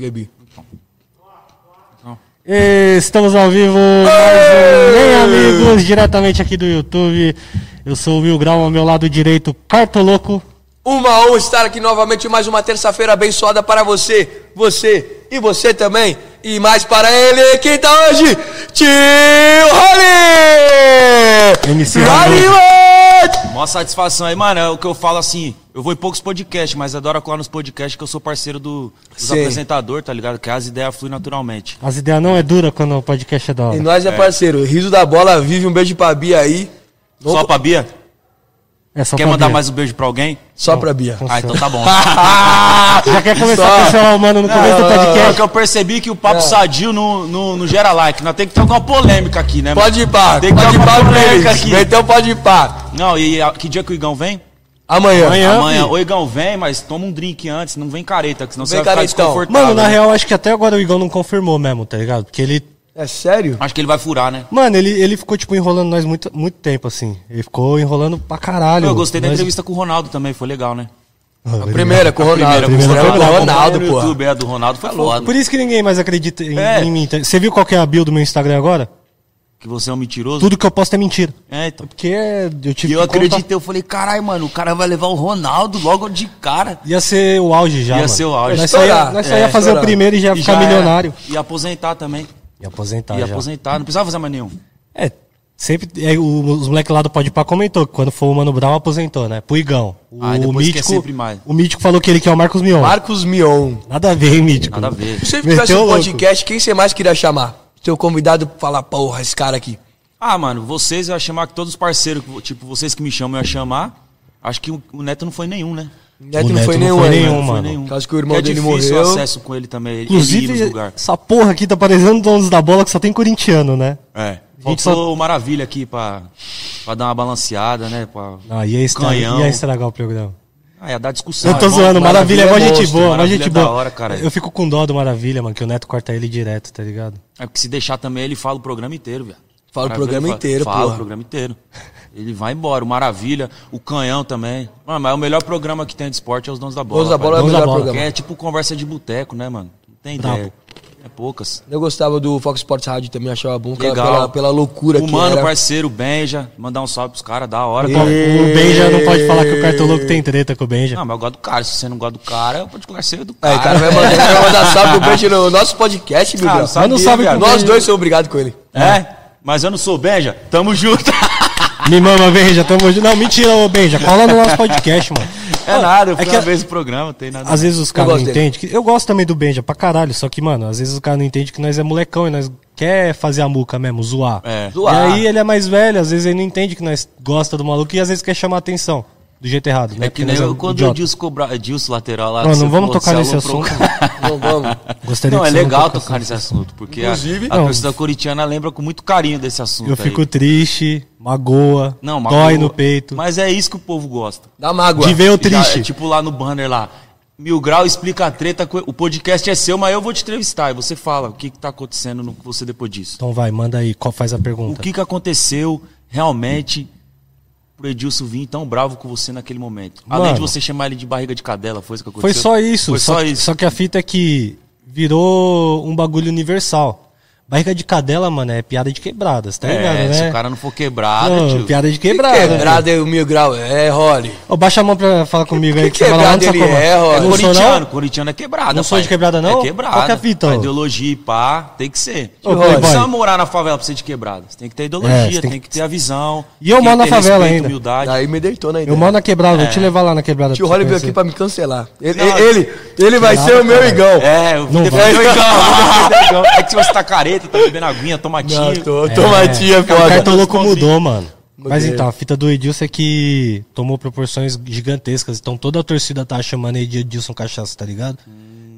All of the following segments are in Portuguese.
Gabi. Estamos ao vivo, mais um Nem Amigos, diretamente aqui do YouTube. Eu sou o Mil Grau, ao meu lado direito, Cartoloco. Uma honra estar aqui novamente mais uma terça-feira abençoada para você, você e você também. E mais para ele, quem tá hoje? Tio Rony! MC Hollywood! Mó satisfação aí, mano. É o que eu falo assim. Eu vou em poucos podcasts, mas adoro colar nos podcasts que eu sou parceiro do, dos Sim. apresentadores, tá ligado? Que as ideias fluem naturalmente. As ideias não é dura quando o podcast é da E hora. nós é parceiro, riso da bola vive, um beijo pra Bia aí. Só pra Bia? É só Quer pra mandar Bia. mais um beijo pra alguém? Só pra Bia. Ah, então tá bom. Já quer começar Só. a cancelar o mano no começo do É podcast? que eu percebi que o papo sadio não no, no gera like. Nós tem que ter alguma polêmica aqui, né? mano? Pode ir pá, Tem que pode ter uma pá, polêmica aqui. Então pode ir pá. Não, e a- que dia que o Igão vem? Amanhã. Amanhã. Amanhã. Igão vem, mas toma um drink antes, não vem careta, que senão Vem você vai ficar caretão. desconfortável. Mano, na real, acho que até agora o Igão não confirmou mesmo, tá ligado? Porque ele. É sério? Acho que ele vai furar, né? Mano, ele, ele ficou, tipo, enrolando nós muito, muito tempo, assim. Ele ficou enrolando pra caralho. Eu gostei da Nós- entrevista com o Ronaldo também, foi legal, né? Ah, ele- Primeira com o Ronaldo. primeira Primeira foi com o brava. Ronaldo, pô. YouTube, é, a do Ronaldo foi foda. Por isso que ninguém mais acredita em, É. em mim. tá? Você viu qual que é a build do meu Instagram agora? Que você é um mentiroso. Tudo que eu posto é mentira. É, então. Porque eu tive E eu que contar. acreditei, eu falei, caralho, mano, o cara vai levar o Ronaldo logo de cara. Ia ser o auge já. Ia mano. ser o auge. Nós só ia, nós só É, ia fazer estourar. o primeiro e já ia E ficar já era. milionário. E aposentar também. Ia aposentar já. aposentar, não precisava fazer mais nenhum. É, sempre. é, o- os moleques lá do Pode Pá comentou que quando for o Mano Brown aposentou, né? Pro Igão. O, Ah, e é Mítico. sempre mais. O Mítico falou que ele quer o Marcos Mion. Marcos Mion. Nada a ver, hein, Mítico. Nada a ver. Se você tivesse um podcast, quem você mais queria chamar? Seu convidado pra falar, porra, esse cara aqui. Ah, mano, vocês eu ia chamar que todos os parceiros, tipo, vocês que me chamam, eu ia chamar. Acho que o, o Neto não foi nenhum, né? Neto O não Neto foi não nenhum foi nenhum, mano. nenhum. Caso que o irmão é dele morreu. o acesso com ele também, ele, ele Inclusive, lugares. essa porra aqui tá parecendo donos da bola que só tem corintiano, né? É. gente Faltou só- o Maravilha aqui pra, pra dar uma balanceada, né? Pra... Ah, ia estragar, Canhão. ia estragar o programa. Ah, ia dar discussão. Eu tô é zoando, Maravilha é mó Maravilha é gente monstro, boa, mó Maravilha gente é da boa. hora, cara. Eu fico com dó do Maravilha, mano, que o Neto corta ele direto, tá ligado? É porque se deixar também, ele fala o programa inteiro, velho. Fala o programa ele inteiro, Fala porra. o programa inteiro. Ele vai embora. O Maravilha, o Canhão também. Mano, mas o melhor programa que tem de esporte é os Donos da Bola. Donos da Bola é o melhor programa. é tipo conversa de boteco, né, mano? Não tem Brabo. ideia. É poucas. Eu gostava do Fox Sports Rádio também, achava bom pela, Legal. pela, pela loucura o que mano, era. parceiro, o Benja. Mandar um salve pros caras, da hora. E- cara. O Benja não pode falar que o Cartoloco tem treta com o Benja. Não, mas eu gosto do cara. Se você não gosta do cara, eu pode falar ser do Aí, cara. o cara vai mandar, vai mandar salve pro beijo no nosso podcast, não sabia, Mas não sabe com- Nós dois somos obrigados com ele. É? Mas eu não sou Benja. Tamo junto. Me mama, Benja, tamo junto. Não, mentira, ô Benja, cola no nosso podcast, mano. É nada, eu fui é que uma a- vez no programa, tem nada. Às vezes os caras não entendem. que- Eu gosto também do Benja pra caralho, só que, mano, às vezes os caras não entendem que nós é molecão e nós quer fazer a muca mesmo, zoar. É. Zoar. E aí ele é mais velho, às vezes ele não entende que nós gosta do maluco e às vezes quer chamar atenção. Do jeito errado, né? É que nem nós eu, quando o idiota. Dilson cobrar. Dilson lateral lá. Não, não vamos tocar nesse assunto. Não vamos. Gostaria Não, é não legal tocasse tocar nesse assunto, porque Inclusive- a, a Não. torcida corintiana lembra com muito carinho desse assunto. Eu aí. fico triste, magoa, Não, dói magoa. no peito. Mas é isso que o povo gosta. Dá mágoa. De ver eu Já, triste. é tipo lá no banner lá. Mil Grau explica a treta. O podcast é seu, mas eu vou te entrevistar. E você fala o que, que tá acontecendo no, com você depois disso. Então vai, manda aí, qual faz a O pergunta. que, que aconteceu realmente pro Edilson vir tão bravo com você naquele momento? Além Mano. de você chamar ele de barriga de cadela, foi isso que Foi aconteceu? só isso. Foi só, só isso. Só que a fita é que virou um bagulho universal. Barriga de cadela, mano, é piada de quebradas, tá ligado, é, né? se o cara não for quebrado, Não, tio. piada de quebrada. Quebrado é o mil grau. É, Rolly. Ô, baixa a mão pra falar comigo aí. que você fala lá no quebrado ele é. É não sou, corintiano, corintiano é quebrada. Não sou de quebrada, não? É quebrada. Qual que é a fita, A ideologia e pá, tem que ser. Ô, não precisa morar na favela pra ser de quebrada. Você tem que ter É, ideologia, você tem tem, que- que ter a visão. E eu moro que na favela respeito, ainda. humildade. Daí me deitou na ideia. Eu moro na quebrada, vou te levar lá na quebrada. Tio Rolly veio aqui pra me cancelar. Ele, vai ser o meu igão. É, eu vim defender o Igão. É que se você tá careta, tá bebendo aguinha, tomatinho. Não, tô, É, tomatinha, O foda. cartoloco mudou, mano. Mas então, a fita do Edilson é que tomou proporções gigantescas. Então toda a torcida tá chamando ele de Edilson Cachaça, tá ligado?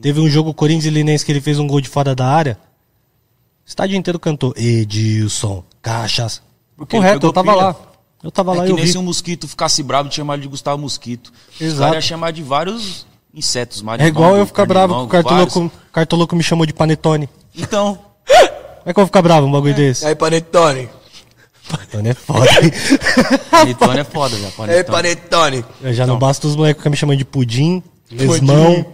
Teve um jogo Corinthians e Linense que ele fez um gol de fora da área. O estádio inteiro cantou Edilson Cachaça. Porque Correto, eu tava pilha. lá. Eu tava lá É e que eu nem vi. se um mosquito ficasse bravo de chamar ele de Gustavo Mosquito. Os Exato. caras iam chamar de vários insetos. É marimbondo, igual eu ficar bravo que o cartoloco, cartoloco me chamou de panetone. Então, Como é que eu vou ficar bravo um bagulho desse? Aí, Panetone. Panetone é foda. panetone é foda, já. Aí, Panetone. Panetone. Eu já não basta os moleques ficar me chamando de pudim, lesmão.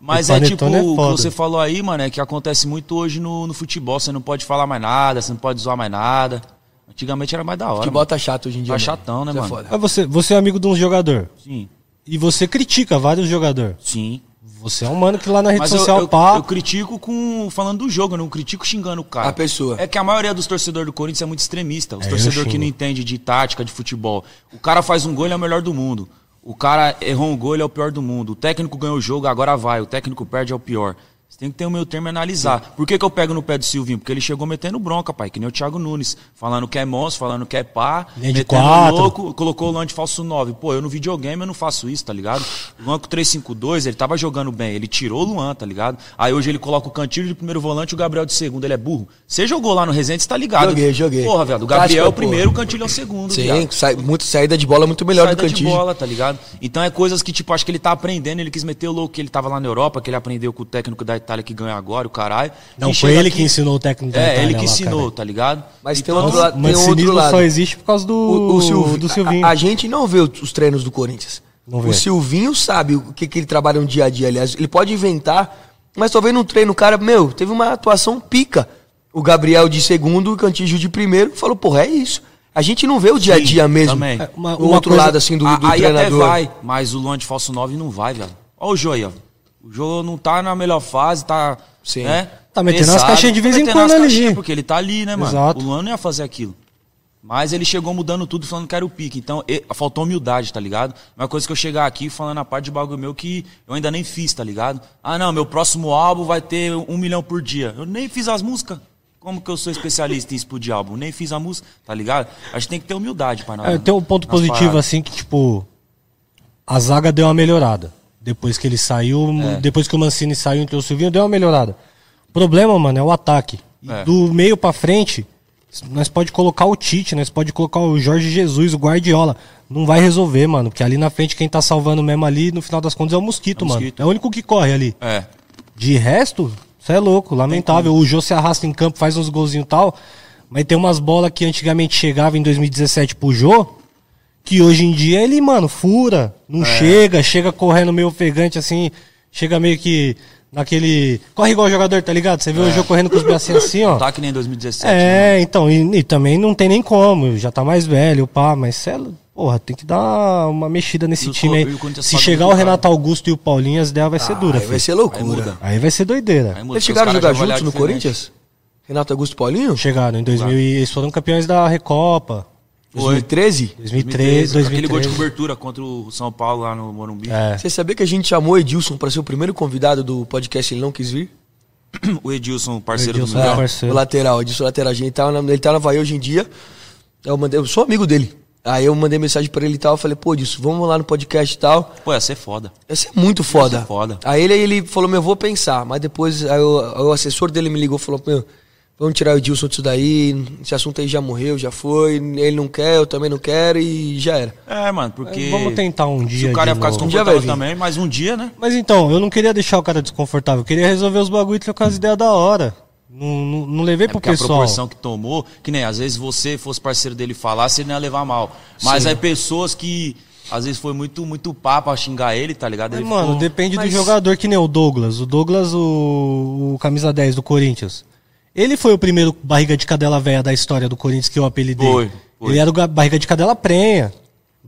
Mas é tipo, panetone é o que foda. você falou aí, mano, é que acontece muito hoje no, no futebol. Você não pode falar mais nada, você não pode zoar mais nada. Antigamente era mais da hora. Que mano. bota chato hoje em dia. Tá mano. chatão, né, Isso é mano? foda. Mas você, você é amigo de um jogador. Sim, E você critica vários jogadores. sim. Você é um mano que lá na rede Mas eu, social, eu, pá. eu critico com falando do jogo, eu não critico xingando o cara. A pessoa. É que a maioria dos torcedores do Corinthians é muito extremista. Os É, eu torcedores que não entendem de tática, de futebol. O cara faz um gol, ele é o melhor do mundo. O cara errou um gol, ele é o pior do mundo. O técnico ganhou o jogo, agora vai. O técnico perde, é o pior. Você tem que ter o meu termo e analisar. Por que, que eu pego no pé do Silvinho? Porque ele chegou metendo bronca, pai, que nem o Thiago Nunes. Falando que é monstro, falando que é pá. Linha de metendo quatro. louco, colocou o Luan de falso 9. Pô, eu no videogame eu não faço isso, tá ligado? O Luan com 352, ele tava jogando bem. Ele tirou o Luan, tá ligado? Aí hoje ele coloca o Cantilho de primeiro volante e o Gabriel de segundo. Ele é burro. Você jogou lá no Resende, você tá ligado? Joguei, joguei. Porra, velho. O Gabriel é o primeiro, o. Cantilho é o segundo, Sim, sai, muito, saída de bola muito melhor Saída do de Cantillo. bola, tá ligado? Então é coisas que, tipo, acho que ele tá aprendendo, ele quis meter o louco que ele tava lá na Europa, que ele aprendeu com o técnico da Itália que ganhou agora, o caralho. Não, foi ele aqui- que ensinou o técnico da É, Itália ele que lá, ensinou, cara. tá ligado? Mas tem Então, outro lado. O tem outro lado. só existe por causa do, O, o Silvinho, do Silvinho. A, a gente não vê os treinos do Corinthians. Não vê. o Silvinho sabe o que, que ele trabalha no dia a dia, aliás. Ele pode inventar, mas vendo um treino, o cara, meu, teve uma atuação pica. O Gabriel de segundo, o Cantígio de primeiro, falou, porra, é isso. A gente não vê o dia a Sim, dia mesmo. também. É, uma- o uma outro coisa- lado, assim, do, A- do aí treinador. até vai, mas o Luan de falso 9 não vai, velho. Olha o ó. O Jô não tá na melhor fase, tá. Sim. Né? Tá metendo Pesado. caixinhas de vez Tá em quando ali. caixinhas, Porque ele tá ali, né, mano? Exato. O Luan não ia fazer aquilo. Mas ele chegou mudando tudo, falando que era o pique. Então, e- faltou humildade, tá ligado? Uma coisa que eu chegar aqui falando a parte de bagulho meu que eu ainda nem fiz, tá ligado? Ah, não, meu próximo álbum vai ter um milhão por dia. Eu nem fiz as músicas. Como que eu sou especialista em explodir álbum? Nem fiz a música, tá ligado? A gente tem que ter humildade pra nós. É, tem um ponto positivo, paradas. assim, que, tipo, a zaga deu uma melhorada. Depois que ele saiu, É. depois que o Mancini saiu entre o Silvinho, deu uma melhorada. O problema, mano, é o ataque. É. Do meio pra frente, nós pode colocar o Tite, nós pode colocar o Jorge Jesus, o Guardiola. Não vai resolver, mano, porque ali na frente quem tá salvando mesmo ali, no final das contas, é o Mosquito, É o mano. Mosquito. É o único que corre ali. É. De resto, você é louco, lamentável. O Jô se arrasta em campo, faz uns golzinhos e tal. Mas tem umas bolas que antigamente chegava em 2017 pro Jô, que hoje em dia ele, mano, fura, não chega, chega correndo meio ofegante assim, chega meio que naquele. Corre igual jogador, tá ligado? Você vê o Jô correndo com os bracinhos assim, ó. Tá que nem 2017. né? É, então, e, e também não tem nem como, já tá mais velho, pá, mas cê é, porra, tem que dar uma mexida nesse E time aí. Se chegar o Renato. Augusto e o Paulinho, as ideias vai ser dura, Aí filho. vai ser Aí loucura. muda. Aí vai ser doideira. Aí muda, Eles chegaram a jogar juntos no diferente. Corinthians? Renato Augusto e Paulinho? Chegaram em 2000 e eles foram campeões da Recopa. 2013? 2013, 2013. Aquele gol de cobertura contra o São Paulo lá no Morumbi. É. Você sabia que a gente chamou Edilson para ser o primeiro convidado do podcast Ele Não Quis Vir? O Edilson, parceiro Edilson, do Miguel. é. parceiro. o lateral, Edilson lateral. Gente tá na, ele tá na Havaí hoje em dia. Eu, mandei, eu sou amigo dele. Aí eu mandei mensagem pra ele e tal. Eu falei, pô, Edilson, vamos lá no podcast e tal. Pô, ia ser foda. Ia ser muito foda. Ia ser foda. Aí ele, ele falou, meu, eu vou pensar. Mas depois aí o, aí o assessor dele me ligou e falou, meu, vamos tirar o Edilson disso daí. Esse assunto aí já morreu, já foi. Ele não quer, eu também não quero e já era. É, mano, porque. Vamos tentar um Se dia. o cara ia de ficar novo. Um desconfortável vir. também, mas um dia, né? Mas então, eu não queria deixar o cara desconfortável. Eu queria resolver os bagulho e trocar as ideias da hora. Não, não, não levei É pro porque a pessoal. proporção que tomou, que nem às vezes você fosse parceiro dele falar, você não ia levar mal. Mas Sim. aí pessoas que às vezes foi muito, muito papo a xingar ele, tá ligado? Mas, Ele mano, ficou- depende Mas- do jogador que nem o Douglas. O Douglas, o, o camisa 10 do Corinthians. Ele foi o primeiro barriga de cadela velha da história do Corinthians que eu apelidei. Foi, foi. Ele era o ga- barriga de cadela prenha.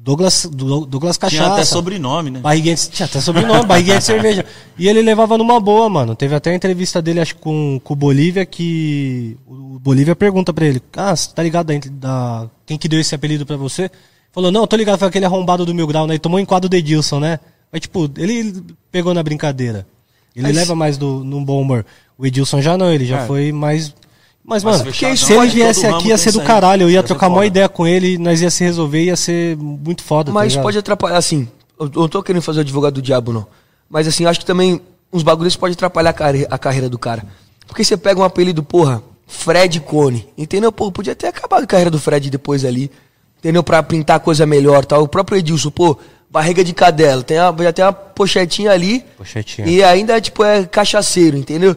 Douglas, do- Douglas Cachaça. Tinha até sobrenome, né? Barriguinha de, tinha até sobrenome, barriguinha de cerveja. E ele levava numa boa, mano. Teve até a entrevista dele, acho com, com o Bolívia, que o Bolívia pergunta pra ele, ah, você tá ligado da, da- quem que deu esse apelido pra você? Falou, não, tô ligado, foi aquele arrombado do Mil Grau, né? E tomou um enquadro do Edilson, né? Mas, tipo, ele pegou na brincadeira. Ele Mas- leva mais do, num bom humor. O Edilson já não, ele já É. foi mais... Mas, Mais mano, fechadão. se ele viesse aqui ia ser do caralho, eu ia trocar uma ideia com ele, nós ia se resolver, ia ser muito foda, tá Mas ligado? pode atrapalhar, assim. Eu não tô querendo fazer o advogado do diabo, não. Mas assim, eu acho que também uns bagulhos podem atrapalhar a, carre- a carreira do cara. Porque você pega um apelido, porra, Fred Cone. Entendeu? Pô, podia ter acabado a carreira do Fred depois ali. Entendeu? Pra pintar coisa melhor tal. O próprio Edilson, pô, barriga de cadela. Tem uma, já tem uma pochetinha ali. Pochetinha. E ainda, tipo, é cachaceiro, entendeu?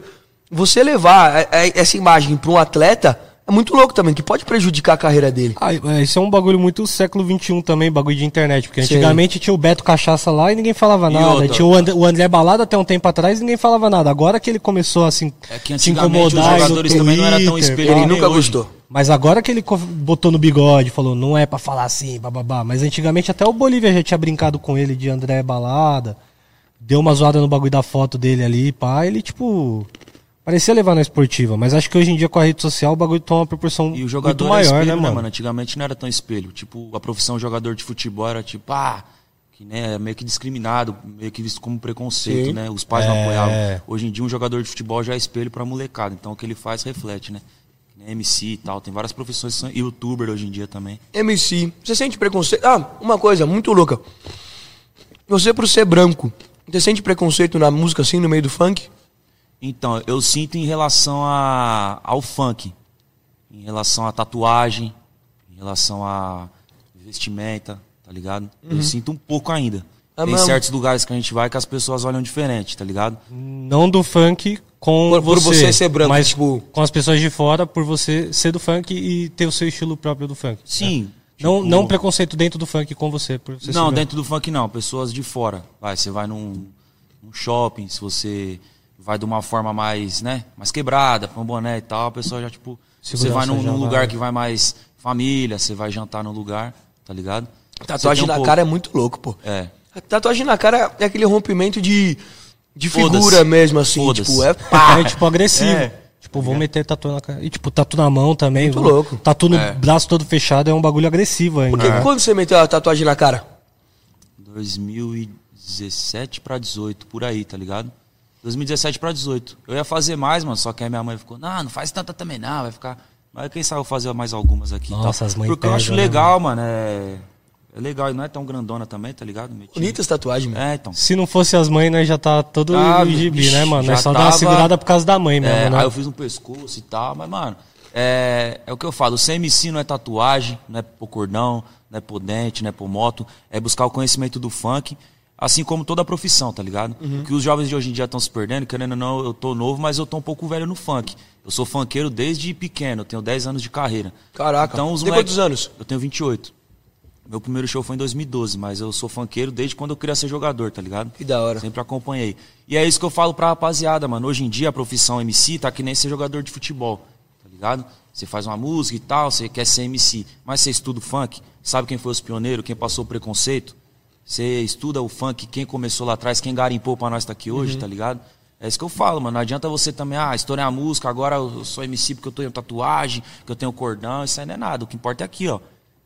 Você levar a- a- essa imagem pra um atleta é muito louco também, que pode prejudicar a carreira dele. Ah, é, isso é um bagulho muito século XXI também, bagulho de internet. Porque Sim. antigamente tinha o Beto Cachaça lá e ninguém falava nada. outra? Tinha o André, o André Balada até um tempo atrás e ninguém falava nada. Agora que ele começou assim, É que se antigamente os incomodar no jogadores também não eram tão espelho Ele nunca hoje. gostou. Mas agora que ele botou no bigode, falou, não é pra falar assim, bababá. Mas antigamente até o Bolívia já tinha brincado com ele de André Balada. Deu uma zoada no bagulho da foto dele ali, pá. Ele, tipo, parecia levar na esportiva. Mas acho que hoje em dia com a rede social o bagulho toma uma proporção E o muito jogador maior, é espelho, né, mano? Antigamente não era tão espelho. Tipo, a profissão jogador de futebol era tipo, ah, que né, meio que discriminado, meio que visto como preconceito, Sim. né? Os pais não É. apoiavam. Hoje em dia um jogador de futebol já é espelho pra molecada. Então o que ele faz reflete, né? Nem MC e tal. Tem várias profissões que são youtuber hoje em dia também. MC, você sente preconceito? Ah, uma coisa muito louca. Você, por ser branco, você sente preconceito na música assim, no meio do funk? Então, eu sinto em relação a, ao funk, em relação à tatuagem, em relação a vestimenta, tá ligado? Eu sinto um pouco ainda. Ah, Tem certos lugares que a gente vai que as pessoas olham diferente, tá ligado? Não do funk com Por- por você. você ser branco, mas tipo- com as pessoas de fora, por você ser do funk e ter o seu estilo próprio do funk. Sim. Não, tipo- não preconceito dentro do funk com você. Por você ser Não, branco. dentro do funk não, pessoas de fora. Vai, você vai num, num shopping, se você vai de uma forma mais, né, mais quebrada, com um boné e tal, a pessoa já, tipo, você Segurança vai num, num vai. lugar que vai mais família, você vai jantar num lugar, tá ligado? Tatuagem Você um na pouco- cara é muito louco, pô. É. Tatuagem na cara é aquele rompimento de, de figura mesmo, assim. Tipo, é pá. É, tipo, agressivo. É. Tipo, vou meter tatu na cara. E, tipo, tatu na mão também. Muito vou- louco. Tatu no É. braço todo fechado é um bagulho agressivo ainda. Porque quando você meteu a tatuagem na cara? 2017 pra 18, por aí, tá ligado? 2017 pra 18. Eu ia fazer mais, mano, só que aí minha mãe ficou, não, não faz tanta também não, vai ficar... Mas quem sabe eu fazer mais algumas aqui e Nossa, tal. as mães Porque eu acho pesam, né, legal, mano, é... É legal, e não é tão grandona também, tá ligado? Bonitas tatuagens, mano. É, então. Se não fosse as mães, nós já tá todo Ah, no gibi, né, mano? Nós só dá uma tava- segurada por causa da mãe mesmo, É, né? aí eu fiz um pescoço e tal, mas, mano, é, é o que eu falo, o CMC não é tatuagem, não é por cordão, não é por dente, não é por moto, é buscar o conhecimento do funk, assim como toda a profissão, tá ligado? O que os jovens de hoje em dia estão se perdendo, querendo ou não, eu tô novo, mas eu tô um pouco velho no funk. Eu sou funkeiro desde pequeno, eu tenho 10 anos de carreira. Caraca. Então, os Tem moleque- quantos anos? Eu tenho 28. Meu primeiro show foi em 2012, mas eu sou funkeiro desde quando eu queria ser jogador, tá ligado? Que da hora. Sempre acompanhei. E é isso que eu falo pra rapaziada, mano. Hoje em dia a profissão MC tá que nem ser jogador de futebol, tá ligado? Você faz uma música e tal, você quer ser MC, mas você estuda o funk, sabe quem foi os pioneiros, quem passou o preconceito? Você estuda o funk, quem começou lá atrás, quem garimpou pra nós estar aqui hoje, tá ligado? É isso que eu falo, mano. Não adianta você também, ah, estourei a música, agora eu sou MC porque eu tenho tatuagem, que eu tenho cordão, isso aí não é nada. O que importa é aqui, ó.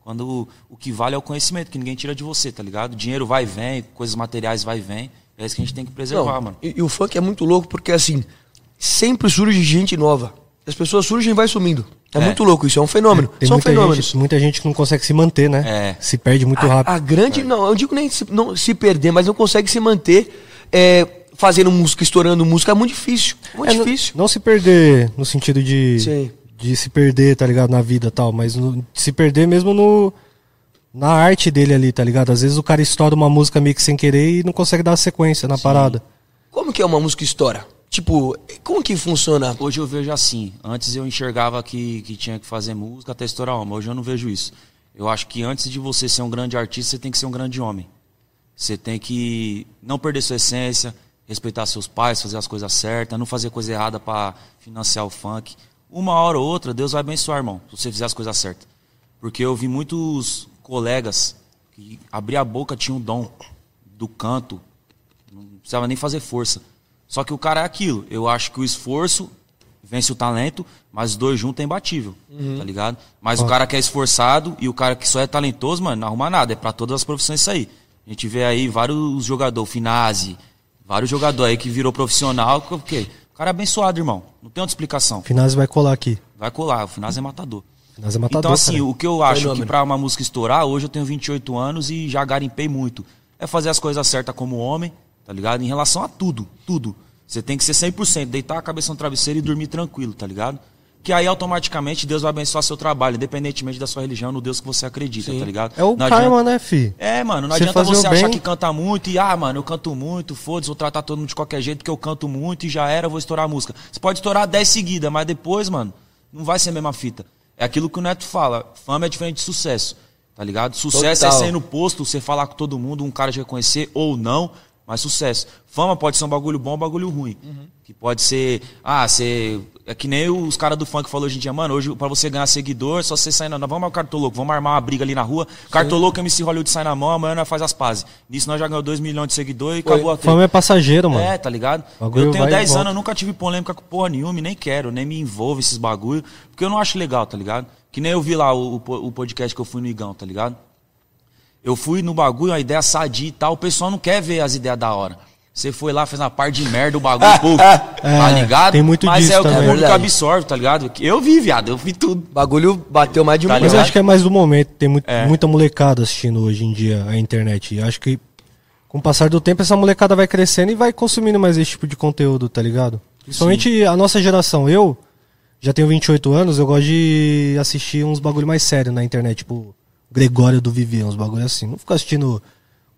Quando o, o que vale é o conhecimento, que ninguém tira de você, tá ligado? Dinheiro vai e vem, coisas materiais vai e vem. É isso que a gente tem que preservar, Não, mano. E, e o funk é muito louco porque, assim, sempre surge gente nova. As pessoas surgem e vai sumindo. É, É. muito louco, isso é um fenômeno. Tem São muita fenômenos. gente, muita gente que não consegue se manter, né? É. Se perde muito rápido. A grande, não, eu digo nem se, não, se perder, mas não consegue se manter é, fazendo música, estourando música. É muito difícil. Muito É, não- difícil. Não, se perder no sentido de, Sim. De se perder, tá ligado, na vida e tal, mas no- se perder mesmo no na arte dele ali, tá ligado? Às vezes o cara estoura uma música meio que sem querer e não consegue dar sequência na parada. Como que é uma música estoura? Tipo, como que funciona? Hoje eu vejo assim. Antes eu enxergava que, que tinha que fazer música até estourar uma. Hoje eu não vejo isso. Eu acho que antes de você ser um grande artista, você tem que ser um grande homem. Você tem que não perder sua essência, respeitar seus pais, fazer as coisas certas, não fazer coisa errada para financiar o funk. Uma hora ou outra, Deus vai abençoar, irmão, se você fizer as coisas certas. Porque eu vi muitos colegas que abrir a boca tinha um dom do canto, não precisava nem fazer força. Só que o cara é aquilo. Eu acho que o esforço vence o talento, mas os dois juntos é imbatível, tá ligado? Mas o cara que é esforçado e o cara que só é talentoso, mano, não arruma nada. É pra todas as profissões isso aí. A gente vê aí vários jogadores, Finazzi, vários jogadores aí que virou profissional, porque cara é abençoado, irmão. Não tem outra explicação. Finazzi vai colar aqui. Vai colar, o Finazzi é matador. Finazzi é matador, então, assim, cara. o que eu acho Fenômeno. que pra uma música estourar, hoje eu tenho 28 anos e já garimpei muito. É fazer as coisas certas como homem, tá ligado? Em relação a tudo, tudo. Você tem que ser 100%, deitar a cabeça no travesseiro e dormir tranquilo, tá ligado? Que aí automaticamente Deus vai abençoar seu trabalho, independentemente da sua religião, no Deus que você acredita, tá ligado? É o Não karma, adianta- né, fi? É, mano, não Você adianta você achar bem- que canta muito e, ah, mano, eu canto muito, foda-se, vou tratar todo mundo de qualquer jeito, porque eu canto muito e já era, vou estourar a música. Você pode estourar 10 seguidas, mas depois, mano, Não vai ser a mesma fita. É aquilo que o Neto fala, fama é diferente de sucesso, tá ligado? Sucesso Total. é sair no posto, você falar com todo mundo, um cara te reconhecer ou não, mas sucesso. Fama pode ser um bagulho bom ou um bagulho ruim. Que pode ser, ah, você... É que nem os caras do funk falou hoje em dia, mano, hoje pra você ganhar seguidor, só você sair na... Vamos armar o cartoloco, vamos armar uma briga ali na rua, cartoloco, MC Hollywood sai na mão, amanhã nós faz as pazes. Nisso nós já ganhamos 2 milhões de seguidores e Foi. acabou a. Fama é passageiro, mano. É, tá ligado? Eu tenho vai e 10 volta. anos, eu nunca tive polêmica com porra nenhuma e nem quero, nem me envolvo esses bagulho, porque eu não acho legal, tá ligado? Que nem eu vi lá o, o o podcast que eu fui no Igão, tá ligado? Eu fui no bagulho, a ideia sadia e tal, o pessoal não quer ver as ideias da hora. Você foi lá, fez uma parte de merda, o bagulho, pô, tá É, ligado? tem muito Mas disso é o que o também. público Verdade. absorve, tá ligado? Eu vi, viado, eu vi tudo. O bagulho bateu mais de um Tá milhão. Mas acho que é mais do momento. Tem mu- É. muita molecada assistindo hoje em dia a internet. E acho que com o passar do tempo essa molecada vai crescendo e vai consumindo mais esse tipo de conteúdo, tá ligado? Principalmente a nossa geração. Eu já tenho 28 anos, eu gosto de assistir uns bagulho mais sério na internet, tipo Gregório do Vivian, uns bagulho assim. Não fico assistindo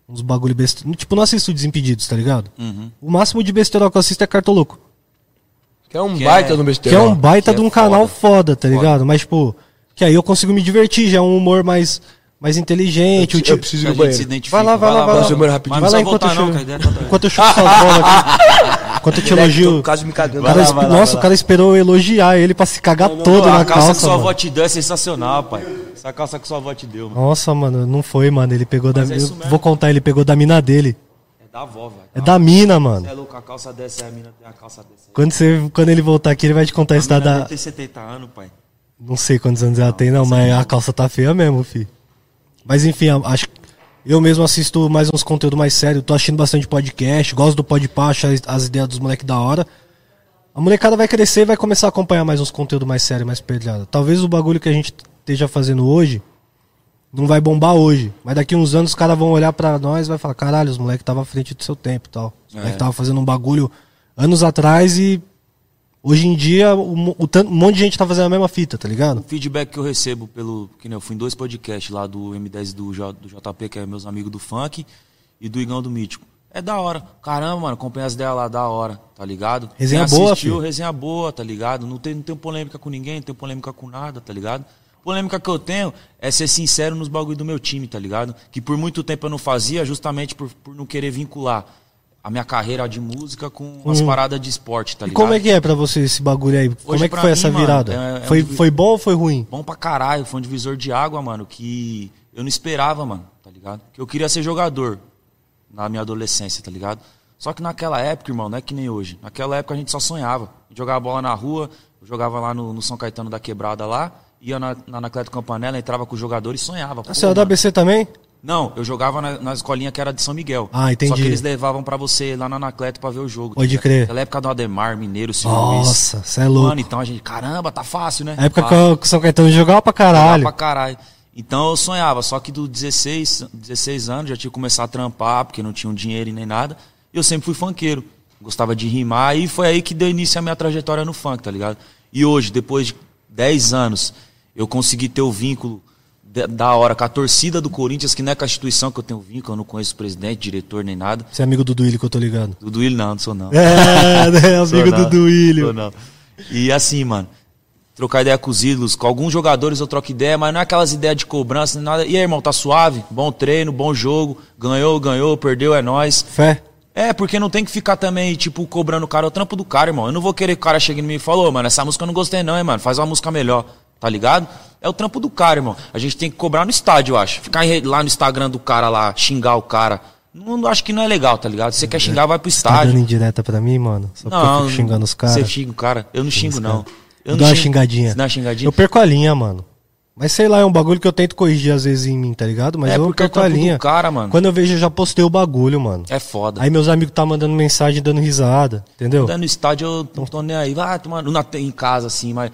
uns bagulho besta. Tipo, não assisto Desimpedidos, tá ligado? Uhum. O máximo de besteira que eu assisto é Cartoloco. Que é um Que baita é- no Que besteirão. é um baita que de é um canal foda, tá Foda. ligado? Mas, tipo, que aí eu consigo me divertir, já é um humor mais, mais inteligente. Eu, o eu ti- preciso ir no banheiro. Vai lá, vai lá, vai lá. Nossa, mano, rapidinho. Vai não lá enquanto eu voltar não, ideia tá- Enquanto eu suas bolas aqui. Enquanto eu te elogio. Quase me O cagando. cara lá, vai lá, Nossa, vai o lá. cara esperou eu elogiar ele pra se cagar todo Pô, na a calça que calça. sua avó te deu é sensacional, pai. Essa calça que sua avó te deu, mano. Nossa, mano, não foi, mano. Ele pegou da. Mas é isso eu vou contar, ele pegou da mina dele. É da avó, velho. É da mina, mano. Você é louco, a calça dessa, a mina tem a calça dessa. Quando, você, quando ele voltar aqui, ele vai te contar isso da. A mina da- deve ter 70 anos, pai. Não sei quantos anos ela tem, não, mas a calça tá feia mesmo, fi. Mas enfim, acho que eu mesmo assisto mais uns conteúdos mais sérios, tô assistindo bastante podcast, gosto do podpah, acho as, as ideias dos moleques da hora. A molecada vai crescer e vai começar a acompanhar mais uns conteúdos mais sérios, mais pedreados. Talvez o bagulho que a gente esteja fazendo hoje não vai bombar hoje, mas daqui uns anos os caras vão olhar pra nós e vai falar, caralho, os moleques estavam à frente do seu tempo e tal. Os É. moleques estavam fazendo um bagulho anos atrás e hoje em dia tan- um monte de gente tá fazendo a mesma fita, tá ligado? O feedback que eu recebo pelo. Que nem eu fui em dois podcasts lá do M10 do, J, do JP, que é meus amigos do funk, e do Igão do Mítico. É da hora. Caramba, mano, acompanha as ideias lá, da hora, tá ligado? Resenha Quem boa, assistiu, filho. resenha boa, tá ligado? Não tem, não tem polêmica com ninguém, não tem polêmica com nada, tá ligado? Polêmica que eu tenho é ser sincero nos bagulho do meu time, tá ligado? Que por muito tempo eu não fazia, justamente por, por não querer vincular a minha carreira de música com as paradas de esporte, tá Hum. E ligado? como é que é pra você esse bagulho aí? como é que foi mim, essa mano, virada? é- é um foi, divi- foi bom ou foi ruim? Bom pra caralho, foi um divisor de água, mano, que eu não esperava, mano, tá ligado? Que eu queria ser jogador na minha adolescência, tá ligado? Só que naquela época, irmão, não é que nem hoje. Naquela época a gente só sonhava. Jogava bola na rua, jogava lá no, no São Caetano da Quebrada lá, ia na, na Anacleto Campanella, entrava com os jogadores e sonhava. Você é da mano. ABC também? Não, eu jogava na, na escolinha que era de São Miguel. Ah, entendi. Só que eles levavam pra você lá na Anacleto pra ver o jogo. Pode ligado? crer. Naquela época do Ademar, Mineiro, Silvio Luiz. Nossa, você é louco. Mano, então a gente, caramba, tá fácil, né? Época Fácil. que o- São Caetano jogava pra Jogava caralho. pra caralho. Então eu sonhava, só que do 16, 16 anos já tinha que começar a trampar, porque não tinha um dinheiro e nem nada. E eu sempre fui funkeiro. Gostava de rimar e foi aí que deu início a minha trajetória no funk, tá ligado? E hoje, depois de 10 anos, eu consegui ter o vínculo da hora com a torcida do Corinthians, que não é com a instituição que eu tenho vínculo, eu não conheço o presidente, diretor nem nada. Você é amigo do Duílio que eu tô ligado. Do Duílio não, não sou não. É, né? Amigo não, do Duílio. sou não. E assim, mano, trocar ideia com os ídolos, com alguns jogadores eu troco ideia, mas não é aquelas ideias de cobrança, nem nada. E aí, irmão, tá suave? Bom treino, bom jogo, ganhou, ganhou, perdeu, é nóis. Fé. É, porque não tem que ficar também, tipo, cobrando o cara, é o trampo do cara, irmão. Eu não vou querer que o cara chegue em mim e fale, ô, mano, essa música eu não gostei não, hein, mano, faz uma música melhor, tá ligado? É o trampo do cara, irmão. A gente tem que cobrar no estádio, eu acho. Ficar lá no Instagram do cara lá, xingar o cara, não, não acho que não é legal, tá ligado? Se você quer xingar, vai pro Tá dando estádio. indireta pra mim, mano? Só porque eu fico xingando os caras. Você xinga o cara? Eu não xingo, não. Eu Dá uma xingadinha. Você dá uma xingadinha? Eu perco a linha, mano. Mas sei lá, é um bagulho que eu tento corrigir às vezes em mim, tá ligado? Mas É, eu é perco a linha. cara, mano. Quando eu vejo, eu já postei o bagulho, mano. É foda. Aí meus amigos tá mandando mensagem dando risada, entendeu? Andando no estádio, eu não tô nem aí. Vai tomar na- em casa, assim, mas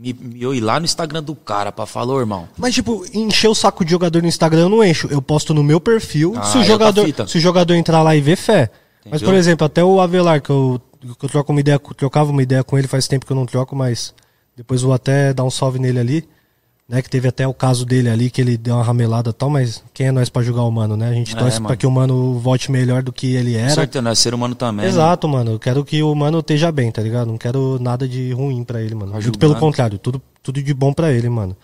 me- me- eu ir lá no Instagram do cara pra falar, ô, irmão. Mas, tipo, encher o saco de jogador no Instagram eu não encho. Eu posto no meu perfil. Ah, se, o é jogador, se o jogador entrar lá e ver, fé. Mas, Entendeu? por exemplo, até o Avelar, que eu, que eu troco uma ideia, trocava uma ideia com ele, faz tempo que eu não troco, mas depois vou até dar um salve nele ali. Né? Que teve até o caso dele ali, que ele deu uma ramelada e tal, mas quem é nós pra julgar o mano, né? A gente É, torce pra mano. que o mano volte melhor do que ele Com era. certeza, nós é ser humano também. né? Exato, mano. Eu quero que o mano esteja bem, tá ligado? Não quero nada de ruim pra ele, mano. Tá Muito pelo julgando. contrário, tudo, tudo de bom pra ele, mano.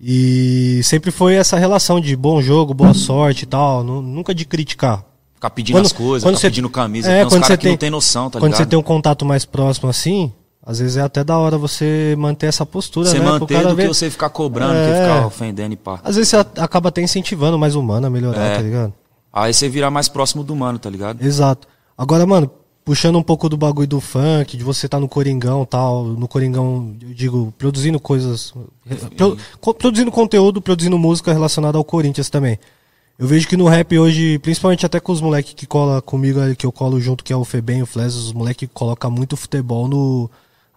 E sempre foi essa relação de bom jogo, boa sorte e tal. nu- nunca de criticar. Ficar pedindo Quando- as coisas, quando ficar você- pedindo camisa. É, tem uns quando caras que não tem- tem noção, tá Quando ligado? você tem um contato mais próximo assim, às vezes é até da hora você manter essa postura, Você né? Manter do que ver- você ficar cobrando, É. que ficar ofendendo e pá. Às vezes você acaba até incentivando mais o mano a melhorar, É. tá ligado? Aí você vira mais próximo do mano, tá ligado? Exato. Agora, mano, puxando um pouco do bagulho do funk, de você estar no Coringão tal, no Coringão, eu digo, produzindo coisas. pro- produzindo conteúdo, produzindo música relacionada ao Corinthians também. Eu vejo que no rap hoje, principalmente até com os moleques que cola comigo, que eu colo junto, que é o Febem o Fles, os moleques colocam muito futebol no,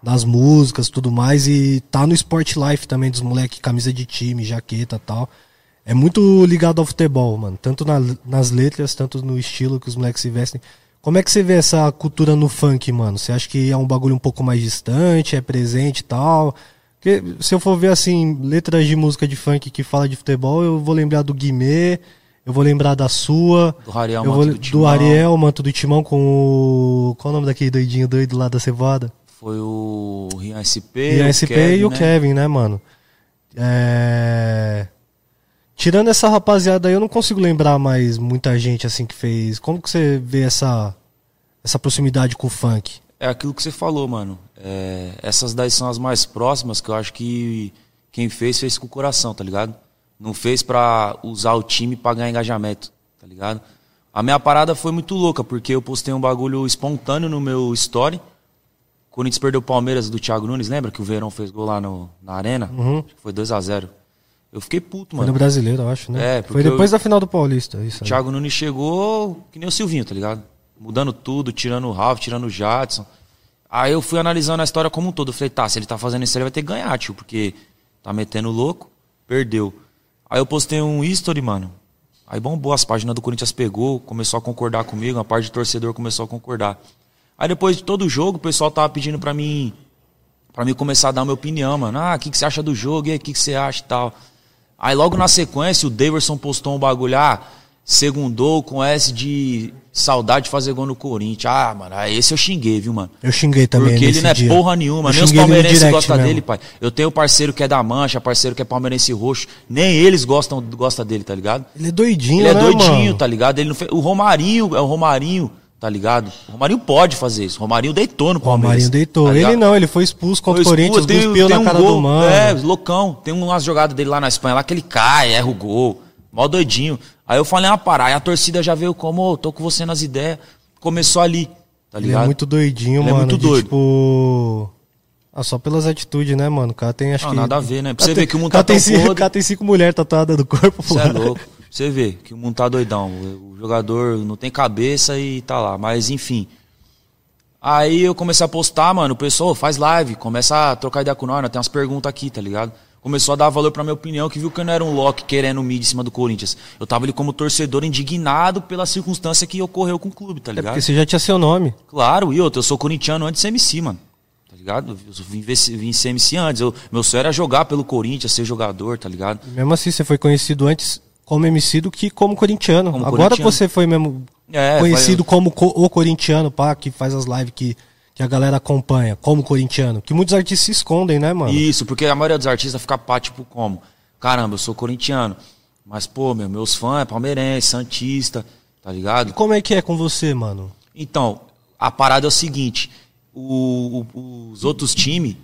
nas músicas tudo mais, e tá no Sport Life também dos moleques, camisa de time, jaqueta e tal. É muito ligado ao futebol, mano. Tanto na- nas letras, tanto no estilo que os moleques se vestem. Como é que você vê essa cultura no funk, mano? Você acha que é um bagulho um pouco mais distante, é presente e tal? Porque se eu for ver, assim, letras de música de funk que fala de futebol, eu vou lembrar do Guimê, eu vou lembrar da sua. Do Ariel, eu Manto vou, do do, Timão. Ariel, Manto do Timão com o... Qual o nome daquele doidinho doido lá da cevada? Foi o Rian SP, E a SP e o né? Kevin, né, mano? É... Tirando essa rapaziada aí, eu não consigo lembrar mais muita gente assim que fez. Como que você vê essa, essa proximidade com o funk? É aquilo que você falou, mano. É, essas daí são as mais próximas que eu acho que quem fez, fez com o coração, tá ligado? Não fez pra usar o time pra ganhar engajamento, tá ligado? A minha parada foi muito louca, porque eu postei um bagulho espontâneo no meu story. O Corinthians perdeu o Palmeiras do Thiago Nunes, lembra que o Verão fez gol lá no, na arena? Acho que foi 2 a 0 Eu fiquei puto, Foi mano. no brasileiro, eu acho, né? É, Foi depois eu- da final do Paulista. Isso O aí. Thiago Nunes chegou que nem o Silvinho, tá ligado? Mudando tudo, tirando o Ralf, tirando o Jadson. Aí eu fui analisando a história como um todo. Eu falei, tá, se ele tá fazendo isso, ele vai ter que ganhar, tio, porque tá metendo louco, perdeu. Aí eu postei um history, mano. Aí bombou, as páginas do Corinthians pegou, começou a concordar comigo, a parte de torcedor começou a concordar. Aí depois de todo o jogo, o pessoal tava pedindo pra mim Pra mim começar a dar minha opinião, mano. Ah, o que, que você acha do jogo? E aí, o que, que você acha e tal? Aí logo na sequência, o Daverson postou um bagulho, ah, segundou com S de saudade de fazer gol no Corinthians. Ah, mano, esse eu xinguei, viu, mano? Eu xinguei também. Porque ele não é dia. porra nenhuma, Eu nem os palmeirenses gostam dele, pai. Eu tenho parceiro que é da Mancha, parceiro que é palmeirense roxo. Nem eles gostam, gostam dele, tá ligado? Ele é doidinho, Ele é né, doidinho, mano? tá ligado? Ele não fez... O Romarinho é o Romarinho, tá ligado? O Romarinho pode fazer isso. O Romarinho deitou no O Palmeiras. Romarinho deitou. tá ele não, ele foi expulso contra o Corinthians, tem- cuspiu na um cara gol, do mano. É, loucão. Tem umas jogadas dele lá na Espanha lá que ele cai, erra o gol. Mó doidinho. Aí eu falei uma parada, aí a torcida já veio como, ô, tô com você nas ideias. Começou ali, tá Ele ligado? é muito doidinho, Ele é mano. muito de, doido. Tipo. Ah, só pelas atitudes, né, mano? O cara tem, acho Não, que. nada a ver, né? Pra você ver que o mundo cara tá tem tão cinco. O cara tem cinco mulheres tatuadas do corpo, pô. Você é louco. Você vê que o mundo tá doidão. O jogador não tem cabeça e tá lá. Mas enfim. Aí eu comecei a postar, mano. O pessoal "Ô, faz live, começa a trocar ideia com nós. Tem umas perguntas aqui, tá ligado? Começou a dar valor pra minha opinião, que viu que eu não era um Loki querendo mídia em cima do Corinthians. Eu tava ali como torcedor indignado pela circunstância que ocorreu com o clube, tá É ligado? porque você já tinha seu nome. Claro, e outra, eu sou corintiano antes de ser MC, mano. Tá ligado? Eu vim, vim ser MC antes. Eu, meu sonho era jogar pelo Corinthians, ser jogador, tá ligado? Mesmo assim, você foi conhecido antes como MC do que como corintiano. Como Agora corintiano. você foi mesmo É, conhecido como co- o corintiano, pá, que faz as lives que, que a galera acompanha, como corintiano. Que muitos artistas se escondem, né, mano? Isso, porque a maioria dos artistas fica pá, tipo, como? Caramba, eu sou corintiano. Mas, pô, meu, meus fãs é palmeirense, santista, tá E ligado? como é que é com você, mano? Então, a parada é o seguinte: o- o- os outros times,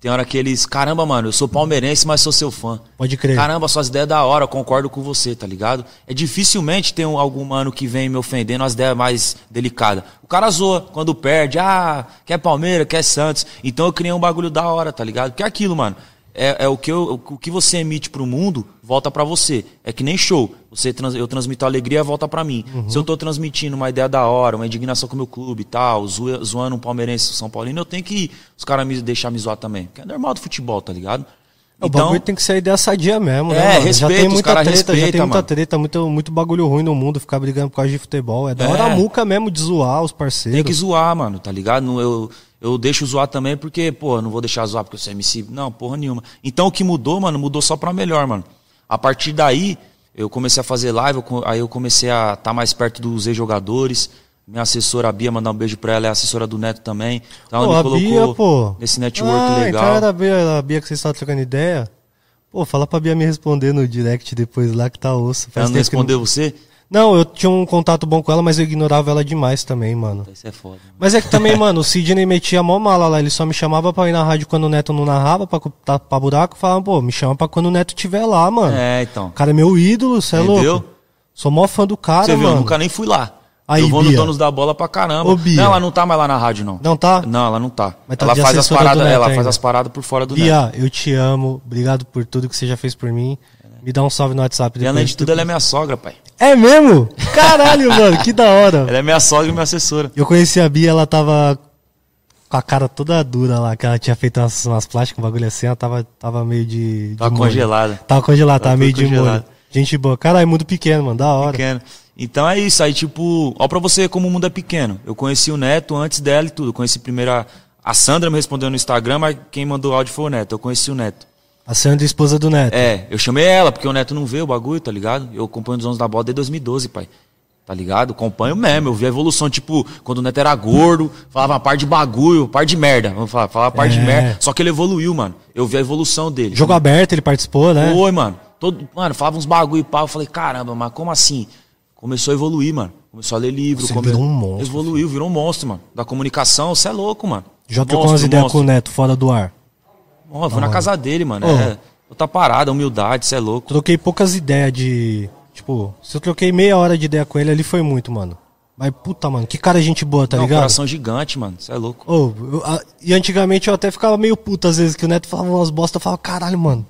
tem hora que eles, caramba, mano, eu sou palmeirense, mas sou seu fã. Pode crer. Caramba, suas ideias da hora, concordo com você, tá ligado? É dificilmente ter um, algum mano que vem me ofendendo as ideias mais delicadas. O cara zoa quando perde, ah, quer Palmeiras, quer Santos. Então eu criei um bagulho da hora, tá ligado? Porque é aquilo, mano. É, é o, que eu, o que você emite pro mundo, volta pra você. É que nem show. Você trans- eu transmito alegria, volta pra mim. Se eu tô transmitindo uma ideia da hora, uma indignação com o meu clube e tal, zoa- zoando um palmeirense São Paulino, eu tenho que os caras me deixar me zoar também. Que é normal do futebol, tá ligado? o bagulho tem que ser ideia sadia mesmo, É, né, mano? já respeita, tem muita treta, já respeita, tem muita mano. treta, muito, muito bagulho ruim no mundo, ficar brigando por causa de futebol. É da É. hora a muca mesmo de zoar os parceiros. Tem que zoar, mano, tá ligado? Eu, Eu deixo zoar também porque, pô, eu não vou deixar zoar porque eu sou MC. Não, porra nenhuma. Então o que mudou, mano, mudou só pra melhor, mano. A partir daí, eu comecei a fazer live, aí eu comecei a estar mais perto dos ex-jogadores. Minha assessora, a Bia, mandar um beijo pra ela, é assessora do Neto também. Então Pô, ela me colocou Bia, pô. nesse network ah, legal. Então era a Bia, a Bia que vocês estavam trocando ideia. Pô, fala pra Bia me responder no direct depois lá que tá osso. Ela não que respondeu você? Não, eu tinha um contato bom com ela, mas eu ignorava ela demais também, mano. Isso é foda. Mas é que também, mano, o Sidney metia mó mala lá. Ele só me chamava pra ir na rádio quando o Neto não narrava, pra tapar buraco. Falava, pô, me chama pra quando o Neto tiver lá, mano. É, então. O cara é meu ídolo, cê é Entendeu? louco. Sou mó fã do cara, Você viu, mano. eu nunca nem fui lá. Aí, eu vou Bia. no Donos da Bola pra caramba. Ô, Bia. Não, ela não tá mais lá na rádio, não. Não tá? Não, ela não tá. Mas tá ela faz as paradas, Neto ela ainda. faz as paradas por fora do Neto. Bia, eu te amo. Obrigado por tudo que você já fez por mim. Me dá um salve no WhatsApp E além de tudo, ela é minha sogra, pai. É mesmo? Caralho, mano, que da hora. Ela é minha sogra e minha assessora. Eu conheci a Bia, ela tava com a cara toda dura lá, que ela tinha feito umas, umas plásticas, um bagulho assim, ela tava, tava meio de. de Tá molho. congelada. Tava congelada, Tá tava meio de molho. Gente boa. Caralho, mundo pequeno, mano, da hora. Pequeno. Então é isso, aí tipo, ó pra você como o mundo é pequeno. Eu conheci o Neto antes dela e tudo. Eu conheci primeiro a, a Sandra me respondeu no Instagram, mas quem mandou o áudio foi o Neto. Eu conheci o Neto. A Sandra, esposa do Neto. É, eu chamei ela, porque o Neto não vê o bagulho, tá ligado? Eu acompanho os anos da bola desde 2012, pai. Tá ligado? Acompanho mesmo, eu vi a evolução, tipo, quando o Neto era gordo, falava uma par de bagulho, par de merda. Vamos falar, falava par de É. merda. Só que ele evoluiu, mano. Eu vi a evolução dele. Jogo aberto, ele participou, né? Foi, mano. Todo, mano, falava uns bagulho e pau. Eu falei, caramba, mas como assim? Começou a evoluir, mano. Começou a ler livro. Você come- virou um monstro, Evoluiu, virou um monstro, mano. Da comunicação, você é louco, mano. Já trocou umas ideias com o Neto fora do ar. Ó, fui na casa dele, mano. Ô. É, outra parada, humildade, você é louco. Troquei poucas ideias de. Tipo, se eu troquei meia hora de ideia com ele, ali foi muito, mano. Mas puta, mano, que cara gente boa, tá Não, ligado? coração gigante, mano. Você é louco. Ô, eu- a- e antigamente eu até ficava meio puto às vezes, que o Neto falava umas bosta, eu falava, caralho, mano,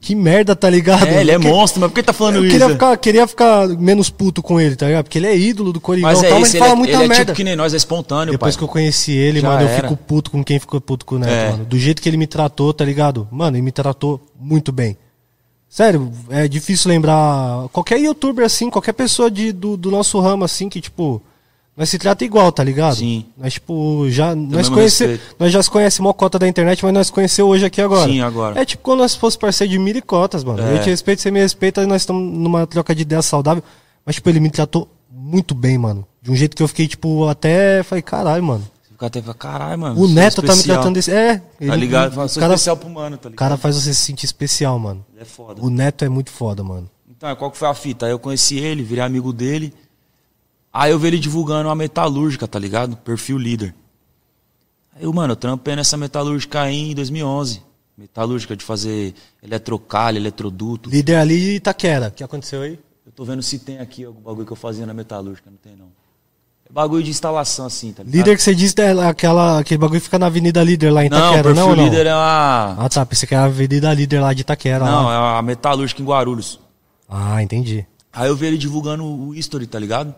que merda, tá ligado? É, ele é Porque monstro, mas por que tá falando Eu isso? queria ficar, queria ficar menos puto com ele, tá ligado? Porque ele é ídolo do Coringão, Mas é tal, mas isso, ele fala é, muita ele é merda. tipo que nem nós, é espontâneo, Depois pai. que eu conheci ele, Já mano, eu era. fico puto com quem ficou puto com o Neto, É. mano. Do jeito que ele me tratou, tá ligado? Mano, ele me tratou muito bem. Sério, é difícil lembrar. Qualquer youtuber assim, qualquer pessoa de, do, do nosso ramo assim, que tipo. Nós se trata igual, tá ligado? Sim. Nós, tipo, já. Nós, conhece, respeito. nós já se conhecemos cota da internet, mas nós conhecemos hoje aqui agora. Sim, agora. É tipo quando nós fosse parceiro de mil e cotas, mano. É. Eu te respeito, você me respeita, e nós estamos numa troca de ideia saudável. Mas, tipo, ele me tratou muito bem, mano. De um jeito que eu fiquei, tipo, até. Falei, caralho, mano. Você fica até caralho, mano. O sou Neto tá me especial. tratando desse. É, ele, Tá ligado? O sou cara, especial pro mano, tá o ligado? cara faz você se sentir especial, mano. Ele é foda. O Neto é muito foda, mano. Então, qual que foi a fita? Aí eu conheci ele, virei amigo dele. Aí eu vi ele divulgando uma metalúrgica, tá ligado? Perfil líder. Aí eu, mano, eu trampei nessa metalúrgica aí em 2011. Metalúrgica de fazer eletrocalho, eletroduto. Líder ali de Itaquera. O que aconteceu aí? Eu tô vendo se tem aqui algum bagulho que eu fazia na metalúrgica. Não tem, não. É bagulho de instalação, assim, tá ligado? Líder que você disse é aquela, aquele bagulho que fica na Avenida Líder lá em Não, Itaquera, perfil não? não? líder é uma... Ah tá, pensei que era a Avenida Líder lá de Itaquera. Não, lá. é a metalúrgica em Guarulhos. Ah, entendi. Aí eu vi ele divulgando o history, tá ligado?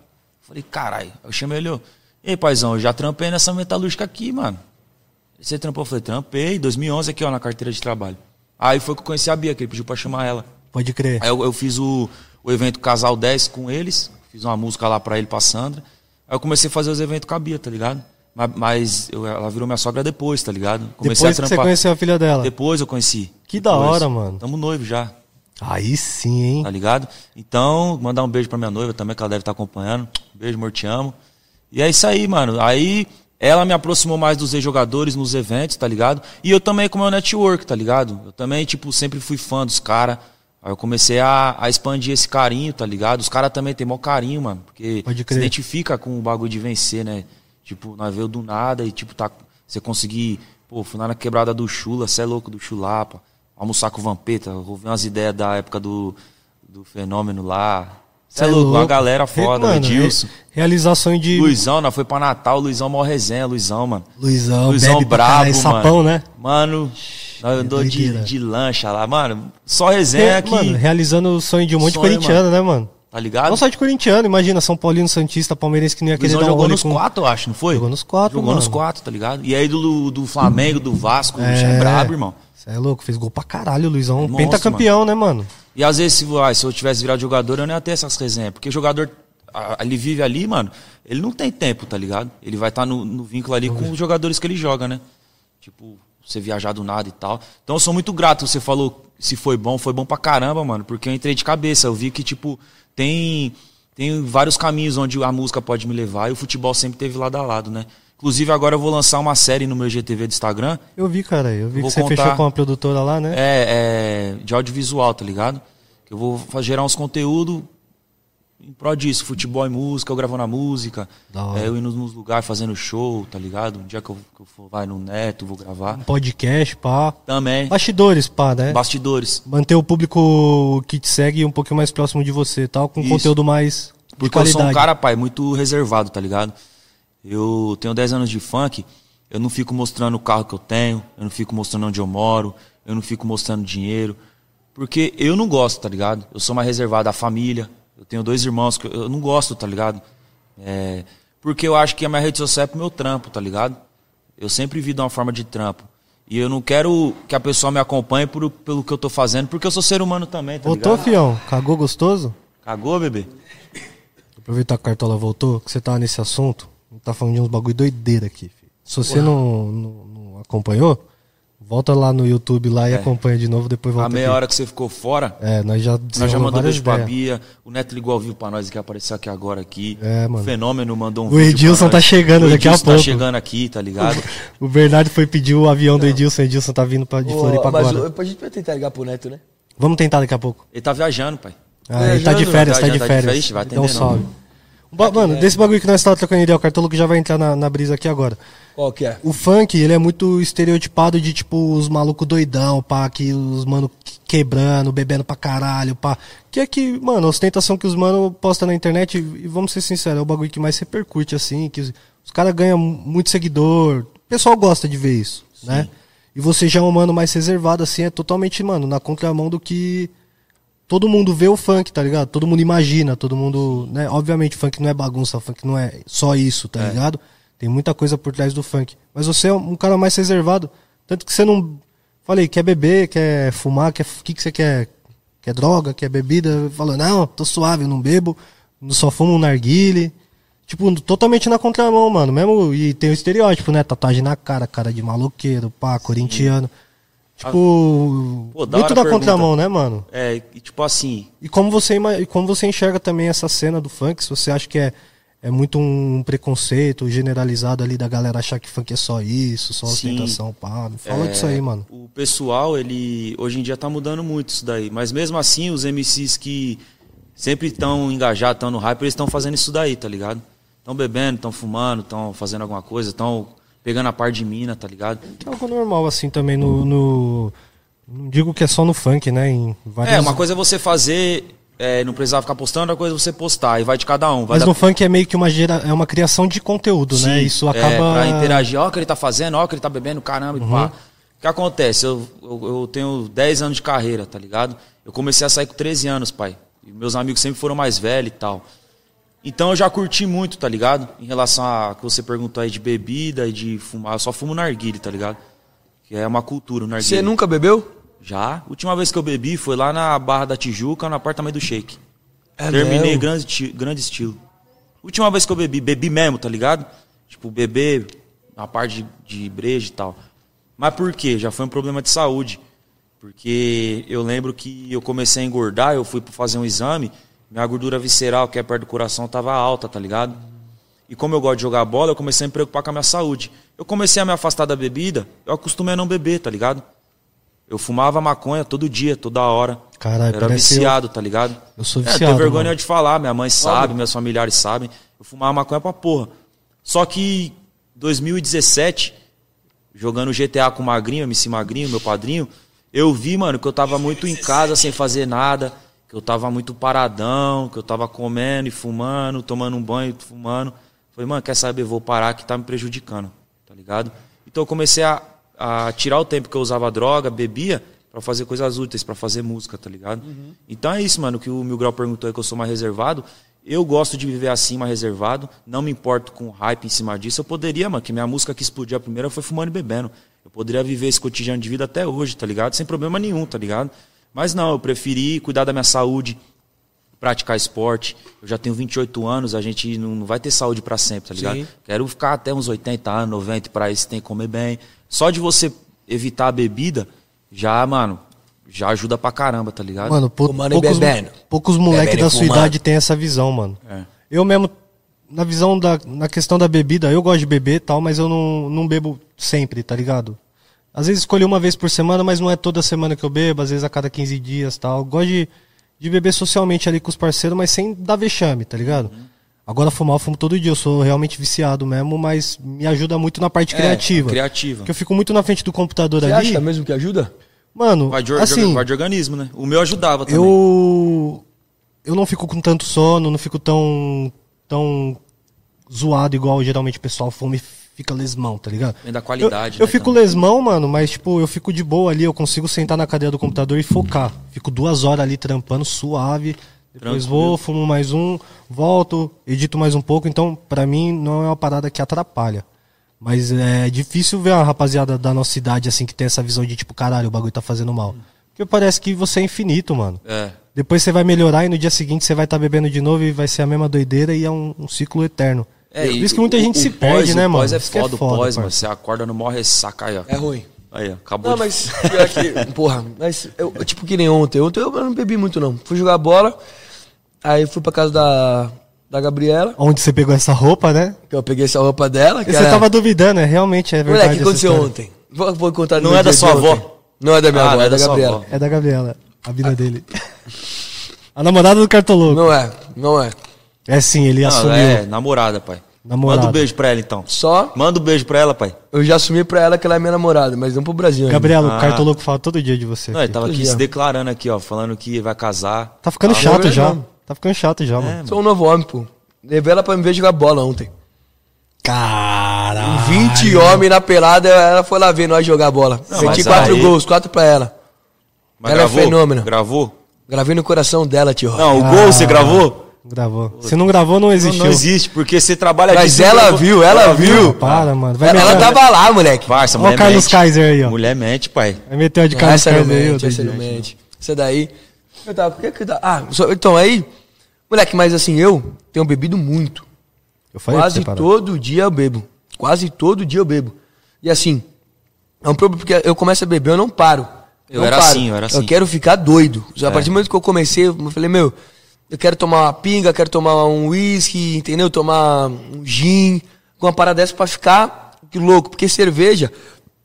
Falei, caralho. Eu chamei ele. E aí, paizão, eu já trampei nessa metalúrgica aqui, mano. Você trampou? Eu falei, trampei. 2011 aqui, ó, na carteira de trabalho. Aí foi que eu conheci a Bia, que ele pediu pra chamar ela. Pode crer. Aí eu, eu fiz o, o evento Casal 10 com eles. Fiz uma música lá pra ele, pra Sandra. Aí eu comecei a fazer os eventos com a Bia, tá ligado? Mas, mas eu- ela virou minha sogra depois, tá ligado? Comecei Depois que você conheceu a filha dela. Depois eu conheci. Que da Depois. hora, mano. Tamo noivo já Aí sim, hein? tá ligado? Então, mandar um beijo pra minha noiva também, que ela deve estar acompanhando. Beijo, amor, te amo. E é isso aí, mano. Aí ela me aproximou mais dos ex-jogadores nos eventos, tá ligado? E eu também com o meu network, tá ligado? Eu também, tipo, sempre fui fã dos caras. Aí eu comecei a, a expandir esse carinho, tá ligado? Os caras também têm maior carinho, mano. Porque Pode se identifica com o bagulho de vencer, né? Tipo, nós veio do nada e, tipo, tá, você conseguir. Pô, fui lá na quebrada do Chula, você é louco do Chulapa. Almoçar com o Vampeta, ouvi umas ideias da época do, do fenômeno lá. Você é louco, uma galera foda, Mano, Edilson. re- Realizar sonho de Luizão, nós foi pra Natal, Luizão mó resenha, Luizão, mano. Luizão, Luizão bebe brabo, caralho, mano. sapão, né? Mano, nós andou de, de lancha lá, mano. Só resenha aqui, Mano, realizando o sonho de um monte de Sonho, corintiano, né, mano? tá ligado? Não só de corintiano, imagina, São Paulino, Santista, Palmeirense que não ia querer Luizão dar um jogou nos com... quatro, acho, não foi? Jogou nos quatro, Jogou nos mano. quatro, tá ligado? E aí do, do Flamengo, do Vasco, bicho é brabo, irmão. É louco, fez gol pra caralho, Luizão. Monstro, Pentacampeão, né, mano? E às vezes, se, ah, se eu tivesse virado jogador, eu não ia ter essas resenhas. Porque jogador, a- ele vive ali, mano, ele não tem tempo, tá ligado? Ele vai estar no, no vínculo ali com os jogadores que ele joga, né? Tipo, você viajar do nada e tal. Então eu sou muito grato, você falou se foi bom, foi bom pra caramba, mano, porque eu entrei de cabeça, eu vi que, tipo, tem, tem vários caminhos onde a música pode me levar e o futebol sempre teve lado a lado, né? Inclusive agora eu vou lançar uma série no meu GTV do Instagram, Eu vi, cara. Eu vi Vou que você contar- fechou com uma produtora lá, né? é, é, de audiovisual, tá ligado? Eu vou gerar uns conteúdos em prol disso, futebol e música, eu gravando a música, é, eu indo nos lugares fazendo show, tá ligado? Um dia que eu, que eu for vai no Neto, vou gravar. Um podcast, pá. Também, Bastidores, pá, né? bastidores. Manter o público que te segue um pouquinho mais próximo de você tal, com Isso. conteúdo mais de Porque eu sou um cara, pai, muito reservado, tá ligado? Eu tenho 10 anos de funk, eu não fico mostrando o carro que eu tenho, eu não fico mostrando onde eu moro, eu não fico mostrando dinheiro. Porque eu não gosto, tá ligado? Eu sou mais reservado à família. Eu tenho dois irmãos que eu- eu não gosto, tá ligado? É, porque eu acho que a minha rede social é pro meu trampo, tá ligado? Eu sempre vi de uma forma de trampo. E eu não quero que a pessoa me acompanhe por, pelo que eu tô fazendo, porque eu sou ser humano também, tá Voltou, ligado? fião? Cagou gostoso? Cagou, bebê? Aproveitar que a Cartola voltou, que você tava nesse assunto, tá falando de uns bagulho doideira aqui. Filho. Se você não, não, não acompanhou, volta lá no YouTube lá e acompanha de novo, depois volta É. A meia aqui. hora que você ficou fora, É, nós já Nós já mandamos beijo pra. Bia. O Neto ligou ao vivo pra nós que apareceu aqui agora aqui. É, mano. O Fenômeno mandou um O vídeo Edilson pra tá chegando o daqui a Edilson pouco. tá chegando aqui, tá ligado? O Bernardo foi pedir o avião do Edilson, o Edilson tá vindo pra, de Ô, Floripa mas agora. o- a gente vai tentar ligar pro Neto, né? Vamos tentar daqui a pouco. Ele tá viajando, pai. Ah, ele tá de férias, tá tá de de férias. férias, vai Então atender, não. salve. Ba- Mano, desse bagulho que nós estávamos trocando ideia, o Cartolo que já vai entrar na, na brisa aqui agora. Qual que é? O funk, ele é muito estereotipado de, tipo, os malucos doidão, pá, que os mano que- quebrando, bebendo pra caralho, pá. Que é que, mano, a ostentação que os mano postam na internet, e vamos ser sinceros, é o bagulho que mais repercute, assim, que os, os caras ganham muito seguidor. O pessoal gosta de ver isso, né? E você já é um mano mais reservado, assim, é totalmente, mano, na contramão do que todo mundo vê o funk, tá ligado? Todo mundo imagina, todo mundo, né? Obviamente funk não é bagunça, funk não é só isso, tá ligado? Tem muita coisa por trás do funk. Mas você é um cara mais reservado, tanto que você não falei, quer beber, quer fumar, quer o que que você quer? Quer droga, quer bebida? Falou: "Não, tô suave, eu não bebo, só fumo um narguile". Tipo, totalmente na contramão, mano. Mesmo e tem o estereótipo, né? Tatuagem na cara, cara de maloqueiro, pá, corintiano. Tipo, Pô, da muito da contramão, né, mano? É, e tipo assim, E como você, e como você enxerga também essa cena do funk? Se você acha que é, é muito um preconceito generalizado ali da galera achar que funk é só isso, só Sim. ostentação, pá. Me Fala é, disso aí, mano. O pessoal, ele hoje em dia tá mudando muito isso daí. Mas mesmo assim, os MCs que sempre estão engajados, estão no hype, eles estão fazendo isso daí, tá ligado? Estão bebendo, estão fumando, estão fazendo alguma coisa, estão pegando a par de mina, tá ligado? É algo normal, assim, também no, no- Não digo que é só no funk, né? Em várias... É, uma coisa é você fazer, é, não precisava ficar postando, outra coisa é você postar, e vai de cada um. Mas no funk é meio que uma, gera... é uma criação de conteúdo, né? Sim, Isso é, acaba. pra interagir, ó o que ele tá fazendo, ó o que ele tá bebendo, caramba, Uhum. pá. O que acontece? Eu, eu, eu tenho 10 anos de carreira, tá ligado? Eu comecei a sair com 13 anos, pai. E meus amigos sempre foram mais velhos e tal. Então eu já curti muito, tá ligado? Em relação a que você perguntou aí de bebida e de fumar. Eu só fumo narguile, tá ligado? Que é uma cultura, o narguile. Você nunca bebeu? Já. Última vez que eu bebi foi lá na Barra da Tijuca, no apartamento do Shake. É Terminei grande, grande estilo. Última vez que eu bebi, bebi mesmo, tá ligado? Tipo, beber na parte de, de breja e tal. Mas por quê? Já foi um problema de saúde. Porque eu lembro que eu comecei a engordar, eu fui fazer um exame, minha gordura visceral, que é perto do coração, tava alta, tá ligado? E como eu gosto de jogar bola, eu comecei a me preocupar com a minha saúde. Eu comecei a me afastar da bebida, eu acostumei a não beber, tá ligado? Eu fumava maconha todo dia, toda hora. Caralho, eu era viciado, tá ligado? Eu sou É, viciado, tenho vergonha mano. de falar, minha mãe sabe, meus familiares sabem. Eu fumava maconha pra porra. Só que 2017, jogando GTA com o Magrinho, MC Magrinho, meu padrinho, eu vi, mano, que eu tava muito em casa sem fazer nada, que eu tava muito paradão, que eu tava comendo e fumando, tomando um banho e fumando. Falei, mano, quer saber, vou parar que tá me prejudicando, tá ligado? Então eu comecei a, a tirar o tempo que eu usava droga, bebia, pra fazer coisas úteis, pra fazer música, tá ligado? Então é isso, mano, que o Mil Grau perguntou aí que eu sou mais reservado. Eu gosto de viver assim, mais reservado. Não me importo com hype em cima disso. Eu poderia, mano, que minha música que explodiu a primeira foi fumando e bebendo. Eu poderia viver esse cotidiano de vida até hoje, tá ligado? Sem problema nenhum, tá ligado? Mas não, eu preferi cuidar da minha saúde, praticar esporte. Eu já tenho 28 anos, a gente não, vai ter saúde para sempre, tá ligado? Sim. Quero ficar até uns 80 anos, 90, para isso tem que comer bem. Só de você evitar a bebida, já, mano, já ajuda pra caramba, tá ligado? Mano, pou- Fumando poucos, bebendo. poucos moleques da sua fumando. idade têm essa visão, mano. É. Eu mesmo, na visão da. Na questão da bebida, eu gosto de beber e tal, mas eu não, não bebo sempre, tá ligado? Às vezes escolhi uma vez por semana, mas não é toda semana que eu bebo, às vezes a cada 15 dias tal. Eu gosto de, de beber socialmente ali com os parceiros, mas sem dar vexame, tá ligado? Uhum. Agora fumar eu fumo todo dia, eu sou realmente viciado mesmo, mas me ajuda muito na parte É, criativa. criativa. Porque eu fico muito na frente do computador Você ali. acha mesmo que ajuda? Mano, Vai de, assim, vai de organismo, né? O meu ajudava também. eu eu não fico com tanto sono, não fico tão tão zoado igual geralmente o pessoal fuma e fica lesmão, tá ligado? Vem da qualidade, Eu, eu né, fico também. lesmão, mano, mas tipo, eu fico de boa ali, eu consigo sentar na cadeira do computador e focar. Fico duas horas ali trampando suave. Depois Tranquilo. vou, fumo mais um, volto, edito mais um pouco. Então, pra mim, não é uma parada que atrapalha. Mas é difícil ver a rapaziada da nossa idade, assim, que tem essa visão de tipo, caralho, o bagulho tá fazendo mal. Porque parece que você é infinito, mano. É. Depois você vai melhorar e no dia seguinte você vai estar bebendo de novo e vai ser a mesma doideira e é um, um ciclo eterno. É, Por isso que muita o- gente o se pós- perde, né, o mano? Pós é que foda, o pós, mano. Você acorda no maior ressaca aí, ó. É ruim. Aí, ó. Acabou Não, de... mas pior que. Porra, mas eu, tipo que nem ontem. Ontem eu não bebi muito, não. Fui jogar bola, aí fui pra casa da, da Gabriela, Onde você pegou essa roupa, né? que eu peguei essa roupa dela. Que E você era- tava duvidando, é realmente é verdade. Moleque, o que aconteceu história. ontem? Vou, vou contar Não é da sua ontem. avó? Não é da minha Ah, avó, não é é da da Gabriela. avó. É da Gabriela, a vida dele. A namorada do cartoloco. Não é, não é. É sim, ele Não, assumiu. é namorada, pai. Namorada. Manda um beijo pra ela, então. Só Manda um beijo pra ela, pai. eu já assumi pra ela que ela é minha namorada, mas não pro Brasil. ainda. Gabriela, o Ah. cartoloco fala todo dia de você. Não, ele aqui. tava aqui dia. se declarando aqui, ó, falando que vai casar. Tá ficando Ah, chato não, já. não. Tá ficando chato já, mano. Sou um novo homem, pô. Levei ela pra me ver jogar bola ontem. Caralho. 20 homens na pelada, ela foi lá ver nós jogar bola. Não, Meti mas quatro aí- gols, quatro pra ela. Mas Ela é fenômeno. Gravou? Gravei no coração dela, tio. Não, o Ah. gol você gravou? Gravou. Se não gravou, não Não, existiu. não existe, porque você trabalha Mas disso, ela gravou. viu, ela viu. Para, mano. Vai Ela, ela tava lá, moleque. Parça, mulher o Carlos mente. Kaiser aí, ó. Mulher mente, pai. Vai meter uma de Carlos não Kaiser aí, ó. mente, essa não doidinho. mente. Essa daí. Eu tava, por que que eu tava? Ah, só- então aí. Moleque, mas assim, eu tenho bebido muito. Eu falei Quase todo dia eu bebo. Quase todo dia eu bebo. E assim, é um problema porque eu começo a beber, eu não paro. Eu não era paro. assim, eu era assim. Eu quero ficar doido. A É. partir do momento que eu comecei, eu falei, meu, eu quero tomar uma pinga, quero tomar um whisky, entendeu? Tomar um gin, uma parada dessa pra ficar que louco. Porque cerveja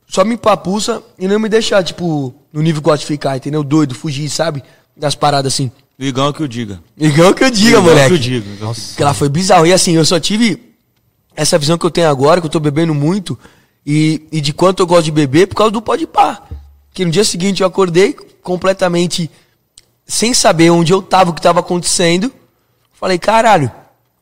só me papuça e não me deixar, tipo, no nível que eu gosto de ficar, entendeu? Doido, fugir, sabe? Das paradas assim. Igão é que eu diga. Igual que eu diga, Igão moleque. que eu digo. Igão. Que ela foi bizarro. E assim, eu só tive essa visão que eu tenho agora, que eu tô bebendo muito, e, e de quanto eu gosto de beber, por causa do pode pá. Que no dia seguinte eu acordei completamente sem saber onde eu tava, o que tava acontecendo. Falei, caralho,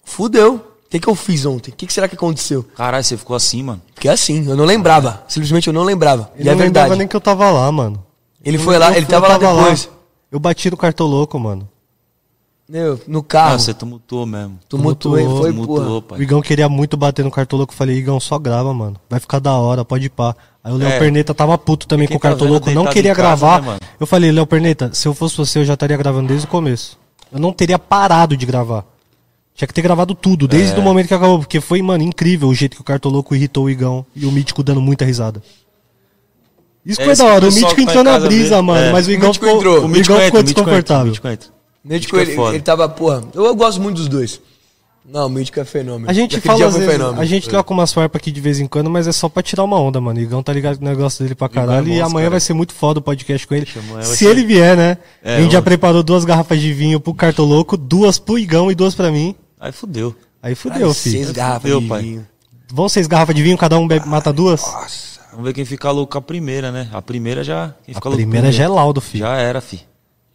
fudeu. O que, que eu fiz ontem? O que, que será que aconteceu? Caralho, você ficou assim, mano. É assim, eu não lembrava. Simplesmente eu não lembrava. Ele e é não lembrava verdade. nem que eu tava lá, mano. Ele Eu- foi lá, ele fui- tava eu lá depois. Eu bati no cartoloco, mano. Meu, no carro. Ah, você tumultuou mesmo. tumultuei, tumultuou, foi, tumultuou, porra. O pai. Igão queria muito bater no cartoloco. Eu falei, Igão, só grava, mano. Vai ficar da hora, pode ir pá. Aí o Léo É. Perneta tava puto também com o tá cartoloco, não queria casa, gravar. né, eu falei, Léo Perneta, se eu fosse você, eu já estaria gravando desde o começo. Eu não teria parado de gravar. Tinha que ter gravado tudo, desde É. o momento que acabou. Porque foi, mano, incrível o jeito que o cartoloco irritou o Igão e o Mítico dando muita risada. Isso É foi da hora. o O Mítico tá entrou na brisa, vê. mano. É. Mas o O Igão Mítico ficou, entrou. o O Igão ficou o o desconfortável. Mítico é ele, foda. ele tava, porra, eu, eu gosto muito dos dois. Não, o Mítico é fenômeno. A gente fala às vezes, fenômeno. a gente troca umas farpas aqui de vez em quando, mas é só pra tirar uma onda, mano. O Igão tá ligado no negócio dele pra é caralho e monstro, amanhã cara. vai ser muito foda o podcast com ele. Se ele vier, né? É, a gente já preparou duas garrafas de vinho pro Cartoloco, duas pro Igão e duas pra mim. Aí fudeu. Aí Ai, fudeu, seis filho. garrafas Fudeu, de pai. vinho. Vão seis garrafas de vinho, cada um bebe, mata duas? Vamos ver quem fica louco com a primeira, né? A primeira já. Quem A fica louco primeira já é laudo, filho. Já era, fi.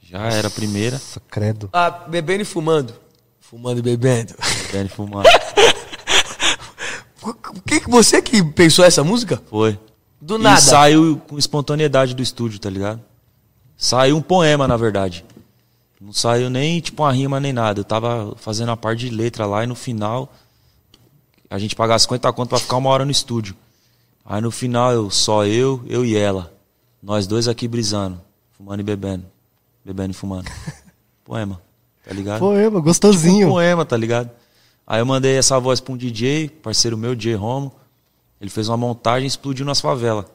Já era a primeira. Nossa, credo. Ah, bebendo e fumando. Fumando e bebendo. Bebendo e fumando. O que, que você que pensou essa música? Foi. Do E nada. saiu com espontaneidade do estúdio, tá ligado? Saiu um poema, na verdade. Não saiu nem tipo uma rima nem nada. Eu tava fazendo a parte de letra lá e no final a gente pagava 50 conto pra ficar uma hora no estúdio. Aí no final eu, só eu, eu e ela. Nós dois aqui brisando, fumando e bebendo. Bebendo e fumando. Poema. Tá ligado? Poema, gostosinho. Um poema, tá ligado? Aí eu mandei essa voz pra um DJ, parceiro meu, DJ Romo. Ele fez uma montagem e explodiu nas favelas.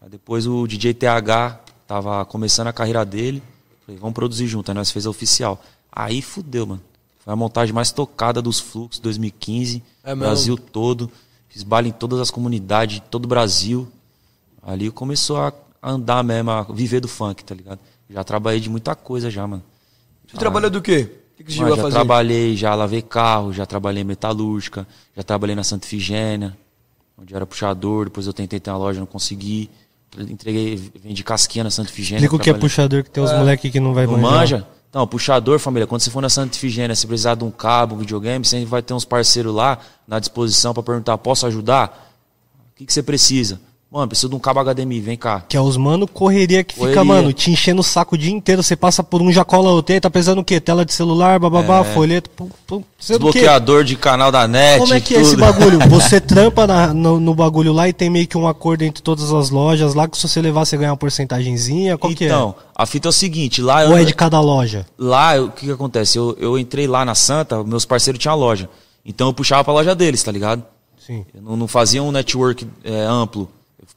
Aí depois o DJ TH tava começando a carreira dele. Falei, vamos produzir junto. Aí nós fez a oficial. Aí fudeu, mano. Foi a montagem mais tocada dos Fluxos 2015. É mesmo? Brasil todo. Fiz baile em todas as comunidades, todo o Brasil. Ali começou a andar mesmo, a viver do funk, tá ligado? Já trabalhei de muita coisa já, mano. Você trabalhou do quê? O que, que você Mano, chegou a já fazer? trabalhei, já lavei carro, já trabalhei metalúrgica, já trabalhei na Santa Ifigênia, onde eu era puxador, depois eu tentei ter uma loja, não consegui. Entreguei, vendi casquinha na Santa Ifigênia. Explica o que é puxador, que tem uns moleque que não vai Não manjar. manja? Então, puxador, família, quando você for na Santa Ifigênia, se precisar de um cabo, um videogame, você vai ter uns parceiros lá na disposição pra perguntar, posso ajudar? O que, que você precisa? Mano, preciso de um cabo HDMI, vem cá. Que é os mano correria que fica, Correria. mano, te enchendo o saco o dia inteiro. Você passa por um, já cola aí, tá pensando o quê? Tela de celular, bababá, folheto. Pum, pum. Desbloqueador de canal da net, Como é que é esse tudo. bagulho? Você trampa na- no, no bagulho lá e tem meio que um acordo entre todas as lojas lá que se você levar você ganha uma porcentagenzinha? Qual que é? Então, a fita é o seguinte, lá eu, Ou é de cada loja? lá eu- o que, que acontece? Eu, eu entrei lá na Santa, meus parceiros tinham loja. Então eu puxava pra loja deles, tá ligado? Sim. Eu não, não fazia um network é, amplo.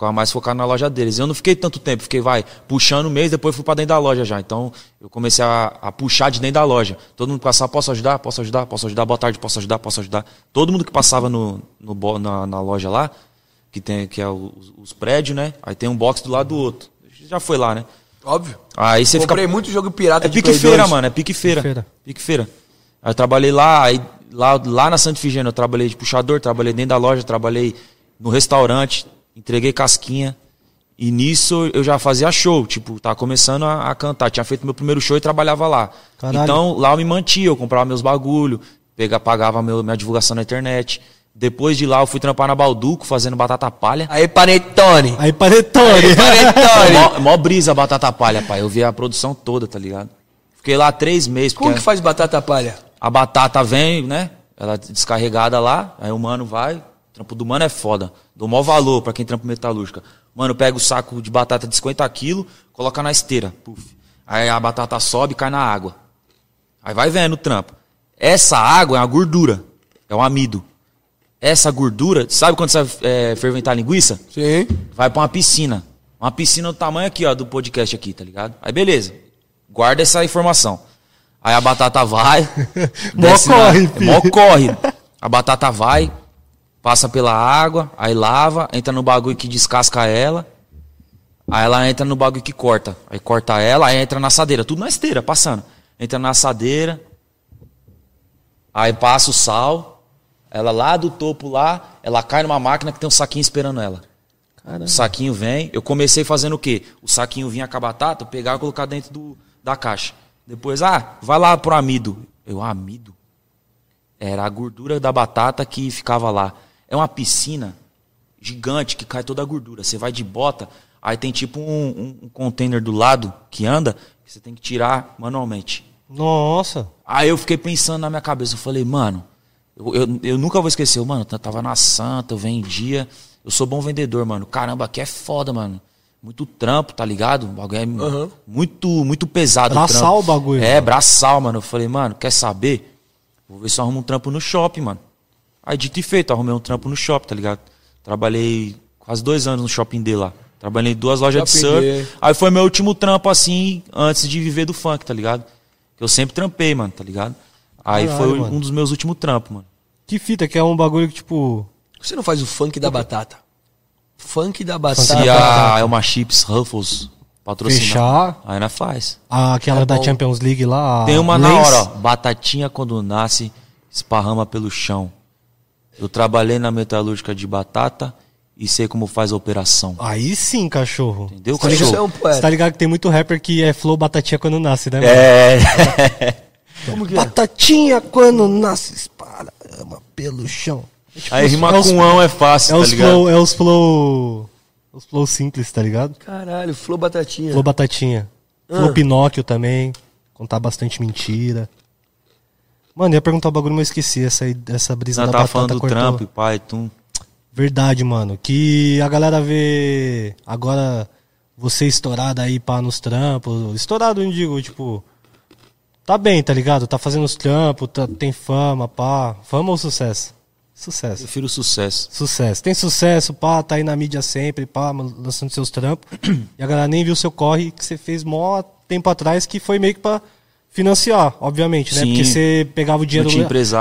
Ficava mais focado na loja deles. Eu não fiquei tanto tempo, fiquei, vai, puxando o mês, depois fui pra dentro da loja já. Então, eu comecei a, a puxar de dentro da loja. Todo mundo passava, posso ajudar? Posso ajudar? Posso ajudar? Boa tarde, posso ajudar? Posso ajudar? Todo mundo que passava no, no na, na loja lá, que, tem, que é os, os prédios, né? Aí tem um box do lado do outro. Já foi lá, né? Óbvio. Aí você fica Comprei muito jogo pirata é de pique feira, 2. mano, é pique feira. Pique feira. Pique feira. Aí eu trabalhei lá, aí lá, lá na Santa Ifigênia eu trabalhei de puxador, trabalhei dentro da loja, trabalhei no restaurante, entreguei casquinha. E nisso eu já fazia show, tipo, tava começando a, a cantar. Tinha feito meu primeiro show e trabalhava lá. Caralho. Então lá eu me mantia, eu comprava meus bagulho, pega, pagava meu, minha divulgação na internet. Depois de lá eu fui trampar na Balduco, fazendo batata palha. Aí, Panetone. Aí panetone. Panetone. Mó, mó brisa a batata palha, pai. Eu vi a produção toda, tá ligado? Fiquei lá três meses. Como que faz batata palha? A batata vem, né? Ela é descarregada lá, aí o mano vai. O trampo do mano é foda. Dou maior valor pra quem trampa metalúrgica. Mano, pega o saco de batata de 50 quilos, coloca na esteira. Puf. Aí a batata sobe e cai na água. Aí vai vendo o trampo. Essa água é uma gordura. É um amido. Essa gordura, sabe quando você vai é, ferventar linguiça? Sim. vai pra uma piscina. Uma piscina do tamanho aqui, ó, do podcast aqui, tá ligado? Aí beleza. Guarda essa informação. Aí a batata vai. Mó corre, filho. Mó corre. A batata vai, passa pela água, aí lava, entra no bagulho que descasca ela. Aí ela entra no bagulho que corta. Aí corta ela, aí entra na assadeira. Tudo na esteira, passando. Entra na assadeira. Aí passa o sal. Ela lá do topo lá, ela cai numa máquina que tem um saquinho esperando ela. O saquinho vem. Eu comecei fazendo o quê? O saquinho vinha com a batata, eu pegava e colocava dentro do, da caixa. Depois, ah, vai lá pro amido. Eu, amido? Era a gordura da batata que ficava lá. É uma piscina gigante que cai toda a gordura. Você vai de bota, aí tem tipo um, um, um container do lado que anda, que você tem que tirar manualmente. Nossa. Aí eu fiquei pensando na minha cabeça, eu falei, mano, eu, eu, eu nunca vou esquecer, eu, mano, eu tava na Santa, eu vendia, eu sou bom vendedor, mano. Caramba, aqui é foda, mano. Muito trampo, tá ligado? O bagulho é Aham. muito, muito pesado. Braçal trampo. o bagulho. É, braçal, mano. Eu falei, mano, quer saber? Vou ver se eu arrumo um trampo no shopping, mano. Aí, dito e feito, arrumei um trampo no shopping, tá ligado? Trabalhei quase dois anos no shopping D lá. Trabalhei em duas lojas de Shopping surf. D. Aí foi meu último trampo, assim, antes de viver do funk, tá ligado? Eu sempre trampei, mano, tá ligado? Aí Caralho, foi mano. um dos meus últimos trampos, mano. Que fita, que é um bagulho que, tipo. Você não faz o funk da batata? Funk da Se batata. a Elma Chips Ruffles patrocinar, Fechar. aí nós faz. a- aquela É da bom. Champions League lá. Tem uma na Lace. hora, ó. Batatinha quando nasce, esparrama pelo chão. Eu trabalhei na metalúrgica de batata e sei como faz a operação. Aí sim, cachorro. Entendeu, Você tá ligado- Você é um Você tá ligado que tem muito rapper que é flow batatinha quando nasce, né? mano? É. Como que é? Batatinha quando nasce, esparama pelo chão. É tipo Aí os- rima é com ão é fácil, É tá os ligado? flow, é os flow. Os flow simples, tá ligado? Caralho, Flow Batatinha. Flow batatinha. Ah. Flow Pinóquio também. Contar bastante mentira. Mano, ia perguntar o bagulho, mas eu esqueci. Essa, essa brisa Nós da tava batata falando do cortou. trampo, pai, tum. Verdade, mano. Que a galera vê agora você estourado aí pá nos trampos. Estourado, eu digo, tipo. tá bem, tá ligado? Tá fazendo os trampos, tá- tem fama, pá. Fama ou sucesso? Sucesso. Prefiro sucesso. Sucesso. Tem sucesso, pá, tá aí na mídia sempre, pá, lançando seus trampos. e a galera nem viu seu corre que você fez mó tempo atrás, que foi meio que pra financiar, obviamente, né? Sim. Porque você pegava o dinheiro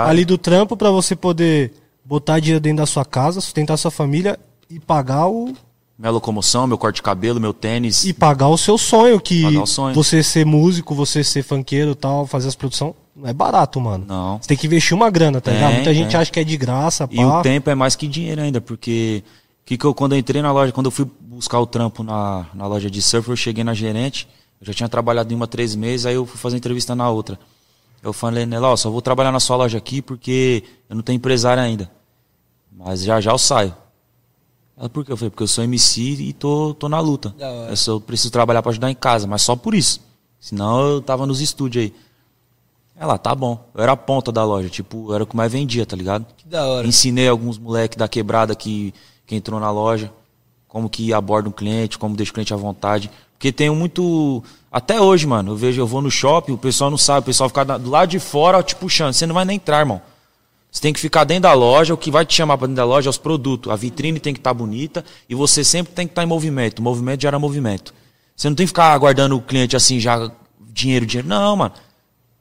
ali do trampo pra você poder botar dinheiro dentro da sua casa, sustentar sua família e pagar o Minha locomoção, meu corte de cabelo, meu tênis. e pagar o seu sonho, que sonho. você ser músico, você ser funkeiro e tal, fazer as produções, não é barato, mano. Não. Você tem que investir uma grana, tá ligado? Muita gente tem. acha que é de graça, pá. E o tempo é mais que dinheiro ainda, porque que que eu, quando eu entrei na loja, quando eu fui buscar o trampo na, na loja de surf, eu cheguei na gerente, eu já tinha trabalhado em uma três meses, aí eu fui fazer entrevista na outra. Eu falei nela, ó, só vou trabalhar na sua loja aqui porque eu não tenho empresário ainda. Mas já já eu saio. Ela, por quê? Eu falei, porque eu sou MC e tô, tô na luta. Eu só preciso trabalhar pra ajudar em casa, mas só por isso. Senão eu tava nos estúdios aí. Ela, tá bom. Eu era a ponta da loja, tipo, era o que mais vendia, tá ligado? Que da hora. Ensinei alguns moleques da quebrada que, que entrou na loja, como que aborda um cliente, como deixa o cliente à vontade. Porque tem muito. Até hoje, mano, eu vejo, eu vou no shopping, o pessoal não sabe, o pessoal fica do lado de fora te puxando. Você não vai nem entrar, irmão. Você tem que ficar dentro da loja, o que vai te chamar pra dentro da loja é os produtos. A vitrine tem que estar bonita e você sempre tem que estar em movimento. O movimento gera movimento. Você não tem que ficar aguardando o cliente assim, já dinheiro, dinheiro. Não, mano.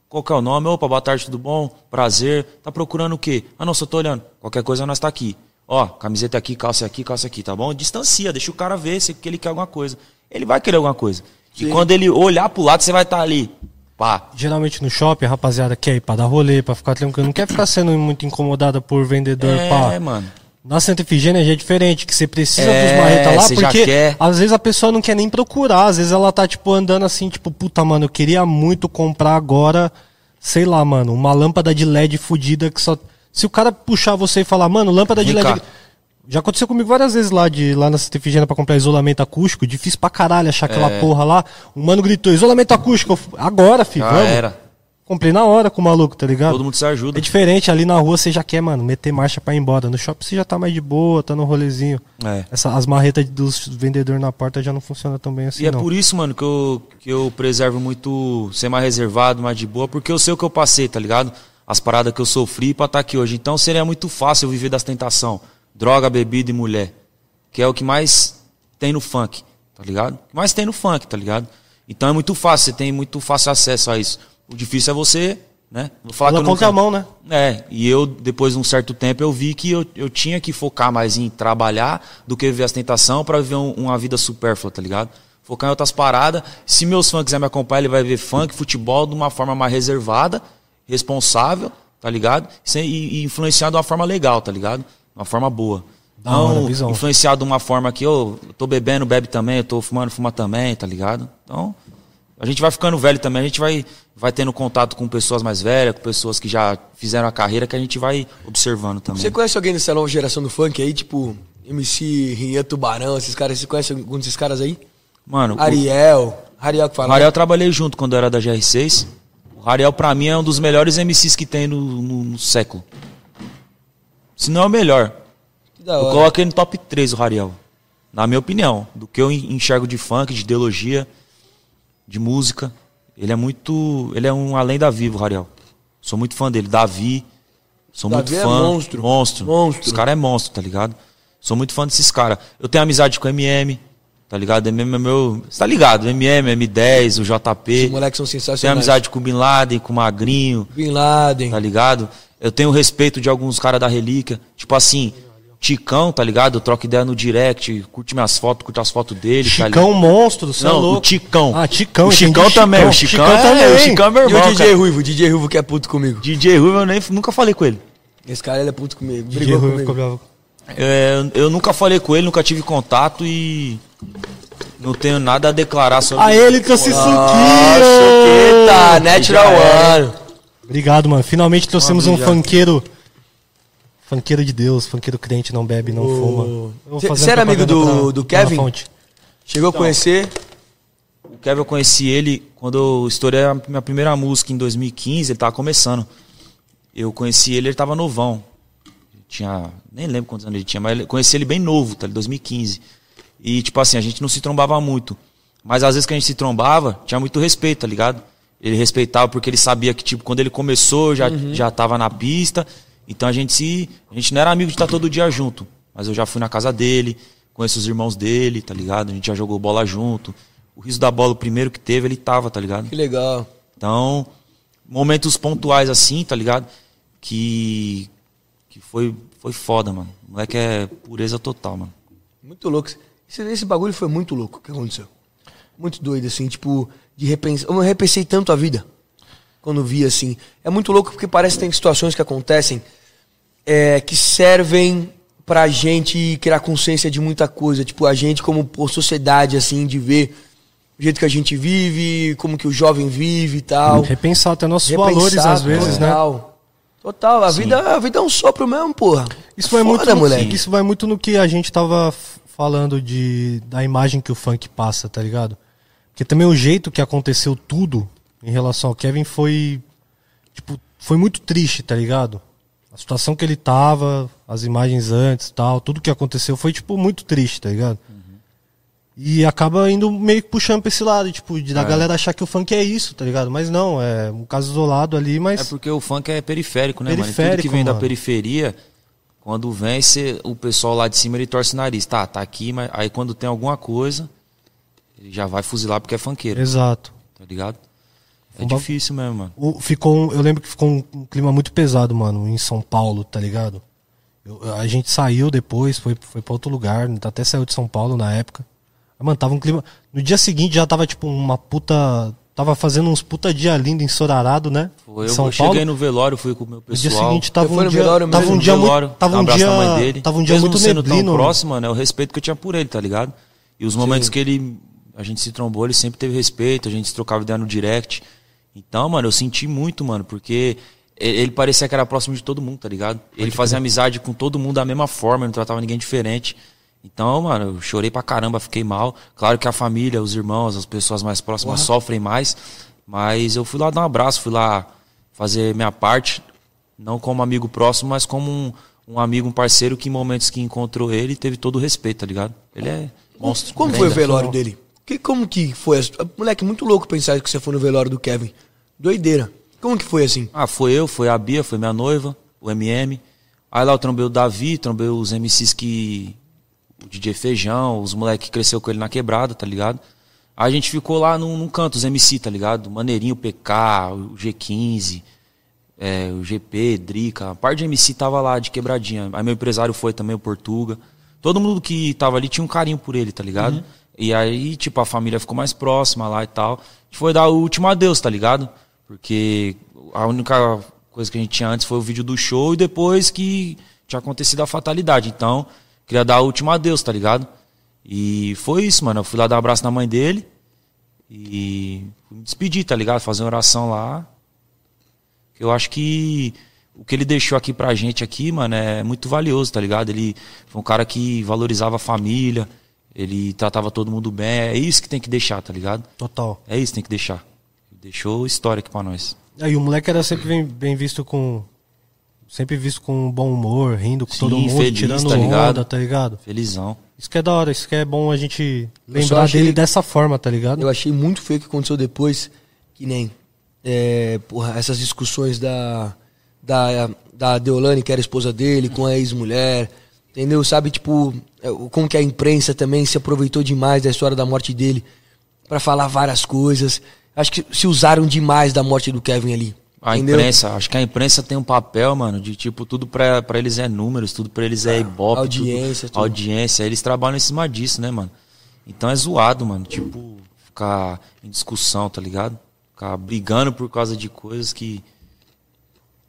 Qual que é o nome? Opa, boa tarde, tudo bom? Prazer. Tá procurando o quê? Ah, não, só tô olhando. Qualquer coisa nós tá aqui. Ó, camiseta aqui, calça aqui, calça aqui, tá bom? Distancia, deixa o cara ver se ele quer alguma coisa. Ele vai querer alguma coisa. E quando ele olhar pro lado, você vai estar ali. Pá. Geralmente no shopping, a rapaziada quer ir pra dar rolê, pra ficar tranquilo. Não quer ficar sendo muito incomodada por vendedor, pá. É, mano. Na Santa Efigênia já é diferente, que você precisa É, dos marretas lá, porque quer. às vezes a pessoa não quer nem procurar, às vezes ela tá, tipo, andando assim, tipo, puta, mano, eu queria muito comprar agora, sei lá, mano, uma lâmpada de LED fudida que só. Se o cara puxar você e falar, mano, lâmpada de Vem LED. cá. Já aconteceu comigo várias vezes lá, de, lá na Santa Efigênia pra comprar isolamento acústico, difícil pra caralho achar aquela porra lá. O mano gritou, isolamento acústico, agora, filho, vamos. era. Comprei na hora com o maluco, tá ligado? Todo mundo se ajuda. É diferente, ali na rua você já quer, mano, meter marcha pra ir embora. No shopping você já tá mais de boa, tá no rolezinho. É. Essa, as marretas dos vendedores na porta já não funcionam tão bem assim, E é não. por isso, mano, que eu, que eu preservo muito ser mais reservado, mais de boa, porque eu sei o que eu passei, tá ligado? As paradas que eu sofri pra estar aqui hoje. Então seria muito fácil eu viver das tentação. Droga, bebida e mulher. Que é o que mais tem no funk, tá ligado? O que mais tem no funk, tá ligado? Então é muito fácil, você tem muito fácil acesso a isso. O difícil é você, né? Vou falar que eu nunca- contramão, né? é, e eu, depois de um certo tempo, eu vi que eu, eu tinha que focar mais em trabalhar do que viver as tentação para viver um- uma vida supérflua, tá ligado? Focar em outras paradas. Se meus fãs quiserem me acompanhar, ele vai ver funk, futebol de uma forma mais reservada, responsável, tá ligado? E, e influenciar de uma forma legal, tá ligado? De uma forma boa. Da hora, Não visão. influenciar de uma forma que eu, eu tô bebendo, bebe também, eu tô fumando, fuma também, tá ligado? Então, a gente vai ficando velho também, a gente vai, vai tendo contato com pessoas mais velhas, com pessoas que já fizeram a carreira, que a gente vai observando também. Você conhece alguém dessa nova geração do funk aí, tipo MC Rinha Tubarão, esses caras? Você conhece algum desses caras aí? Mano, o Ariel. Ariel que o fala. Rariel eu trabalhei junto quando eu era da GR6. O Rariel, pra mim, é um dos melhores MCs que tem no, no- no século. Se não é o melhor. Eu coloco ele no top 3, o Rariel. Na minha opinião. Do que eu en- enxergo de funk, de ideologia, de música. Ele é muito. Ele é um além da vivo, o Rariel. Sou muito fã dele. Davi. Sou Davi muito é fã. monstro. Monstro. Monstro. Os caras é monstro, tá ligado? Sou muito fã desses caras. Eu tenho amizade com o MM, tá ligado? MM é meu. Você tá ligado? MM, M10, o Os JP. moleques são Tenho sensacionais. amizade com o Bin Laden, com o Magrinho Bin Laden. tá ligado? Eu tenho respeito de alguns caras da relíquia. Tipo assim, Ticão, tá ligado? Eu troco ideia no direct, curte minhas fotos, curte as fotos dele, tá ligado? Chicão monstro, você é Não, louco. o Ticão. Ah, Ticão. O Chicão também, o Chicão, é, o Chicão é meu E o irmão, DJ cara. Ruivo, DJ Ruivo que é puto comigo. DJ Ruivo eu nem, nunca falei com ele. Esse cara ele é puto comigo. DJ Brigou Rui comigo. ficou bravo. É, eu nunca falei com ele, nunca tive contato e não tenho nada a declarar sobre Ah, ele trouxe Nossa, suquinho! Eita, Natural Já é. One. Obrigado, mano. Finalmente trouxemos um funkeiro. Funkeiro de Deus, funkeiro crente, não bebe, não fuma. Eu vou Cê- fazer cê era amigo do- pra- do Kevin? Chegou a conhecer. O Kevin eu conheci ele quando eu estourei a minha primeira música em 2015, ele tava começando. Eu conheci ele, ele tava novão. Tinha, nem lembro quantos anos ele tinha, mas conheci ele bem novo, tá? Em 2015. E tipo assim, a gente não se trombava muito. Mas às vezes que a gente se trombava, tinha muito respeito, tá ligado? Ele respeitava porque ele sabia que, tipo, quando ele começou, já, já tava na pista. Então a gente se. A gente não era amigo de estar todo dia junto. Mas eu já fui na casa dele, conheço os irmãos dele, tá ligado? A gente já jogou bola junto. O riso da bola, o primeiro que teve, ele tava, tá ligado? Que legal. Então, momentos pontuais assim, tá ligado? Que. Que foi, foi foda, mano. O moleque é pureza total, mano. Muito louco. Esse, esse bagulho foi muito louco o que aconteceu. Muito doido, assim, tipo, de repensar. Eu não repensei tanto a vida quando vi, assim. É muito louco porque parece que tem situações que acontecem é, que servem pra gente criar consciência de muita coisa. Tipo, a gente como por sociedade, assim, de ver o jeito que a gente vive, como que o jovem vive e tal. Repensar até nossos Repensar, valores às vezes, né? total. Total, a vida, a vida é um sopro mesmo, porra. Isso vai, Foda, muito no, isso vai muito no que a gente tava falando de, da imagem que o funk passa, tá ligado? Porque também o jeito que aconteceu tudo em relação ao Kevin foi. Tipo, foi muito triste, tá ligado? A situação que ele tava, as imagens antes tal, tudo que aconteceu foi, tipo, muito triste, tá ligado? E acaba indo meio que puxando pra esse lado, tipo, de da galera achar que o funk é isso, tá ligado? Mas não, é um caso isolado ali, mas. É porque o funk é periférico, né, mano? E Tudo que Periférico, vem da mano. periferia, quando vem, cê, o pessoal lá de cima ele torce o nariz. Tá, tá aqui, mas aí quando tem alguma coisa, ele já vai fuzilar porque é funkeiro, Exato. tá ligado? É Um difícil mesmo, mano. O- ficou, um- eu lembro que ficou um, clima muito pesado, mano, em São Paulo, tá ligado? Eu- a gente saiu depois, foi, foi pra outro lugar, até saiu de São Paulo na época. Mas, Mano, tava um clima. No dia seguinte já tava, tipo, uma puta. Tava fazendo uns puta dia lindo em Sorarado, né? Foi, Em eu, São eu Paulo. cheguei no velório, fui com o meu No pessoal. dia seguinte tava um no dia, velório tava mesmo? um no dia velório, muito, tava um dia, na mãe dele. tava um dia Mesmo muito sendo neblino. tão próximo, mano, é o respeito que eu tinha por ele, tá ligado? E os momentos que ele a gente se trombou, ele sempre teve respeito, a gente se trocava ideia no direct. Então, mano, eu senti muito, mano, porque ele parecia que era próximo de todo mundo, tá ligado? Ele fazia amizade com todo mundo da mesma forma, não tratava ninguém diferente. Então, mano, eu chorei pra caramba, fiquei mal. Claro que a família, os irmãos, as pessoas mais próximas sofrem mais, mas eu fui lá dar um abraço, fui lá fazer minha parte, não como amigo próximo, mas como um, um amigo, um parceiro que em momentos que encontrou ele teve todo o respeito, tá ligado? Ele é monstro. Como foi o velório dele? Que, como que foi? Moleque, muito louco pensar que você foi no velório do Kevin. Doideira. Como que foi assim? Ah, foi eu, foi a Bia, foi minha noiva, o MM. Aí lá eu trombei o Davi, trombei os MCs que. O DJ Feijão, os moleques que cresceu com ele na quebrada, tá ligado? Aí a gente ficou lá num, num canto, os MC, tá ligado? Maneirinho, PK, o G15, é, o GP, Drica. A parte de MC tava lá de quebradinha. Aí meu empresário foi também, o Portuga. Todo mundo que tava ali tinha um carinho por ele, tá ligado? E aí, tipo, a família ficou mais próxima lá e tal. A gente foi dar o último adeus, tá ligado? Porque a única coisa que a gente tinha antes foi o vídeo do show e depois que tinha acontecido a fatalidade. Então, queria dar o último adeus, tá ligado? E foi isso, mano. Eu fui lá dar um abraço na mãe dele e me despedir, tá ligado? Fazer uma oração lá. Eu acho que o que ele deixou aqui pra gente aqui, mano, é muito valioso, tá ligado? Ele foi um cara que valorizava a família, ele tratava todo mundo bem. É isso que tem que deixar, tá ligado? Total. É isso que tem que deixar. Deixou história aqui pra nós. Aí o moleque era sempre bem, bem visto com. Sempre visto com bom humor, rindo com Sim, todo mundo, feliz, tirando tá ligado? onda, tá ligado? Felizão. Isso que é da hora, isso que é bom a gente lembrar achei- dele dessa forma, tá ligado? Eu achei muito feio o que aconteceu depois, que nem é, porra, essas discussões da, da, da Deolane, que era a esposa dele, com a ex-mulher, entendeu? Sabe, tipo, é, como que a imprensa também se aproveitou demais da história da morte dele pra falar várias coisas. Acho que se usaram demais da morte do Kevin ali. A entendeu? imprensa, acho que a imprensa tem um papel, mano, de tipo, tudo pra, pra eles é números, tudo pra eles é ibope. audiência, tudo, tudo. Audiência, eles trabalham em cima disso, né, mano? Então é zoado, mano, tipo, ficar em discussão, tá ligado? Ficar brigando por causa de coisas que.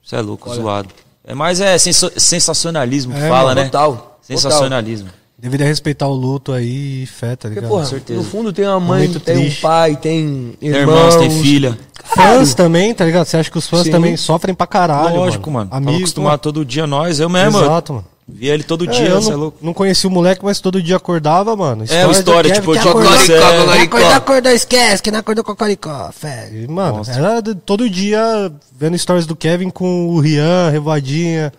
Você é louco, zoado. É, mas é sensacionalismo que É, fala, mano, né? total, Sensacionalismo. Deveria respeitar o luto aí e fé, tá Porque, ligado? porra, certeza. no fundo tem uma mãe, Momento tem triste. um pai, tem Tem irmãos. tem filha. Fãs também, tá ligado? Você acha que os fãs Sim. também sofrem pra caralho, Lógico, mano. Tava Amigo, acostumado todo dia nós, eu mesmo. Exato, mano. Via ele todo É, dia, eu é não, louco. não conheci o moleque, mas todo dia acordava, mano. É, uma história, tipo, que tinha acordou- é, cocoricó. Acordou, acordou, esquece, que não acordou com o Cocoricó, fé. E, Mano, Nossa. era todo dia vendo stories do Kevin com o Rian, Revoadinha,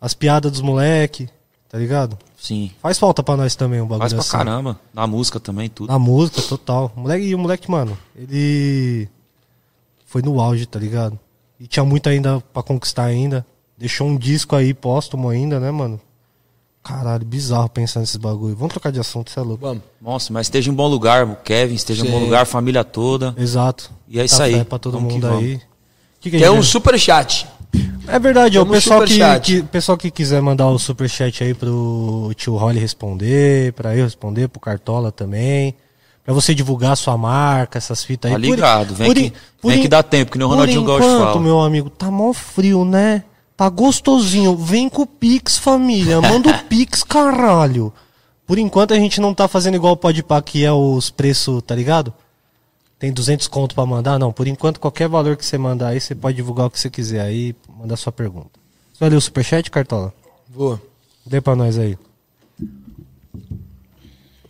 as piadas dos moleque, tá ligado? Sim. Faz falta pra nós também um bagulho Faz pra assim. caramba. Na música também, tudo. Na música, total. O moleque, e o moleque, mano, ele. foi no auge, tá ligado? E tinha muito ainda pra conquistar ainda. Deixou um disco aí póstumo ainda, né, mano? Caralho, bizarro pensar nesses bagulho. Vamos trocar de assunto, você é louco. Vamos. Nossa, mas esteja em bom lugar, o Kevin, esteja em bom Sim. lugar, família toda. Exato. E é isso Café aí. pra todo Vamos que mundo vamos. aí. Que que gente- um super chat. É verdade, ó, o pessoal que, que, pessoal que quiser mandar o superchat aí pro tio Rolly responder, pra eu responder, pro Cartola também. Pra você divulgar a sua marca, essas fitas aí. Tá ligado, vem que- en- vem que dá tempo, que nem o por Ronaldinho Gaúcho enquanto, fala. meu amigo, tá mó frio, né? Tá gostosinho. Vem com o Pix, família. Manda o Pix, caralho. Por enquanto a gente não tá fazendo igual o Podpah, que é os preços, tá ligado? Tem 200 conto pra mandar? Não, por enquanto qualquer valor que você mandar aí, você pode divulgar o que você quiser aí, mandar sua pergunta. Você vai ler o superchat, Cartola? Vou. Dê pra nós aí.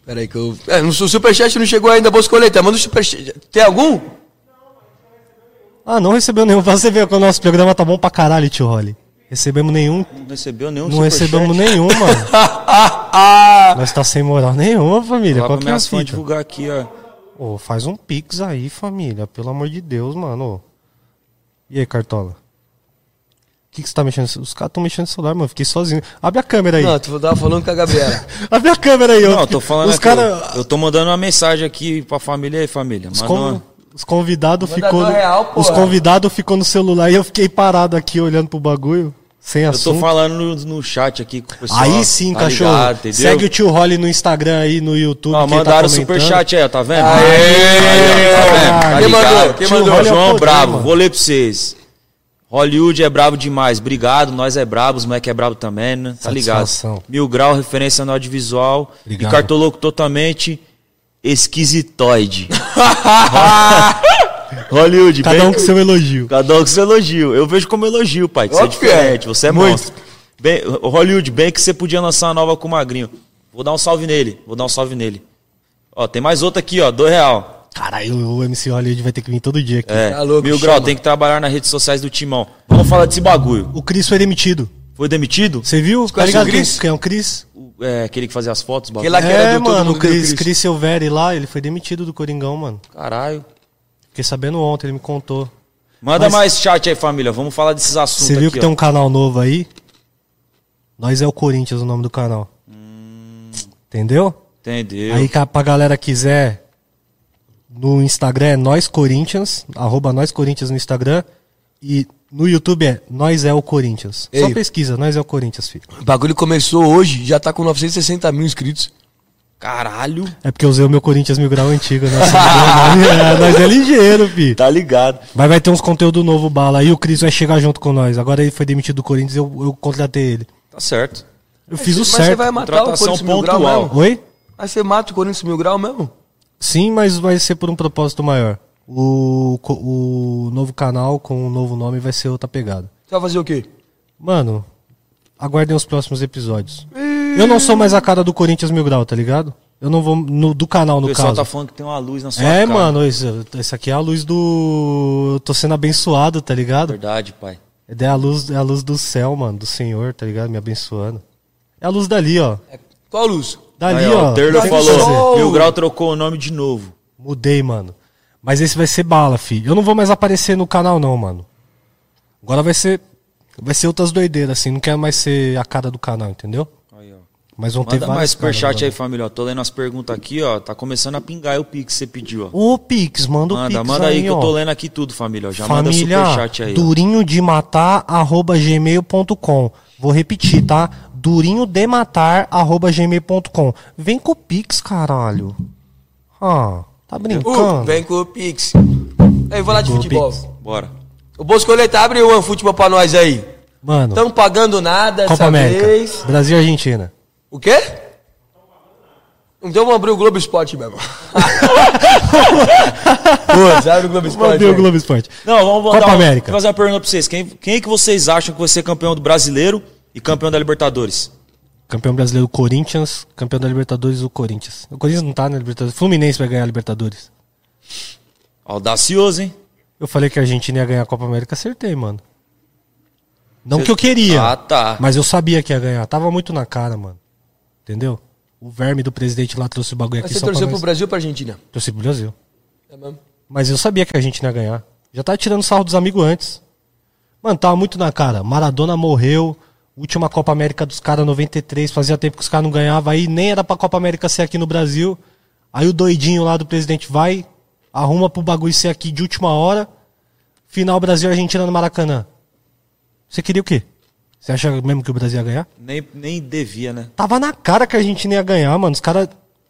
Pera aí que eu... É, no su- superchat não chegou ainda, Boscoleta. Manda o superchat. Tem algum? Ah, não recebeu nenhum. Pra você ver que o nosso programa tá bom pra caralho, tio Rolly. Recebemos nenhum. Não recebeu nenhum Não recebemos nenhum, mano. Nós tá sem moral nenhuma, família. Qual que é a fita? divulgar aqui, ó. Ô, faz um pix aí, família. Pelo amor de Deus, mano. E aí, Cartola? O que, que você tá mexendo? Os caras tão mexendo no celular, mano. Fiquei sozinho. Abre a câmera aí. Não, tu tava falando com a Gabriela. Abre a câmera aí, ó. Não, eu tô falando Os aqui, cara... eu, eu tô mandando uma mensagem aqui pra família aí, família. Manda con- uma- os convidados ficou no... real. Os convidados ficou no celular e eu fiquei parado aqui olhando pro bagulho. Sem Eu tô assunto. falando no, no chat aqui com o pessoal. Aí sim, tá cachorro. ligado? Segue o tio Rolly no Instagram aí, no YouTube. Ele mandaram tá o comentando. superchat aí, ó, tá vendo? Aê! Aí, ó, tá vendo? Tá Quem mandou? Quem Tio mandou? João poder, Bravo, mano. vou ler pra vocês. Hollywood é brabo demais. Obrigado, nós é brabo, os moleque é brabo também, né? Tá ligado? Mil grau, referência no audiovisual. Obrigado. E cartoloco totalmente esquisitoide. Hollywood, Cada bem- um com seu elogio. Cada um com seu elogio. Eu vejo como elogio, pai. Que você é é. diferente, você é Muito. monstro. Bem, Hollywood, bem que você podia lançar uma nova com o Magrinho. Vou dar um salve nele. Vou dar um salve nele. Ó, tem mais outra aqui, ó. Dois real. Caralho, o MC Hollywood vai ter que vir todo dia aqui. É, Tá louco, mil grau, tem que trabalhar nas redes sociais do Timão. Vamos falar desse bagulho. O Cris foi demitido. Foi demitido? Você viu? Tá ligado o quem, Cris? quem é o Cris? O- É, aquele que fazia as fotos, bagulho. Aquele lá que era É, do Todo mano, o Mundo Deu Cris, Cris. Silveri lá, ele foi demitido do Coringão, mano. Caralho. Fiquei sabendo ontem, ele me contou. Manda Mas- mais chat aí, família. Vamos falar desses assuntos Você viu aqui, que tem ó. um canal novo aí? Nós é o Corinthians, o nome do canal. Entendeu? Entendeu? Aí pra galera quiser, no Instagram é Nós Corinthians, arroba Nós Corinthians no Instagram. E no YouTube é Nós é o Corinthians. Só Ei. pesquisa, Nós é o Corinthians, filho. O bagulho começou hoje, já tá com 960 mil inscritos. Caralho. É porque eu usei o meu Corinthians Mil Grau antigo, né? é, nós é ligeiro, fi. Tá ligado. Mas vai ter uns conteúdo novo bala. Aí o Cris vai chegar junto com nós. Agora ele foi demitido do Corinthians, eu, eu contratei ele. Tá certo. Eu fiz o Mas certo. você vai matar o Corinthians Mil Grau pontual. mesmo? Oi? Aí você mata o Corinthians Mil Grau mesmo? Sim, mas vai ser por um propósito maior. O, o novo canal com o novo nome vai ser outra pegada. Você vai fazer o quê? Mano, aguardem os próximos episódios. Eu não sou mais a cara do Corinthians Mil Grau, tá ligado? Eu não vou. no- do canal, O no pessoal caso. tá falando que tem uma luz na sua É, cara. mano, isso, isso aqui é a luz do. Eu tô sendo abençoado, tá ligado? Verdade, pai. É a luz, é a luz do céu, mano, do Senhor, tá ligado? Me abençoando. É a luz dali, ó. É, Qual luz? Dali, Aí, ó. O Terlo falou. Mil Grau trocou o nome de novo. Mudei, mano. Mas esse vai ser bala, fi. Eu não vou mais aparecer no canal, não, mano. Agora vai ser. Vai ser outras doideiras, assim. Não quero mais ser a cara do canal, entendeu? Aí, ó. Mas vão ter Manda vários mais superchat aí, família. ó. Tô lendo as perguntas aqui, ó. Tá começando a pingar o Pix que você pediu, ó. Ô, Pix, manda o Manda, Pix manda aí, que eu tô lendo aqui tudo, família. ó. Já Família, manda superchat aí. durinho de matar, arroba gmail.com. Vou repetir, tá? Durinho de matar, arroba gmail.com. Vem com o Pix, caralho. Ah, tá Uh, brincando? vem com o Pix. Aí, vou lá de futebol. Pix. Bora. O Boscoleta, abre o OneFootball pra nós aí. Mano, Estão pagando nada Copa dessa América. vez. Brasil e Argentina. O quê? Então vamos abrir o Globo Esporte mesmo. Pô, abre o Globo Esporte. Mandei o aí. Globo Esporte. Não, vamos Copa mandar um- América. Vou fazer uma pergunta pra vocês. Quem, quem é que vocês acham que vai ser campeão do brasileiro e campeão da Libertadores? Campeão brasileiro Corinthians, campeão da Libertadores o Corinthians. O Corinthians não tá na Libertadores. Fluminense vai ganhar a Libertadores. Audacioso, hein? Eu falei que a Argentina ia ganhar a Copa América, acertei, mano. Não que eu queria. Ah, tá. Mas eu sabia que ia ganhar. Tava muito na cara, mano. Entendeu? O verme do presidente lá trouxe o bagulho Mas aqui você só pra torceu nós. pro Brasil ou pra Argentina? Torci pro Brasil. É mesmo? Mas eu sabia que a Argentina ia ganhar. Já tava tirando sarro dos amigos antes. Mano, tava muito na cara. Maradona morreu. Última Copa América dos caras, 93. Fazia tempo que os caras não ganhavam. Aí nem era pra Copa América ser aqui no Brasil. Aí o doidinho lá do presidente vai, arruma pro bagulho ser aqui de última hora. Final Brasil e Argentina no Maracanã. Você queria o quê? Você acha mesmo que o Brasil ia ganhar? Nem, nem devia, né? Tava na cara que a Argentina ia ganhar, mano. Os caras.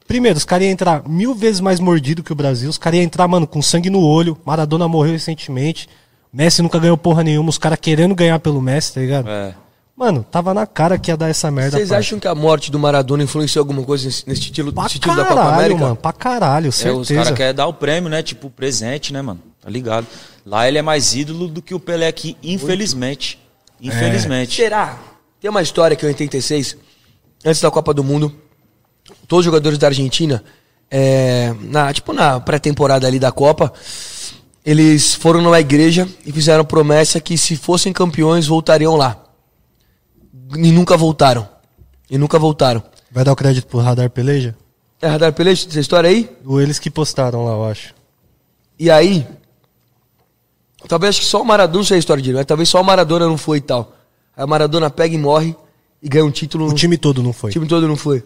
Primeiro, os caras iam entrar mil vezes mais mordido que o Brasil. Os caras iam entrar, mano, com sangue no olho. Maradona morreu recentemente. Messi nunca ganhou porra nenhuma. Os caras querendo ganhar pelo Messi, tá ligado? É. Mano, tava na cara que ia dar essa merda. Vocês acham que a morte do Maradona influenciou alguma coisa nesse, título, Pra nesse título da caralho, Copa América? mano. Pra caralho, É, os certeza. caras querem dar o prêmio, né? Tipo, presente, né, mano? Tá ligado? Lá ele é mais ídolo do que o Pelé aqui, infelizmente. Infelizmente. Será? Tem uma história que em 86, antes da Copa do Mundo, todos os jogadores da Argentina, é, na, tipo na pré-temporada ali da Copa, eles foram numa igreja e fizeram promessa que se fossem campeões voltariam lá. E nunca voltaram. E nunca voltaram. Vai dar o crédito pro Radar Peleja? É Radar Peleja, essa história aí? Ou eles que postaram lá, eu acho. E aí, talvez acho que só o Maradona, não sei a história dele, mas talvez só o Maradona não foi e tal. Aí o Maradona pega e morre e ganha um título. O time todo não foi. o time todo não foi.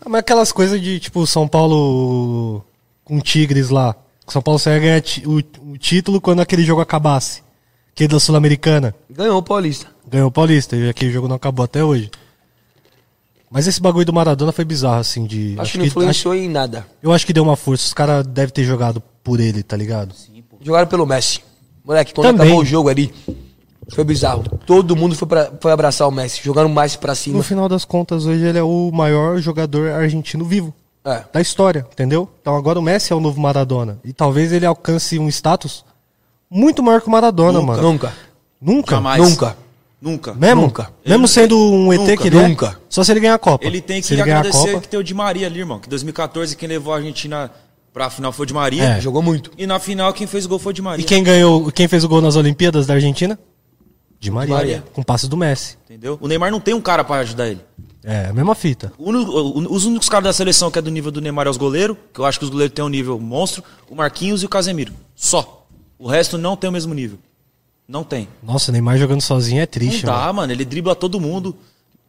Ah, Mas aquelas coisas de, tipo, São Paulo com Tigres lá. São Paulo só ia ganhar o título quando aquele jogo acabasse. Aquele da Sul-Americana. Ganhou o Paulista. Ganhou o Paulista. E aquele jogo não acabou até hoje. Mas esse bagulho do Maradona foi bizarro, assim, de... Acho, que não influenciou em nada. eu acho que deu uma força. Os caras devem ter jogado por ele, tá ligado? Jogaram pelo Messi. Moleque, quando Também. acabou o jogo ali, foi bizarro. Todo mundo foi, pra, foi abraçar o Messi. Jogaram o Messi pra cima. No final das contas, hoje ele é o maior jogador argentino vivo. É. da história, entendeu? Então agora o Messi é o novo Maradona. E talvez ele alcance um status muito maior que o Maradona, Nunca. mano. Nunca. Nunca? Jamais. Nunca. Nunca. Mesmo? Nunca. Mesmo Ele- sendo um ET Nunca. que ele é? Nunca. Só se ele ganhar a Copa. Ele tem se que ele ganhar a agradecer Copa, que tem o Di Maria ali, irmão. Que 2014 quem levou a Argentina pra final foi o Di Maria. É. Jogou muito. E na final quem fez o gol foi o Di Maria. E quem ganhou, quem fez o gol nas Olimpíadas da Argentina? De Maria. Maria. Com passes do Messi. Entendeu? O Neymar não tem um cara pra ajudar ele. É, a mesma fita. O o- Os únicos caras da seleção que é do nível do Neymar é os goleiros, que eu acho que os goleiros têm um nível monstro, o Marquinhos e o Casemiro. Só. O resto não tem o mesmo nível. Não tem. Nossa, Neymar jogando sozinho é triste, não dá, mano. mano. Ele dribla todo mundo.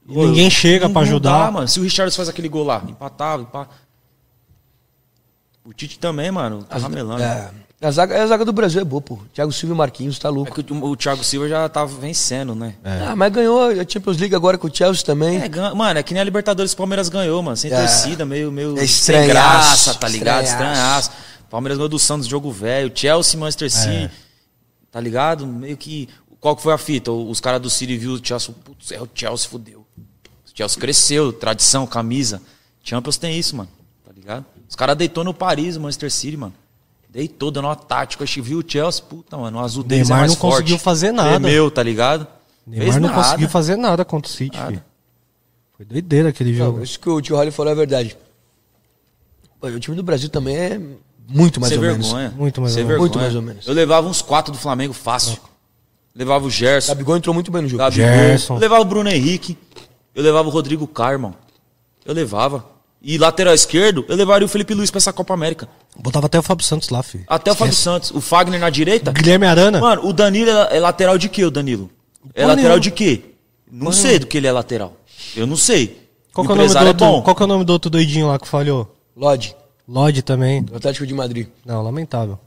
E ninguém chega pra ajudar. Não dá, mano. Se o Richards faz aquele gol lá, empatava, empatava. O Tite também, mano, tá ramelando. É. A zaga, a zaga do Brasil é boa, pô. Thiago Silva e Marquinhos, tá É louco. que o, o Thiago Silva já tava vencendo, né? Ah, mas ganhou a Champions League agora com o Chelsea também. É, gan- mano, é que nem a Libertadores o Palmeiras ganhou, mano. Sem É. torcida, meio, meio É sem graça, tá ligado? estranhaço. Estranhaço. Palmeiras ganhou do Santos, jogo velho. Chelsea, Manchester City, tá ligado? Meio que. Qual que foi a fita? Os caras do City viu o Chelsea, putz, é o Chelsea, fudeu. O Chelsea cresceu, tradição, camisa. Champions tem isso, mano, tá ligado? Os caras deitou no Paris, o Manchester City, mano. Deitou, dando uma tática. Acho que viu o Chelsea, puta, mano, o azul deles Neymar é mais não conseguiu forte. fazer nada. Tremeu, tá ligado? Neymar Fez não nada. conseguiu fazer nada contra o City, filho. Foi doideira aquele jogo. Não, isso que o tio Holly falou é verdade. Pô, o time do Brasil também é muito mais Sem ou menos. vergonha. Muito mais Sem ou menos. Muito vergonha. mais ou menos. Eu levava uns quatro do Flamengo fácil. Levava o Gerson. Gabigol entrou muito bem no jogo. Gabigol. Gerson. Eu levava o Bruno Henrique. Eu levava o Rodrigo Carman. Eu levava. E lateral esquerdo, eu levaria o Felipe Luiz pra essa Copa América. Botava até o Fábio Santos lá, filho. Até o Fábio Santos. O Fagner na direita. Guilherme Arana. Mano, o Danilo é é lateral de quê, o Danilo? É lateral de quê? Não sei do que ele é lateral. Eu não sei. Qual que, é o nome do empresário outro, é bom. qual que é o nome do outro doidinho lá que falhou? Lodge, Lodge também. do Atlético de Madrid. Não, lamentável.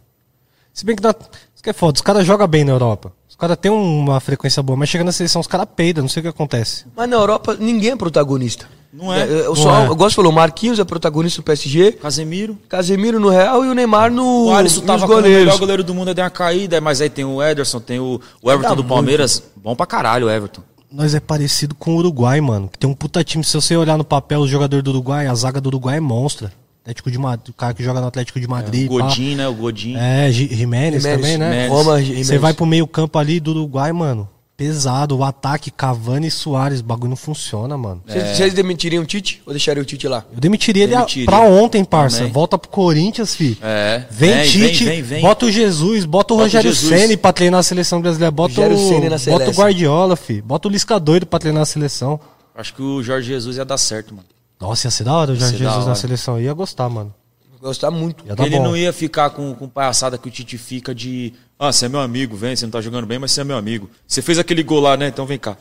Se bem que dá. Isso que é foda, os caras jogam bem na Europa. Os caras têm uma frequência boa, mas chega na seleção, os caras peidam, não sei o que acontece. Mas na Europa ninguém é protagonista. Não é. Eu, Não só, é. eu gosto de falar, o Marquinhos é protagonista do PSG, Casemiro. Casemiro no Real e o Neymar no, O Alisson tava como o melhor goleiro do mundo, deu uma caída, mas aí tem o Ederson, tem o, o Everton do Palmeiras. Bom pra caralho o Everton. Nós é parecido com o Uruguai, mano. Que tem um puta time. Se você olhar no papel o jogador do Uruguai, a zaga do Uruguai é monstra. Atlético de Madrid, o cara que joga no Atlético de Madrid. O Godin, né? O Godin. pá. É, Jimenez, também, né? Jimenez. Roma, Você vai pro meio campo ali do Uruguai, mano. Pesado. O ataque, Cavani e Soares. O bagulho não funciona, mano. Vocês, vocês demitiriam o Tite ou deixariam o Tite lá? Eu demitiria ele Demitiria. pra ontem, parça. Também. Volta pro Corinthians, fi. É. Vem, Vem, Tite, vem, vem, vem. bota o Jesus, bota o Bota Rogério. Ceni pra treinar a seleção brasileira, bota Rogério o, Ceni na bota o. Guardiola, fi. Bota o Lisca doido pra treinar a seleção. Acho que o Jorge Jesus ia dar certo, mano. Nossa, ia ser da hora o Jorge Jesus na seleção. Eu ia gostar, mano. Gostar muito. Ia ele bom. não ia ficar com, com palhaçada que o Tite fica de Ah, você é meu amigo, vem, você não tá jogando bem, mas você é meu amigo. Você fez aquele gol lá, né? Então vem cá.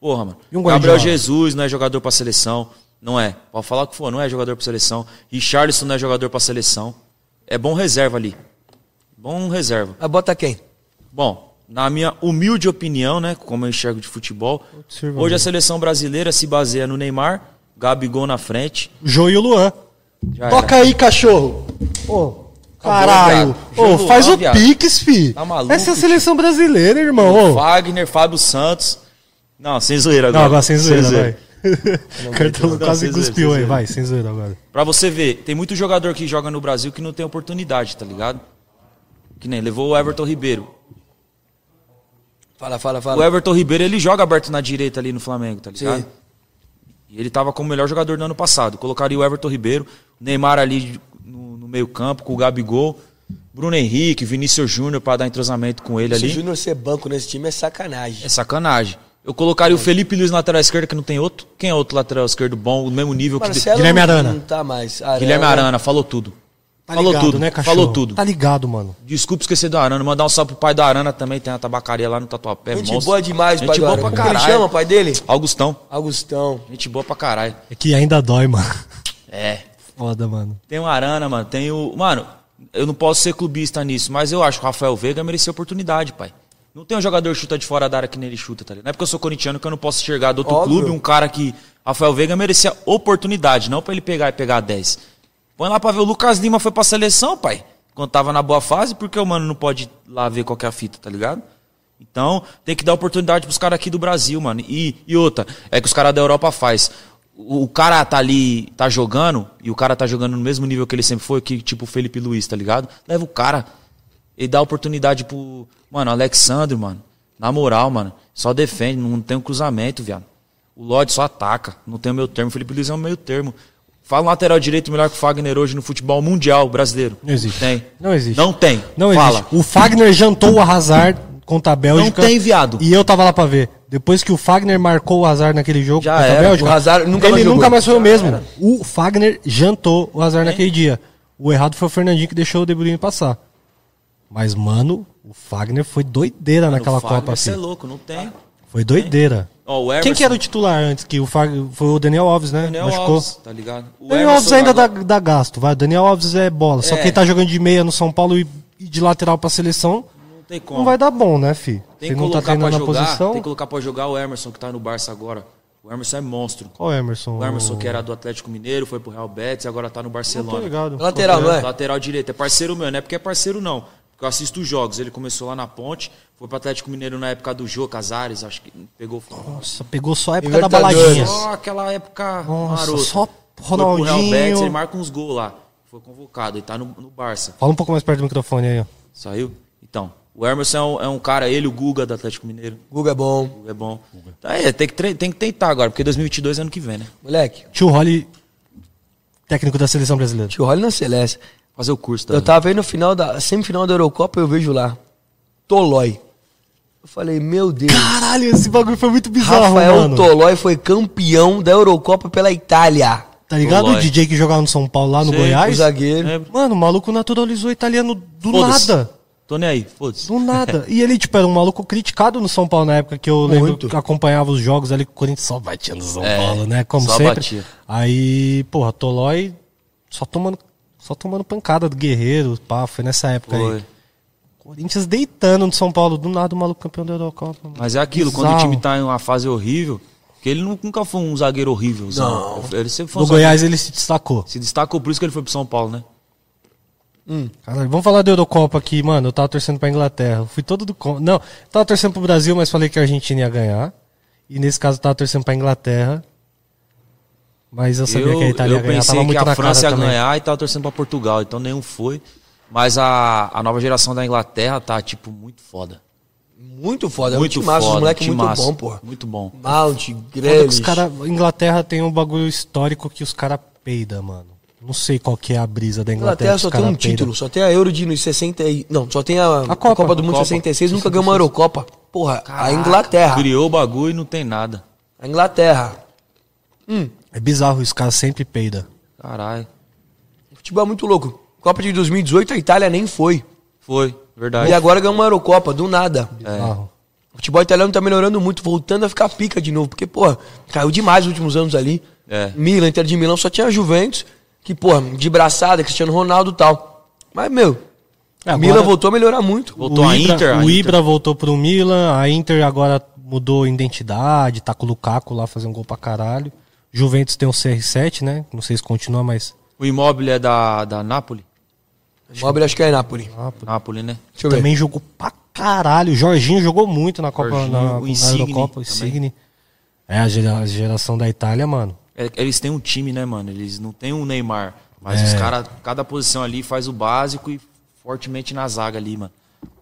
Porra, mano. E um Gabriel? Jesus não é jogador pra seleção. Não é. Pode falar o que for, não é jogador pra seleção. Richarlison não é jogador pra seleção. É bom reserva ali. Bom reserva. Mas bota quem? Bom, na minha humilde opinião, né, como eu enxergo de futebol, Observa hoje a seleção brasileira se baseia no Neymar, Gabigol na frente. Jô e o Luan. Já Toca era. aí, cachorro. Ô, caralho. Ô, faz Luan, o viado. Pix, fi. Tá maluco, Essa é a seleção brasileira, irmão. Ô. Wagner, Fábio Santos. Não, sem zoeira Não, agora. agora sem zoeira, vai. Cartão Não, quase sem zoeira, cuspiu sem aí, vai, sem zoeira agora. Pra você ver, tem muito jogador que joga no Brasil que não tem oportunidade, tá ligado? Que nem levou o Everton Ribeiro. Fala, fala, O fala. Everton Ribeiro, ele joga aberto na direita ali no Flamengo, tá ligado? Sim. E ele tava como o melhor jogador do ano passado. Colocaria o Everton Ribeiro, o Neymar ali no, no meio campo, com o Gabigol, Bruno Henrique, Vinícius Júnior pra dar entrosamento com ele Se o ali. Júnior ser banco nesse time é sacanagem. É sacanagem. Eu colocaria o Felipe Luiz na lateral esquerda, que não tem outro. Quem é outro lateral esquerdo bom, do mesmo nível que... Marcelo Guilherme Arana. Não tá mais. Arana. Guilherme Arana, falou tudo. Tá falou ligado, tudo, né, cachorro? falou tudo. Tá ligado, mano. Desculpa esquecer do Arana. Mandar um salve pro pai do Arana também. Tem uma tabacaria lá no Tatuapé. Gente monstro. boa demais, Gente pai do boa Arana. pra Como ele caralho. chama, pai dele? Augustão. Augustão. Gente boa pra caralho. É que ainda dói, mano. É. Foda, mano. Tem o Arana, mano. Tem o. Mano, eu não posso ser clubista nisso, mas eu acho que o Rafael Veiga merecia oportunidade, pai. Não tem um jogador que chuta de fora da área que nem ele chuta, tá ligado? Não é porque eu sou corintiano que eu não posso enxergar do outro Óbvio. clube um cara que. Rafael Veiga merecia oportunidade, não pra ele pegar e pegar 10. Põe lá pra ver. O Lucas Lima foi pra seleção, pai. Quando tava na boa fase, porque o mano não pode ir lá ver qual que é fita, tá ligado? Então, tem que dar oportunidade pros caras aqui do Brasil, mano. E, e outra, é que os caras da Europa faz. O, o cara tá ali, tá jogando, e o cara tá jogando no mesmo nível que ele sempre foi, que tipo o Felipe Luiz, tá ligado? Leva o cara. E dá oportunidade pro. Mano, Alexandre, mano. Na moral, mano. Só defende, não tem um cruzamento, viado. O Lodge só ataca. Não tem o meu termo. O Felipe Luiz é o meio termo. Fala um lateral direito melhor que o Fagner hoje no futebol mundial brasileiro. Não existe. Tem. Não existe. Não tem. Não Fala. existe. O Fagner jantou o Hazard contra a Bélgica. Não tem, viado. E eu tava lá pra ver. Depois que o Fagner marcou o Hazard naquele jogo Já contra era. a Bélgica, O Hazard nunca ele mais jogou. nunca mais foi o mesmo. era. O Fagner jantou o Hazard naquele dia. O errado foi o Fernandinho que deixou o De Bruyne passar. Mas, mano, o Fagner foi doideira naquela Copa, Você é louco, não tem. Foi doideira. Ó, o Quem que era o titular antes? Que o Fagner, foi o Daniel Alves, né? Daniel Machucou. Alves, tá ligado? O Daniel Emerson Alves ainda dá, dá gasto, vai. O Daniel Alves é bola. Só É. que ele tá jogando de meia no São Paulo e, de lateral pra seleção. Não tem como. Não vai dar bom, né, fi? Tem que não tá colocar pra treinando na jogar, posição. tem que colocar pra jogar o Emerson que tá no Barça agora. O Emerson é monstro. Qual é, Emerson? O Emerson que era do Atlético Mineiro, foi pro Real Betis e agora tá no Não tô Barcelona. ligado. Lateral, não é? Lateral direito, é parceiro meu, não é porque é parceiro não. Porque eu assisto os jogos. Ele começou lá na ponte, foi pro Atlético Mineiro na época do Jô Casares, acho que pegou Nossa, pegou só a época da baladinha. só aquela época Nossa, marota. só Foi pro Real Ronaldinho. Betis, ele marca uns gols lá. Foi convocado, ele tá no, no Barça. Fala um pouco mais perto do microfone aí, ó. Saiu? Então, o Emerson é um, é um cara, ele, o Guga do Atlético Mineiro. Guga é bom. Guga é bom. Tá aí, tem que, tre- tem que tentar agora, porque 2022 é ano que vem, né? Moleque, Tio Rolly, técnico da seleção brasileira. tio Rolly na Celeste. Fazer o curso, tá? Eu tava aí no final da semifinal da Eurocopa, eu vejo lá. Tolói. Eu falei, meu Deus. Caralho, esse bagulho foi muito bizarro, Rafael mano. Tolói foi campeão da Eurocopa pela Itália. Tá ligado Tolói. o DJ que jogava no São Paulo lá no Sei, O Goiás? zagueiro. Lembro. Mano, o maluco naturalizou italiano do nada. Tô nem aí, foda-se. Do nada. E ele, tipo, era um maluco criticado no São Paulo na época que eu lembro Muito. que acompanhava os jogos ali com o Corinthians só batia no São É, Paulo, né? Como só sempre. batia. Aí, porra, Tolói só tomando, só tomando pancada do Guerreiro, pá, foi nessa época aí. Foi. Corinthians deitando no São Paulo, do nada o maluco campeão da Eurocopa. mano. Mas é aquilo, quando o time tá em uma fase horrível, porque ele nu- nunca foi um zagueiro horrível. Não. Ele sempre foi um No Goiás ele se destacou. Se destacou, por isso que ele foi pro São Paulo, né? Caralho, vamos falar da Eurocopa aqui, mano. Eu tava torcendo pra Inglaterra. Eu fui todo do. Não, eu tava torcendo pro Brasil, mas falei que a Argentina ia ganhar. E nesse caso eu tava torcendo pra Inglaterra. Mas eu sabia eu, que a Itália ia eu ganhar. pensei Tava muito que a França ia também. ganhar e tava torcendo pra Portugal, então nenhum foi. Mas a, a nova geração da Inglaterra tá, tipo, muito foda. Muito foda. é muito um timaço, foda. os moleque muito timaço. bom, porra. Muito bom. Mount, Grealish. Os cara, Inglaterra tem um bagulho histórico que os caras peidam, mano. Não sei qual que é a brisa da A Inglaterra. Inglaterra só tem um peida. título, só tem a Euro de nos 60 e... Não, só tem a, a Copa. Copa, do Mundo Copa. 66, nunca ganhou uma Eurocopa. Porra, a Inglaterra. Criou o bagulho e não tem nada. A Inglaterra. É bizarro, os caras sempre peidam. Caralho. Futebol é muito louco. Copa de 2018 a Itália nem foi. Foi. Verdade. E agora ganhou uma Eurocopa, do nada. Bizarro. O futebol italiano tá melhorando muito, voltando a ficar pica de novo. Porque, pô, caiu demais nos últimos anos ali. É. Milan, Inter de Milão, só tinha Juventus, que, pô, de braçada, Cristiano Ronaldo e tal. Mas, meu, É, Milan agora- voltou a melhorar muito. Voltou o a Ibra, Inter, a o Inter. Ibra voltou pro Milan, a Inter agora mudou identidade, tá com o Lukaku lá fazendo gol pra caralho. Juventus tem o CR7, né? Não sei se continua, mas. O imóvel é da, da Napoli? Mobile acho que é Napoli. Napoli, né? Deixa eu ver. Também jogou pra caralho. O Jorginho jogou muito na Copa Jorginho, na, o na Insigne Eurocopa, o. Insigne. É a gera- a geração da Itália, mano. É, eles têm um time, né, mano? Eles não têm um Neymar. Mas É. os caras, cada posição ali faz o básico e fortemente na zaga ali, mano.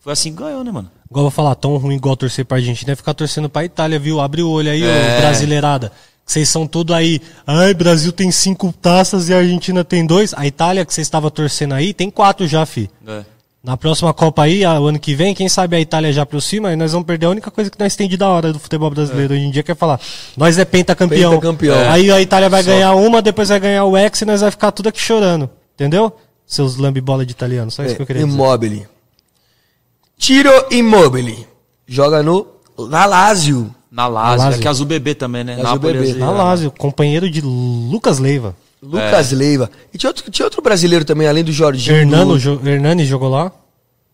Foi assim que ganhou, né, mano? Igual eu vou falar, tão ruim igual torcer pra Argentina é ficar torcendo pra Itália, viu? Abre o olho aí, É. ô brasileirada. Vocês são tudo aí. Ai, Brasil tem cinco taças e a Argentina tem dois. A Itália que vocês estavam torcendo aí tem quatro já, fi. É. Na próxima Copa aí, o ano que vem, quem sabe a Itália já aproxima e nós vamos perder a única coisa que nós tem de da hora do futebol brasileiro hoje em dia, que é falar, nós é pentacampeão. Pentacampeão. É. Aí a Itália vai ganhar uma, depois vai ganhar o X e nós vai ficar tudo aqui chorando. Entendeu? Seus lambibola de italiano, só isso que eu queria dizer. Immobile. Tiro Immobile. Joga no La Lazio. Na Lazio, Lazio. é que é azul bebê também, né? Azul bebê. Na Lazio, companheiro de Lucas Leiva. Lucas Leiva. E tinha outro, tinha outro brasileiro também, além do Jorginho. Hernano, do- jo Hernani jogou lá.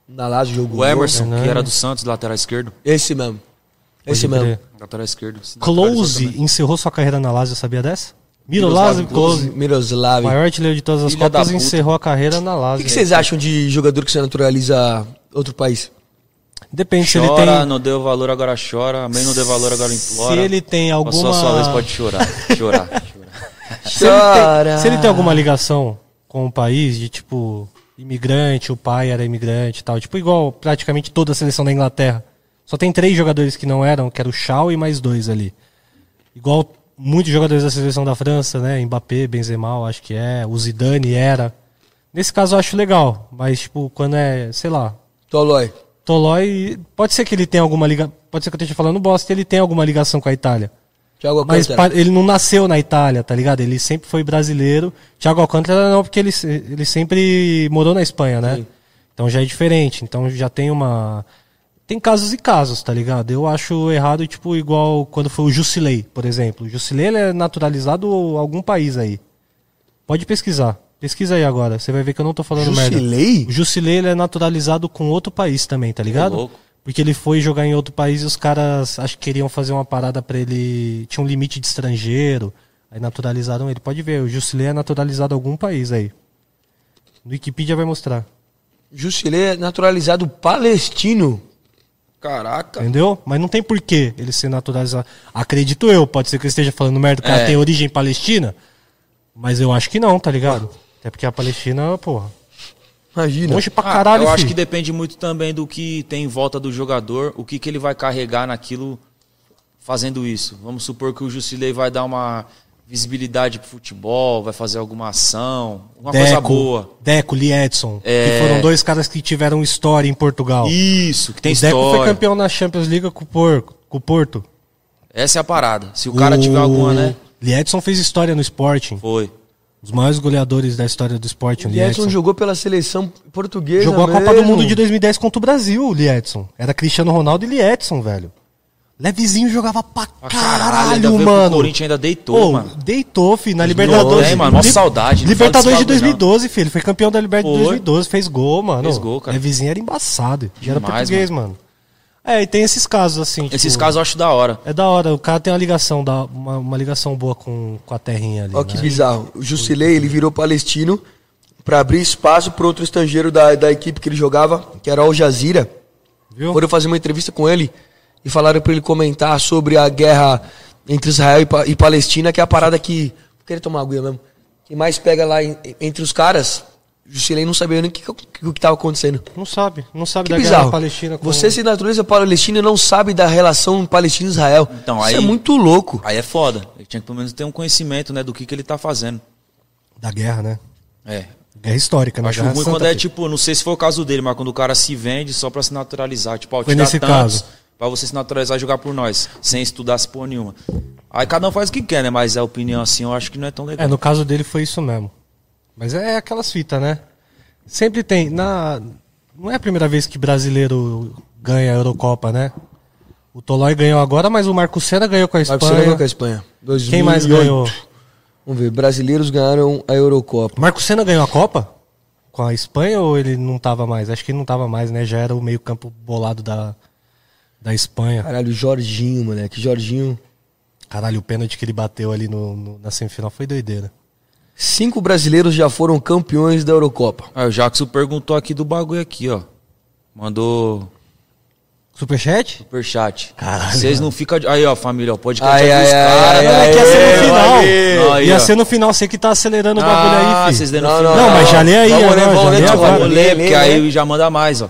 Na Lazio jogou. O Emerson, Hernani. que era do Santos, lateral esquerdo. Esse mesmo. Esse Pode mesmo. Lateral esquerdo. Se Close encerrou sua carreira na Lazio, sabia dessa? Miroslav Close, Miroslav. maior artilheiro de todas as Filha Copas, encerrou a carreira na O Lazio. que, que vocês acham de jogador que se naturaliza outro país? Depende se ele Chora, tem... não deu valor, agora chora. Também não deu valor, agora implora. Se ele tem alguma... Passou a sua vez, pode chorar. Chorar. chorar. Se ele, Chora. tem, se ele tem alguma ligação com o país, de tipo, imigrante, o pai era imigrante e tal, tipo, igual praticamente toda a seleção da Inglaterra. Só tem três jogadores que não eram, que era o Shaw e mais dois ali. Igual muitos jogadores da seleção da França, né? Mbappé, Benzema, acho que é, o Zidane era. Nesse caso eu acho legal, mas tipo, quando é, sei lá, Tolói. Tolói, pode ser que ele tenha alguma ligação, pode ser que eu esteja falando bosta, ele tem alguma ligação com a Itália. Thiago Mas Alcântara. pa- ele não nasceu na Itália, tá ligado? Ele sempre foi brasileiro. Thiago Alcântara não, porque ele, ele sempre morou na Espanha, né? Sim. Então já é diferente. Então já tem uma. Tem casos e casos, tá ligado? Eu acho errado, tipo, igual quando foi o Jusilei, por exemplo. O Jusilei ele é naturalizado algum país aí. Pode pesquisar. Pesquisa aí agora. Você vai ver que eu não tô falando merda. Jusilei? O Jusilei ele é naturalizado com outro país também, tá ligado? louco. Porque ele foi jogar em outro país e os caras acho que queriam fazer uma parada pra ele. Tinha um limite de estrangeiro. Aí naturalizaram ele. Pode ver, o Jusilei é naturalizado a algum país aí. No Wikipedia vai mostrar. Jusilei é naturalizado palestino. Caraca. Entendeu? Mas não tem porquê ele ser naturalizado. Acredito eu, pode ser que eu esteja falando merda, o cara É. tem origem palestina. Mas eu acho que não, tá ligado? Até porque a Palestina, porra. Imagina. Longe pra Ah, caralho, eu acho filho. que depende muito também do que tem em volta do jogador, o que, que ele vai carregar naquilo fazendo isso. Vamos supor que o Jusilei vai dar uma visibilidade pro futebol, vai fazer alguma ação, uma coisa boa. Deco, Lee Edson. É. Que foram dois caras que tiveram história em Portugal. Isso, que tem o Deco foi história. campeão na Champions League com o, Porco, com o Porto. Essa é a parada. Se o cara tiver alguma, né? Lee Edson fez história no Sporting. Foi. Os maiores goleadores da história do Sporting, o O Lee Edson Edson. jogou pela seleção portuguesa Jogou a Copa do mesmo. Mundo de 2010 contra o Brasil, o Lee Edson. Era Cristiano Ronaldo e Lee Edson, velho. Levezinho jogava pra Pra caralho, pro mano. Corinthians ainda deitou, Ô, mano. deitou, filho, na Libertadores. é, mano, Li- saudade, não Libertadores de fala desse bagulho, 2012, filho. Ele foi campeão da Libertadores de Foi. 2012, fez gol, mano. Fez gol, cara. Levezinho era embaçado. Já era Demais, português, mano. É, e tem esses casos, assim. Esses tipo, casos eu acho da hora. É da hora, o cara tem uma ligação, da, uma, uma ligação boa com, com a terrinha ali. Ó que né? bizarro. O Jusilei, ele virou palestino pra abrir espaço para outro estrangeiro da, da equipe que ele jogava, que era o Al Jazeera. Viu? Foram fazer uma entrevista com ele e falaram pra ele comentar sobre a guerra entre Israel e, Pa- e Palestina, que é a parada que. Vou querer tomar aguinha mesmo. Que mais pega lá em- entre os caras. O Jusilei não sabia nem o que, que, o que tava acontecendo. Não sabe, não sabe Que da guerra bizarro. palestina com... Você se naturaliza palestino e não sabe da relação Palestina e Israel. Então, Isso aí- é muito louco. Aí é foda. Ele tinha que pelo menos ter um conhecimento, né, do que, que ele tá fazendo. Da guerra, né? É. Guerra histórica, né? Acho Guerra ruim Santa, quando é tipo, não sei se foi o caso dele, mas quando o cara se vende só pra se naturalizar. Tipo, ó, Foi te nesse tantos caso. Pra você se naturalizar e jogar por nós, sem estudar se porra nenhuma. Aí cada um faz o que quer, né? Mas a opinião assim eu acho que não é tão legal. É, no caso dele foi isso mesmo. Mas é aquelas fitas, né? Sempre tem. Na... Não é a primeira vez que brasileiro ganha a Eurocopa, né? O Tolói ganhou agora, mas o Marco Senna ganhou com a Espanha. Senna com a Espanha. Quem mais 2008. ganhou? Vamos ver, brasileiros ganharam a Eurocopa. Marco Senna ganhou a Copa? Com a Espanha ou ele não tava mais? Acho que ele não tava mais, né? Já era o meio campo bolado da, da Espanha. Caralho, Jorginho, moleque. Jorginho. Caralho, o pênalti que ele bateu ali no, no- na semifinal foi doideira. Cinco brasileiros já foram campeões da Eurocopa. Aí o Jackson perguntou aqui do bagulho aqui, ó. Mandou Superchat? superchat. Caralho, Vocês não ficam. de- Aí, ó, família, ó, pode Ai, cantar ai, dos ai, caras. ai, né? ai, que ia ser no final. Não, aí, ia ó. ser no final, você que tá acelerando o bagulho Ah, aí, vocês filho. no Não, final. Não, mas já lê aí, Vamos ó, ler, já vamos ler, agora. Tijuana. Vamos ler, porque aí já manda mais, ó.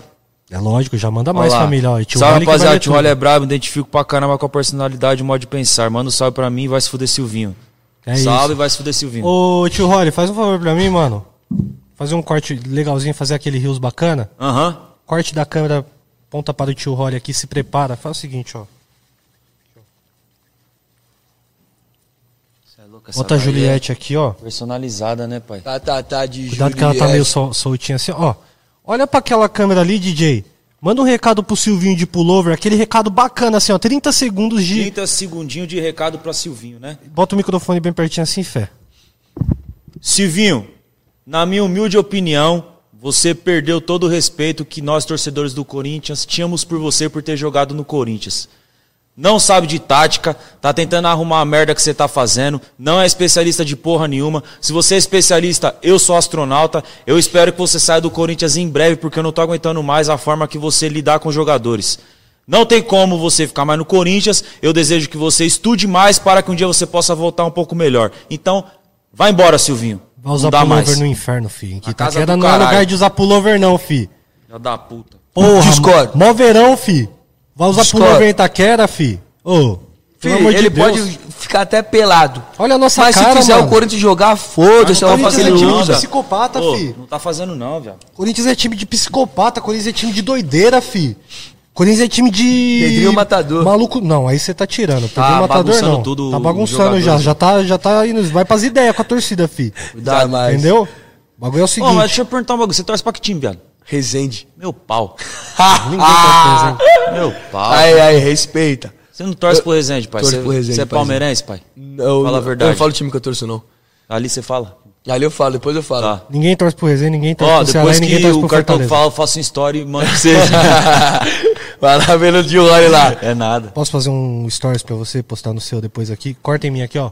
É lógico, já manda mais, Olha lá. família. Ó, e tio salve, rapaziada. ler Tio. Rolly é brabo, identifico pra caramba com a personalidade e o modo de pensar. Manda um salve pra mim e vai se fuder Silvinho. É salve isso. e vai se fuder Silvinho. Ô, tio Rolly, faz um favor pra mim, mano. Fazer um corte legalzinho, fazer aquele rios bacana. Aham. Corte da câmera, ponta para o tio Rolly aqui, se prepara. Faz o seguinte, ó. É essa Bota a daí é Juliette aqui, ó. Personalizada, né, pai? Tá, tá, tá, de Cuidado que ela tá meio Juliette. sol- soltinha assim, ó. Olha pra aquela câmera ali, DJ. Manda um recado pro Silvinho de pullover, aquele recado bacana assim, ó. 30 segundos de. 30 segundinhos de recado pra Silvinho, né? Bota o microfone bem pertinho assim, fé. Silvinho, na minha humilde opinião, você perdeu todo o respeito que nós, torcedores do Corinthians, tínhamos por você por ter jogado no Corinthians. Não sabe de tática, tá tentando arrumar a merda que você tá fazendo, não é especialista de porra nenhuma. Se você é especialista, eu sou astronauta. Eu espero que você saia do Corinthians em breve, porque eu não tô aguentando mais a forma que você lidar com os jogadores. Não tem como você ficar mais no Corinthians. Eu desejo que você estude mais para que um dia você possa voltar um pouco melhor. Então, vai embora, Silvinho. Vai usar não dá pullover mais. no inferno, fi. Que tá não é lugar de usar pullover, não, fi. Já da puta. Porra, Discordo. mó verão, fi. Vai usar Discordo. pullover em Itaquera, fi. Ô, pelo Filho, de ele Deus. pode ficar até pelado. Olha a nossa Mas cara, se quiser mano. o Corinthians jogar, foda-se, Mas é fazer fazendo ele não, usa. velho. Psicopata, Ô, fi. não tá fazendo não, velho. Corinthians é time de psicopata, Corinthians é time de doideira, fi. Corinthians é time de. Pedrinho Matador. Maluco. Não, aí você tá tirando. Tá Pedrinho Matador bagunçando não. tudo tá bagunçando já. Já tá, já tá indo. Vai pras ideias com a torcida, fi. Dá mais. Entendeu? O bagulho é o Ô, seguinte. mas deixa eu perguntar um bagulho. Você torce pra que time, viado? Resende. Meu pau. Ninguém tá presente. Meu pau. Aí, aí, respeita. Você não torce Eu- pro Resende, pai? torço Você, pro Resende, você é palmeirense, pai? Eu, Fala a eu verdade. não falo o time que eu torço, não. Ali você fala. Ali eu falo, depois eu falo. Tá. Ninguém torce pro Resenha, ninguém torce Ó, pro Ceará depois e ninguém que torce o pro cartão Fortaleza. fala, eu faço um story e mando pra vocês. Vai lá vendo o tio Rony lá. é nada. Posso fazer um stories pra você postar no seu depois aqui? Corta em mim aqui, ó.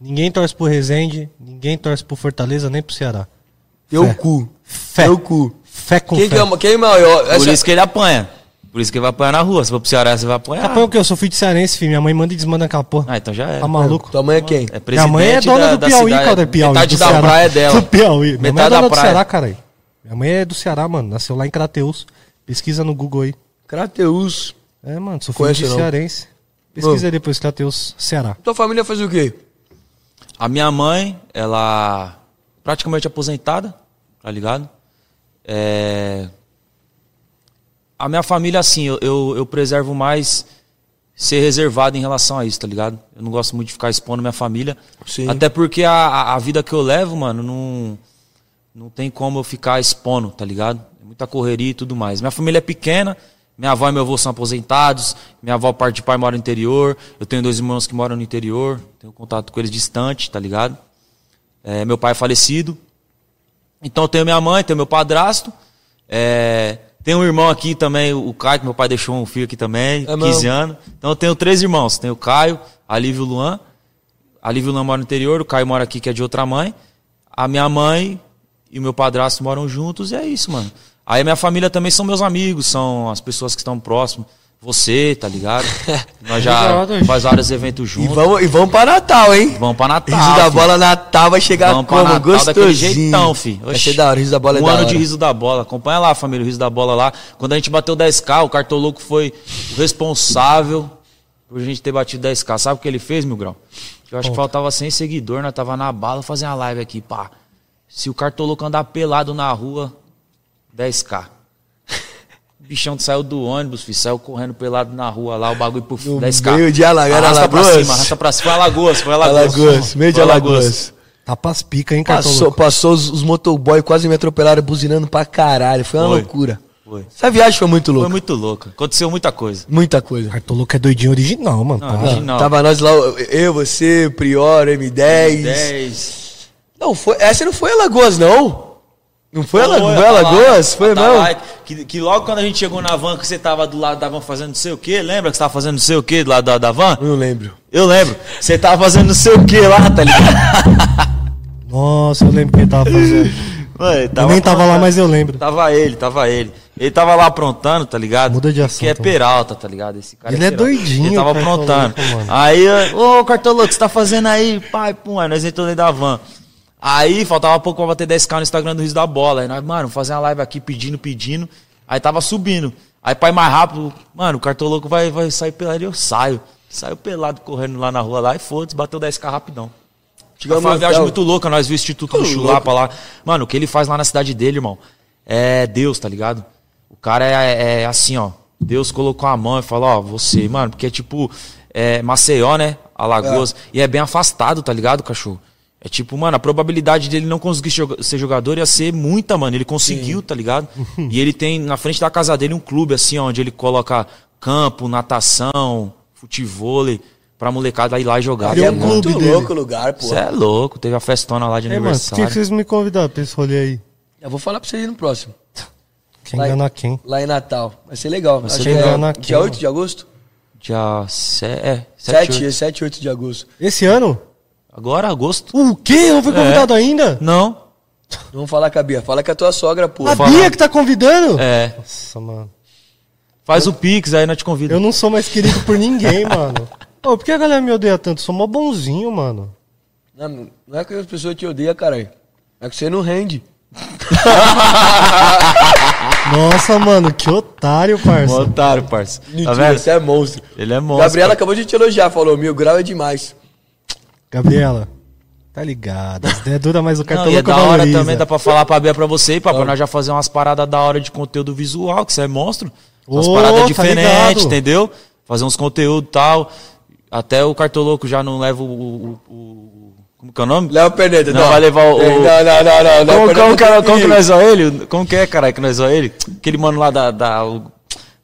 Ninguém torce pro Resende, ninguém torce pro Fortaleza, nem pro Ceará. Teu Fé. cu. Fé. Teu cu. Fé com Quem, fé. que é, quem é maior? Por Essa- isso que ele apanha. Por isso que ele vai apanhar na rua. Se for pro Ceará, você vai apanhar. Apanha o quê? Eu sou filho de cearense, filho. Minha mãe manda e desmanda aquela porra. Ah, então já é. Tá maluco? Tua mãe é quem? É Minha presidente mãe é dona da, do da Piauí, cidade. cara. Piauí, Metade do da Ceará. praia é dela. Do Piauí. Minha mãe é Metade dona da do praia. Ceará, caralho. Minha mãe é do Ceará, mano. Nasceu lá em Crateus. Pesquisa no Google aí. Crateus. É, mano. Sou filho Conheço de não. cearense. Pesquisa aí depois, Crateus, Ceará. Tua família faz o quê? A minha mãe, ela praticamente aposentada, tá ligado? É... A minha família, assim, eu, eu, eu preservo mais ser reservado em relação a isso, tá ligado? Eu não gosto muito de ficar expondo minha família. Sim. Até porque a, a- vida que eu levo, mano, não, não tem como eu ficar expondo, tá ligado? É muita correria e tudo mais. Minha família é pequena, minha avó e meu avô são aposentados, minha avó, parte de pai, mora no interior, eu tenho dois irmãos que moram no interior, tenho contato com eles distante, tá ligado? É, meu pai é falecido. Então eu tenho minha mãe, tenho meu padrasto, é, tenho um irmão aqui também, o Caio, que meu pai deixou um filho aqui também, É 15 mesmo? anos. Então eu tenho três irmãos, tenho o Caio, a Lívia e o Luan. A Lívia e o Luan moram no interior, o Caio mora aqui, que é de outra mãe. A minha mãe e o meu padrasto moram juntos e é isso, mano. Aí a minha família também são meus amigos, são as pessoas que estão próximas. Você, tá ligado? Nós já Obrigado. faz vários eventos E juntos. vamos, e vamos pra Natal, hein? Vamos pra Natal. Riso da bola Natal vai chegar Vamos pra como? Natal Gostosinho. jeitão, fi. Vai ser da hora, Riso da bola é Um da ano hora. de riso da bola. Acompanha lá, família, o riso da bola lá. Quando a gente bateu 10k, o Cartoloco foi o responsável por a gente ter batido 10k. Sabe o que ele fez, Mil Grau? Eu acho que faltava 100 seguidores, nós tava na bala fazendo a live aqui, pá. Se o Cartoloco andar pelado na rua, 10k. O bichão saiu do ônibus, filho, saiu correndo pelado na rua lá, o bagulho por No 10k. meio de Alagoas, Arrasta pra Alagoas. cima, arrasta pra cima. Foi Alagoas, foi Alagoas. Alagoas, meio de Foi Alagoas. Tá pras pica, hein, Passou, Cartoloco? passou os, os motoboy quase me atropelaram buzinando pra caralho. Foi uma Foi. loucura. Foi. Essa viagem foi muito Foi louca. muito louco. Aconteceu muita coisa. Muita coisa. Cartoloco é doidinho original, mano. Não, para. original. Tava nós lá, eu, você, Prior, M10. 10. Não, foi, essa não foi Alagoas, não? Não foi, Foi, foi eu tava Alagoas? lá, Foi eu tava mesmo? Que, que logo quando a gente chegou na van, que você tava do lado da van fazendo não sei o quê, lembra que você tava fazendo não sei o quê do lado da, da van? Não lembro. Eu lembro. Você tava fazendo não sei o quê lá, tá ligado? Nossa, eu lembro que ele tava fazendo. Mano, ele eu nem tava lá, mas eu lembro. Tava ele, tava ele. Ele tava lá aprontando, tá ligado? Muda de Que é assunto. Peralta, tá ligado? Esse cara Ele é Peralta. doidinho, Ele tava aprontando. Aí, ô, Cartoloco, o que você tá fazendo aí? Pai, pum, aí nós entramos dentro da van. Aí, faltava pouco pra bater 10k no Instagram do Riso da Bola. Aí nós, mano, fazer uma live aqui pedindo, pedindo. Aí tava subindo. Aí, pai, mais rápido, mano, o Cartoloco vai, vai sair pelado. Eu saio. Saiu pelado correndo lá na rua lá e foda-se, bateu 10k rapidão. Chegamos Foi uma viagem hotel. muito louca, nós vimos o Instituto do Chulapa lá. Mano, o que ele faz lá na cidade dele, irmão, é Deus, tá ligado? O cara é, é assim, ó. Deus colocou a mão e falou, ó, você, mano, porque é tipo, é Maceió, né? Alagoas. E é bem afastado, tá ligado, cachorro? É tipo, mano, a probabilidade dele não conseguir ser jogador ia ser muita, mano. Ele conseguiu, tá ligado? e ele tem na frente da casa dele um clube, assim, ó, onde ele coloca campo, natação, futevôlei, pra molecada ir lá e jogar. Ele É um clube dele. louco o lugar, pô. Você é louco, teve a festona lá de É, mano, por que aniversário. vocês me convidaram pra esse rolê aí? Eu vou falar pra vocês no próximo. Quem Vai. engana quem? Lá em Natal. Vai ser legal. Vai Acho ser que legal. é Quem dia engana 8 de agosto? Dia 7, é, 7, 7, 7, 8 de agosto. Esse ano? Agora, agosto. O quê? Não foi convidado ainda? Não. Vamos falar com a Bia. Fala com a tua sogra, pô. A falar. Bia que tá convidando? É. Nossa, mano. Faz o Pix, aí nós te convida. Eu não sou mais querido por ninguém, mano. Ô, por que a galera me odeia tanto? Sou mó bonzinho, mano. Não, não é que as pessoas te odeiam, caralho. É que você não rende. Nossa, mano, que otário, parça. Um otário, parça. Tá Mentira, vendo? você é monstro. Ele é monstro. Gabriela acabou de te elogiar, falou, mil grau é demais. Gabriela, tá ligado. As ideias duram, mas o Não, cartão e é da hora valoriza. também, dá pra falar pra Bia pra você e pra nós já fazer umas paradas da hora de conteúdo visual, que você é monstro. Umas Ô, paradas tá diferentes, ligado. entendeu? Fazer uns conteúdos e tal. Até o Cartoloco já não leva o. o- o- como que é o nome? Léo Perneta, Não, vai levar o- Não, não, não, não. Como, como, que, tem como que ir. nós zoa ele? Como que é, caralho, que nós zoa ele? Aquele mano lá da. da- o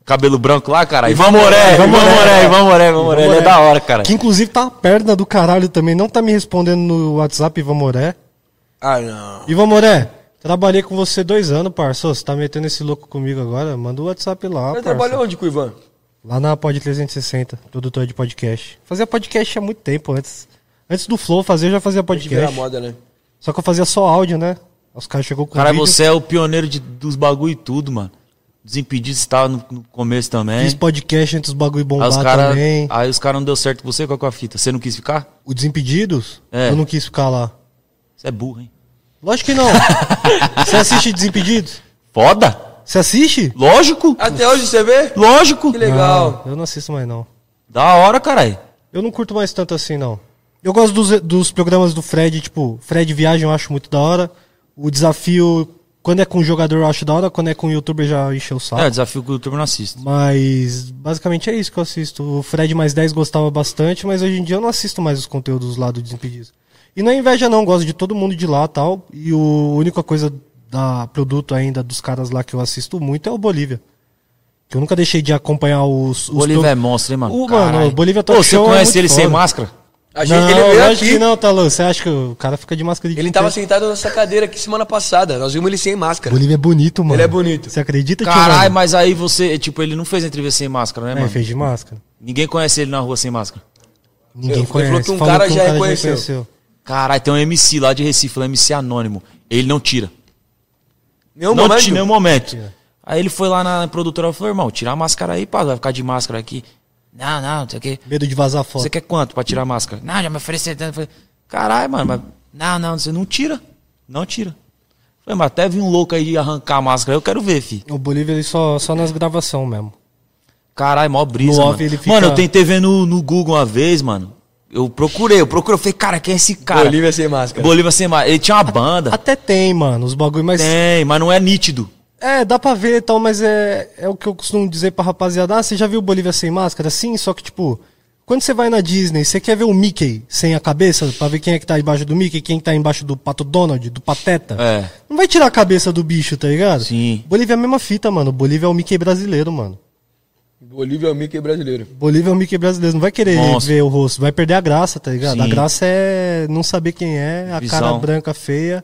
cabelo branco lá, cara. Ivan Moré, Ivan Moré, Ivan Moré, Ivan Moré. Ele é da hora, cara. Que inclusive tá a perna do caralho também. Não tá me respondendo no WhatsApp, Ivan Moré. Ah, não. Ivan Moré, trabalhei com você dois anos, parça. Ô, Você tá metendo esse louco comigo agora? Manda o WhatsApp lá, Você parça. trabalhou onde com o Ivan? Lá na Pod 360, produtor de podcast. Fazia podcast há muito tempo antes. Antes do Flow fazer, eu já fazia De podcast. moda, né? Só que eu fazia só áudio, né? Os caras chegou com Cara, vídeo. você é o pioneiro de, dos bagulho e tudo, mano. Desimpedidos estava no, no começo também. Fiz podcast antes dos bagulho Aí bombar os caras também. aí os cara não deu certo com você, qual que é a fita? Você não quis ficar? O Desimpedidos, É. eu não quis ficar lá. Você é burro, hein? Lógico que não. você assiste Desimpedidos? Foda? Você assiste? Lógico. Até hoje você vê? Lógico. Que legal. Não, eu não assisto mais, não. Da hora, caralho. Eu não curto mais tanto assim, não. Eu gosto dos, dos programas do Fred, tipo, Fred Viagem eu acho muito da hora. O desafio, quando é com jogador eu acho da hora, quando é com youtuber já encheu o saco. É, desafio que o YouTube não assiste. Mas basicamente é isso que eu assisto. O Fred mais 10 gostava bastante, mas hoje em dia eu não assisto mais os conteúdos lá do Desimpedidos. E não é inveja não, gosto de todo mundo de lá tal. E o a única coisa da produto ainda dos caras lá que eu assisto muito é o Bolívia. Que eu nunca deixei de acompanhar os. os Bolívia pro- é monstro, hein, mano? O, mano, o Bolívia Talk Ô, você Show é conhece muito ele sem foda. máscara? A gente, não, ele veio lógico aqui. que não, Talão. Você acha que o cara fica de máscara de Ele tava sentado nessa cadeira aqui semana passada. Nós vimos ele sem máscara. Bolívia é bonito, mano. Ele é bonito. Você acredita, tio, Caralho, mano? mas aí você, tipo, ele não fez entrevista sem máscara, né, É, mano? fez de máscara. Ninguém conhece ele na rua sem máscara. Ninguém Ele falou conhece. que um cara já reconheceu. Caralho, tem um MC lá de Recife, um MC anônimo. Ele não tira. Nenhum não momento. tira em nenhum momento. Aí ele foi lá na produtora e falou, irmão, tira a máscara aí, pá, vai ficar de máscara aqui. Não, não, não sei o quê. Medo de vazar foto. Você quer quanto pra tirar a máscara? Não, já me ofereceram tanto. Falei, caralho, mano, mas. Não, não, você não tira. Não tira. Falei, mas até vi um louco aí de arrancar a máscara, eu quero ver, fi. O Bolívia ele só, só nas gravações mesmo. Caralho, mó brisa, No mano. off ele fica- Mano, eu tentei ver no, no Google uma vez, mano. Eu procurei, eu procurei, eu falei, cara, quem é esse cara? Bolívia sem máscara. Bolívia sem máscara. Ele tinha uma banda. Até tem, mano, os bagulho, mas. Tem, mas não é nítido. É, dá pra ver e tal, mas é, é o que eu costumo dizer pra rapaziada. Ah, você já viu Bolívia sem máscara? Sim, só que, tipo, Quando você vai na Disney, você quer ver o Mickey sem a cabeça, pra ver quem é que tá embaixo do Mickey, quem tá embaixo do Pato Donald, do Pateta? É. Não vai tirar a cabeça do bicho, tá ligado? Sim. Bolívia é a mesma fita, mano. Bolívia é o Mickey brasileiro, mano. Bolívia é o Mickey brasileiro. Bolívia é o Mickey brasileiro. Não vai querer Monstro. ver o rosto, vai perder a graça, tá ligado? A Sim. graça é não saber quem é, a Visão. cara branca feia,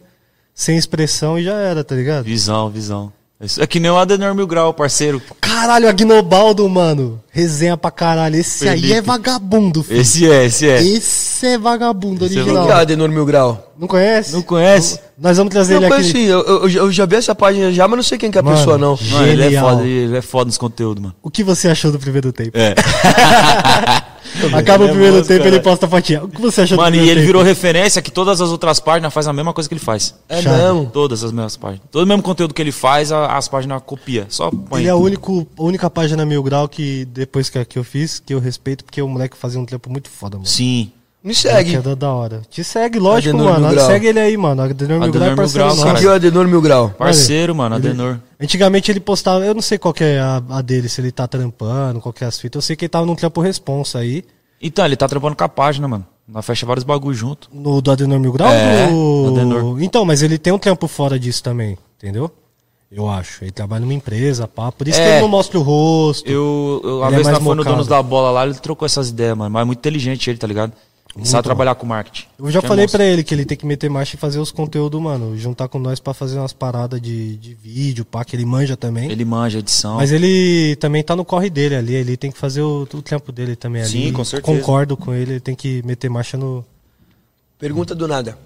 sem expressão e já era, tá ligado? Visão, visão. Isso é que nem o Adenor Mil Grau, parceiro. Caralho, Agnobaldo, mano. Resenha pra caralho. Esse aí Felipe. é vagabundo, filho. Esse é, esse é. Esse é vagabundo Esse é original. Quem que é Adenor Mil Grau? Não conhece? Não conhece? Nós vamos trazer Não, ele aqui. sim, eu, eu, eu já vi essa página já, mas não sei quem que é a Mano, pessoa, não. Mano, ele é Genial. foda, ele é foda nos conteúdos, mano. O que você achou do primeiro tempo? É. Acaba o primeiro tempo, cara. ele posta a fotinha. O que você do Mano, e primeiro ele tempo? virou referência que todas as outras páginas fazem a mesma coisa que ele faz. É Chave. mesmo. Todas as mesmas páginas. Todo o mesmo conteúdo que ele faz, a- as páginas copia. Só põe. Ele é o único, a única página mil grau que depois que, que eu fiz, que eu respeito, porque o moleque fazia um trampo muito foda, mano. Sim. Me segue. Que é da, hora. Te segue, lógico, Adenor mano. Mil. Segue ele aí, mano. Adenor Mil Grau é parceiro Grau, nosso. Aqui é o Adenor Mil Grau. Parceiro, mano, Ele- Adenor. Antigamente ele postava, eu não sei qual que é a, a dele, se ele tá trampando, qual que é as fitas. Eu sei que ele tava num trampo responsa aí, Então, ele tá trampando com a página, mano. Nós fecha vários bagulho junto. no do Adenor Mil Grau. É, do... Adenor. Então, mas ele tem um trampo fora disso também, entendeu? Eu acho. Ele trabalha numa empresa, pá. Por isso que É. ele não mostra o rosto. Eu, eu a é vez mais nós foi no. Donos da Bola lá, ele trocou essas ideias, mano. Mas é muito inteligente ele, tá ligado? Ele sabe trabalhar com marketing. Eu já Que é falei monstro. pra ele que ele tem que meter marcha e fazer os conteúdos, mano. Juntar com nós pra fazer umas paradas de, de vídeo, pá, que ele manja também. Ele manja edição. Mas ele também tá no corre dele ali, ele tem que fazer o, o trampo dele também ali. Sim, com certeza. Concordo com ele, ele tem que meter marcha no. Pergunta do nada.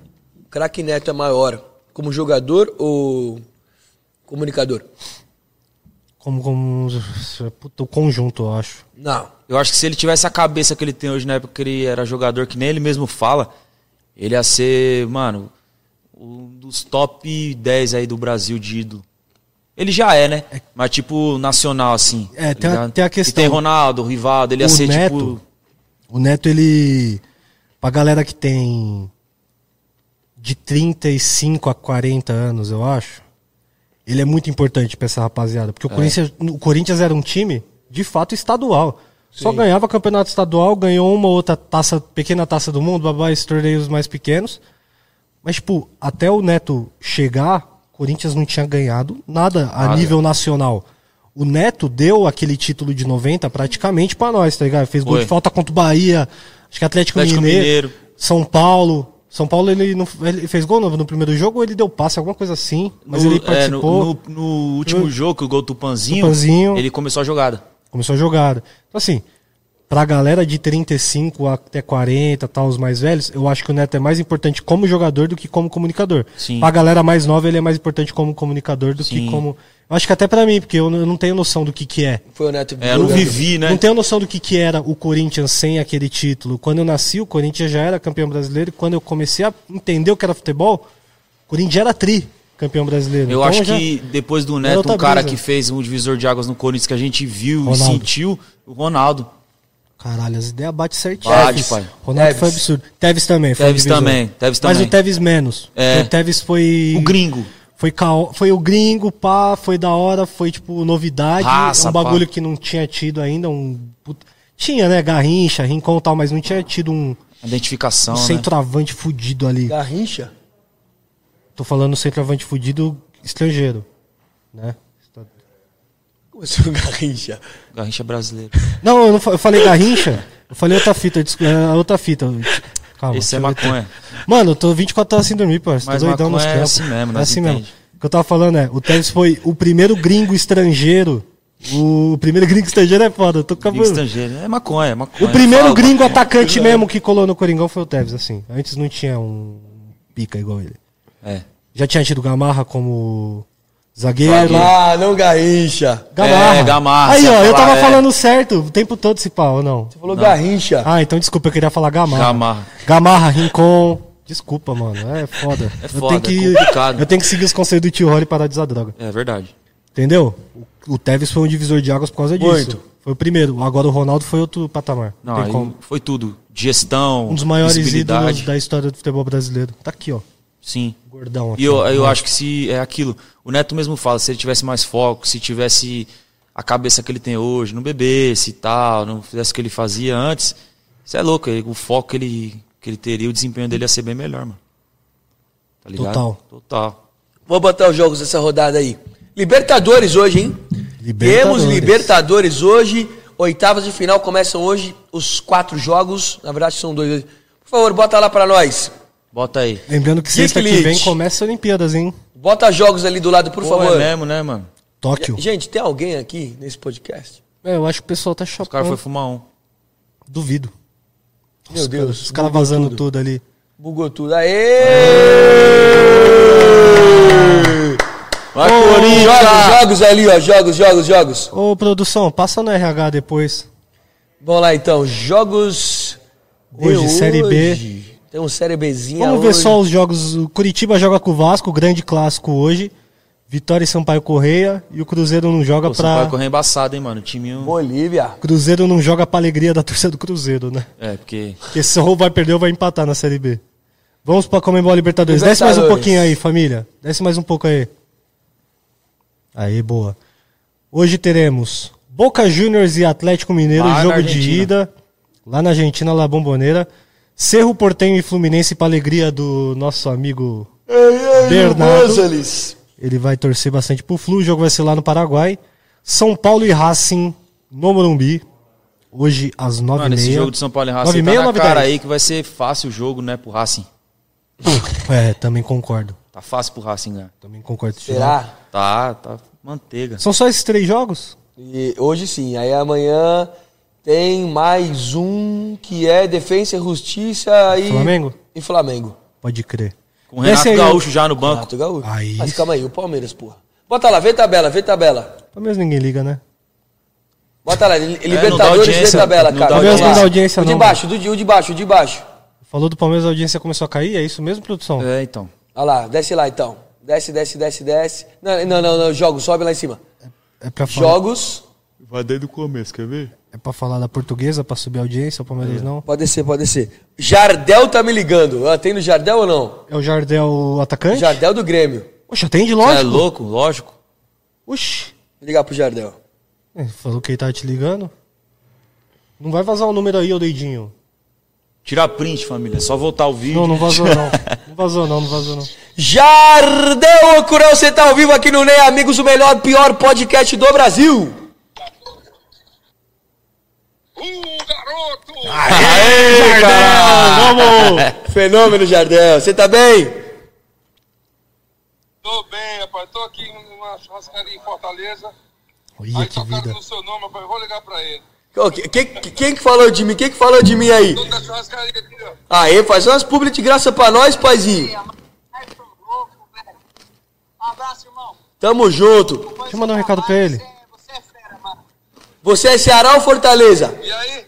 Craque Neto é maior como jogador ou comunicador? Como, como o conjunto, eu acho. Não. Eu acho que se ele tivesse a cabeça que ele tem hoje na época que ele era jogador, que nem ele mesmo fala, ele ia ser, mano, um dos top 10 aí do Brasil de ídolo. Ele já é, né? Mas tipo, nacional, assim. É, tá tem a- ligado? tem a E questão. tem Ronaldo, Rivaldo, ele ia O ser Neto, tipo. O Neto, ele. Pra galera que tem de 35 a 40 anos, eu acho, ele é muito importante pra essa rapaziada. Porque o, É. Corinthians, o Corinthians era um time, de fato, estadual. Só ganhava campeonato estadual, ganhou uma outra taça, pequena taça do mundo, babá, esses torneios mais pequenos. Mas, tipo, até o Neto chegar, o Corinthians não tinha ganhado nada a Nada. nível nacional. O Neto deu aquele título de 90 praticamente pra nós, tá ligado? Fez gol Foi. de falta contra o Bahia, acho que Atlético, Atlético Mineiro, Mineiro. São Paulo. São Paulo, ele, não, ele fez gol no, no primeiro jogo ou ele deu passe, alguma coisa assim. Mas no, ele é, no- participou, no, no último jogo, que o gol do Tupanzinho, Tupanzinho. ele começou a jogada. começou a jogada. Então, assim, pra galera de 35 até 40, tal, os mais velhos, eu acho que o Neto é mais importante como jogador do que como comunicador. Sim. Pra galera mais nova, ele é mais importante como comunicador do que Sim. como. Eu acho que até pra mim, porque eu não tenho noção do que, que é. Foi o Neto. É, eu não vivi, né? Não tenho noção do que, que era o Corinthians sem aquele título. Quando eu nasci, o Corinthians já era campeão brasileiro. E quando eu comecei a entender o que era futebol, o Corinthians era tri campeão brasileiro. Eu Então, acho já- que depois do Neto, um cara brisa. que fez um divisor de águas no Corinthians que a gente viu Ronaldo. e sentiu, o Ronaldo. Caralho, as ideias batem certinho. Bate, Tevez. pai. Ronaldo Tevez. foi absurdo. Tevez também. Foi um Tevez divisor. também, Tevez Mas também. o Tevez menos. É. O Tevez foi. O gringo. Foi, foi o gringo, pá, foi da hora, foi tipo novidade. Raça, um bagulho pá. que não tinha tido ainda. Um... Tinha, né? Garrincha, Rincon e tal, mas não tinha tido um, Identificação, um né? centroavante fudido ali. Garrincha? Tô falando centroavante fudido estrangeiro. Né? Começou o Garrincha. Garrincha brasileiro. Não, eu, não, fa- eu falei Garrincha. Eu falei outra fita, desculpa, é outra fita. Calma. Esse é maconha. Mano, eu tô 24 horas sem dormir, parceiro. Mas Tô doidão nos é assim mesmo, É nós assim entende. mesmo. O que eu tava falando é, o Tevez foi o primeiro gringo estrangeiro. O primeiro gringo estrangeiro é foda, eu tô acabando. estrangeiro. É maconha, é maconha. O primeiro Fala, gringo maconha. atacante mesmo que colou no Coringão foi o Tevez, assim. Antes não tinha um pica igual ele. É. Já tinha tido Gamarra como zagueiro. Zagueiro. Ah, não Garrincha. Gamarra. É, Gamarra, Aí, ó, eu tava é. falando certo o tempo todo esse pau, não? Você falou Garrincha. Ah, então desculpa, eu queria falar Gamarra. Gamarra. Gamarra, Rincon. Desculpa, mano. É foda. É eu foda, tenho é que, complicado. Eu tenho que seguir os conselhos do tio Rory e parar de usar droga. É verdade. Entendeu? O, o Tevez foi um divisor de águas por causa disso. Muito. Foi o primeiro. Agora o Ronaldo foi outro patamar. Não, Tem como. foi tudo. Gestão, Um dos maiores ídolos da história do futebol brasileiro. Tá aqui, ó. Sim. Gordão aqui. E eu, eu acho que se é aquilo. O Neto mesmo fala, se ele tivesse mais foco, se tivesse a cabeça que ele tem hoje, não bebesse e tal, não fizesse o que ele fazia antes, Você é louco, o foco que ele, que ele teria, o desempenho dele ia ser bem melhor, mano. Tá ligado? Total. Total. Vou botar os jogos dessa rodada aí. Libertadores hoje, hein? Libertadores. Temos Libertadores hoje. Oitavas de final começam hoje os quatro jogos. Na verdade, são dois. Por favor, bota lá pra nós. Bota aí. Lembrando que sexta que vem começa as Olimpíadas, hein? Bota jogos ali do lado, por Pô, favor. é mesmo, né, mano? Tóquio. Gente, tem alguém aqui nesse podcast? É, eu acho que o pessoal tá Os caras foram fumar um. Duvido. Meu Os Deus. Os caras vazando tudo. ali. Bugou tudo. Aê! Vai, Jogos, jogos ali, ó. Jogos, jogos, jogos. Ô, produção, passa no RH depois. Vamos lá então. Jogos. de Hoje, Série B. Tem um Série Bzinha Vamos ver hoje. só os jogos. O Curitiba joga com o Vasco, grande clássico hoje. Vitória e Sampaio Correia. E o Cruzeiro não joga Pô, Sampaio pra. correr embaçado, hein, mano? O time. Bolívia. Cruzeiro não joga pra alegria da torcida do Cruzeiro, né? É, porque. Porque se ou vai perder ou vai empatar na Série B. Vamos pra Comembol Libertadores. Desce mais um Libertadores. pouquinho aí, família. Desce mais um pouco aí. Aí, boa. Hoje teremos Boca Juniors e Atlético Mineiro, Lá jogo de ida. Lá na Argentina, La Bomboneira. Cerro Portenho e Fluminense pra alegria do nosso amigo Bernardo. Gonzalez. Ele vai torcer bastante pro Flu. O jogo vai ser lá no Paraguai. São Paulo e Racing no Morumbi. Hoje às nove Mano, e esse jogo de São Paulo e Nove Racing e tá meia na ou nove e cara dez? aí que vai ser fácil o jogo, né, pro Racing. É, também concordo. Tá fácil pro Racing ganhar. Também concordo. Será? Tá, tá manteiga. São só esses três jogos? E hoje sim. Aí amanhã tem mais um que é Defensa e Justiça e. Flamengo? E Flamengo. Pode crer. Com o Renato aí, Gaúcho já no banco. Renato Gaúcho. Aí Mas sim. calma aí, o Palmeiras, porra. Bota lá, vê tabela, vê tabela. Pelo menos ninguém liga, né? Bota lá, Li- É, Libertadores, vê tabela, não cara. dá lá. Não dá audiência, o de não, baixo, do o de baixo, o de baixo. Falou do Palmeiras, a audiência começou a cair, é isso mesmo, produção? É, então. Olha lá, desce lá então. Desce, desce, desce, desce. Não, não, não, não jogos, sobe lá em cima. É pra falar, Jogos. Vai desde o começo, quer ver? é pra falar da portuguesa, pra subir a audiência, o Palmeiras não? Pode descer, pode descer. Jardel tá me ligando. Tem no Jardel ou não? É o Jardel o atacante? Jardel do Grêmio. Oxe, atende, É lógico. louco, lógico. Oxi. Vou ligar pro Jardel. É, falou que ele tava te ligando. Não vai vazar o número aí, ô doidinho. Tira print, família. É só voltar o vídeo. Não, não vazou não. Não vazou não, não vazou não. Jardel Ocurel, você tá ao vivo aqui no Ney Amigos, o melhor, pior podcast do Brasil. Uh, Aê, Vamos! Fenômeno, Jardel. Você tá bem? Tô bem, rapaz. Tô aqui numa churrascaria em Fortaleza. Olha Aí que tocaram vida. no seu nome, rapaz. Eu vou ligar pra ele. Quem, quem que falou de mim? Quem que falou de mim aí? Dono da churrascaria aqui, ó. Aê, faz umas publi de graça pra nós, paizinho. Um abraço, irmão. Tamo junto. Deixa eu mandar um recado pra ele. Você, você é fera, mano. Você é Ceará ou Fortaleza? E aí?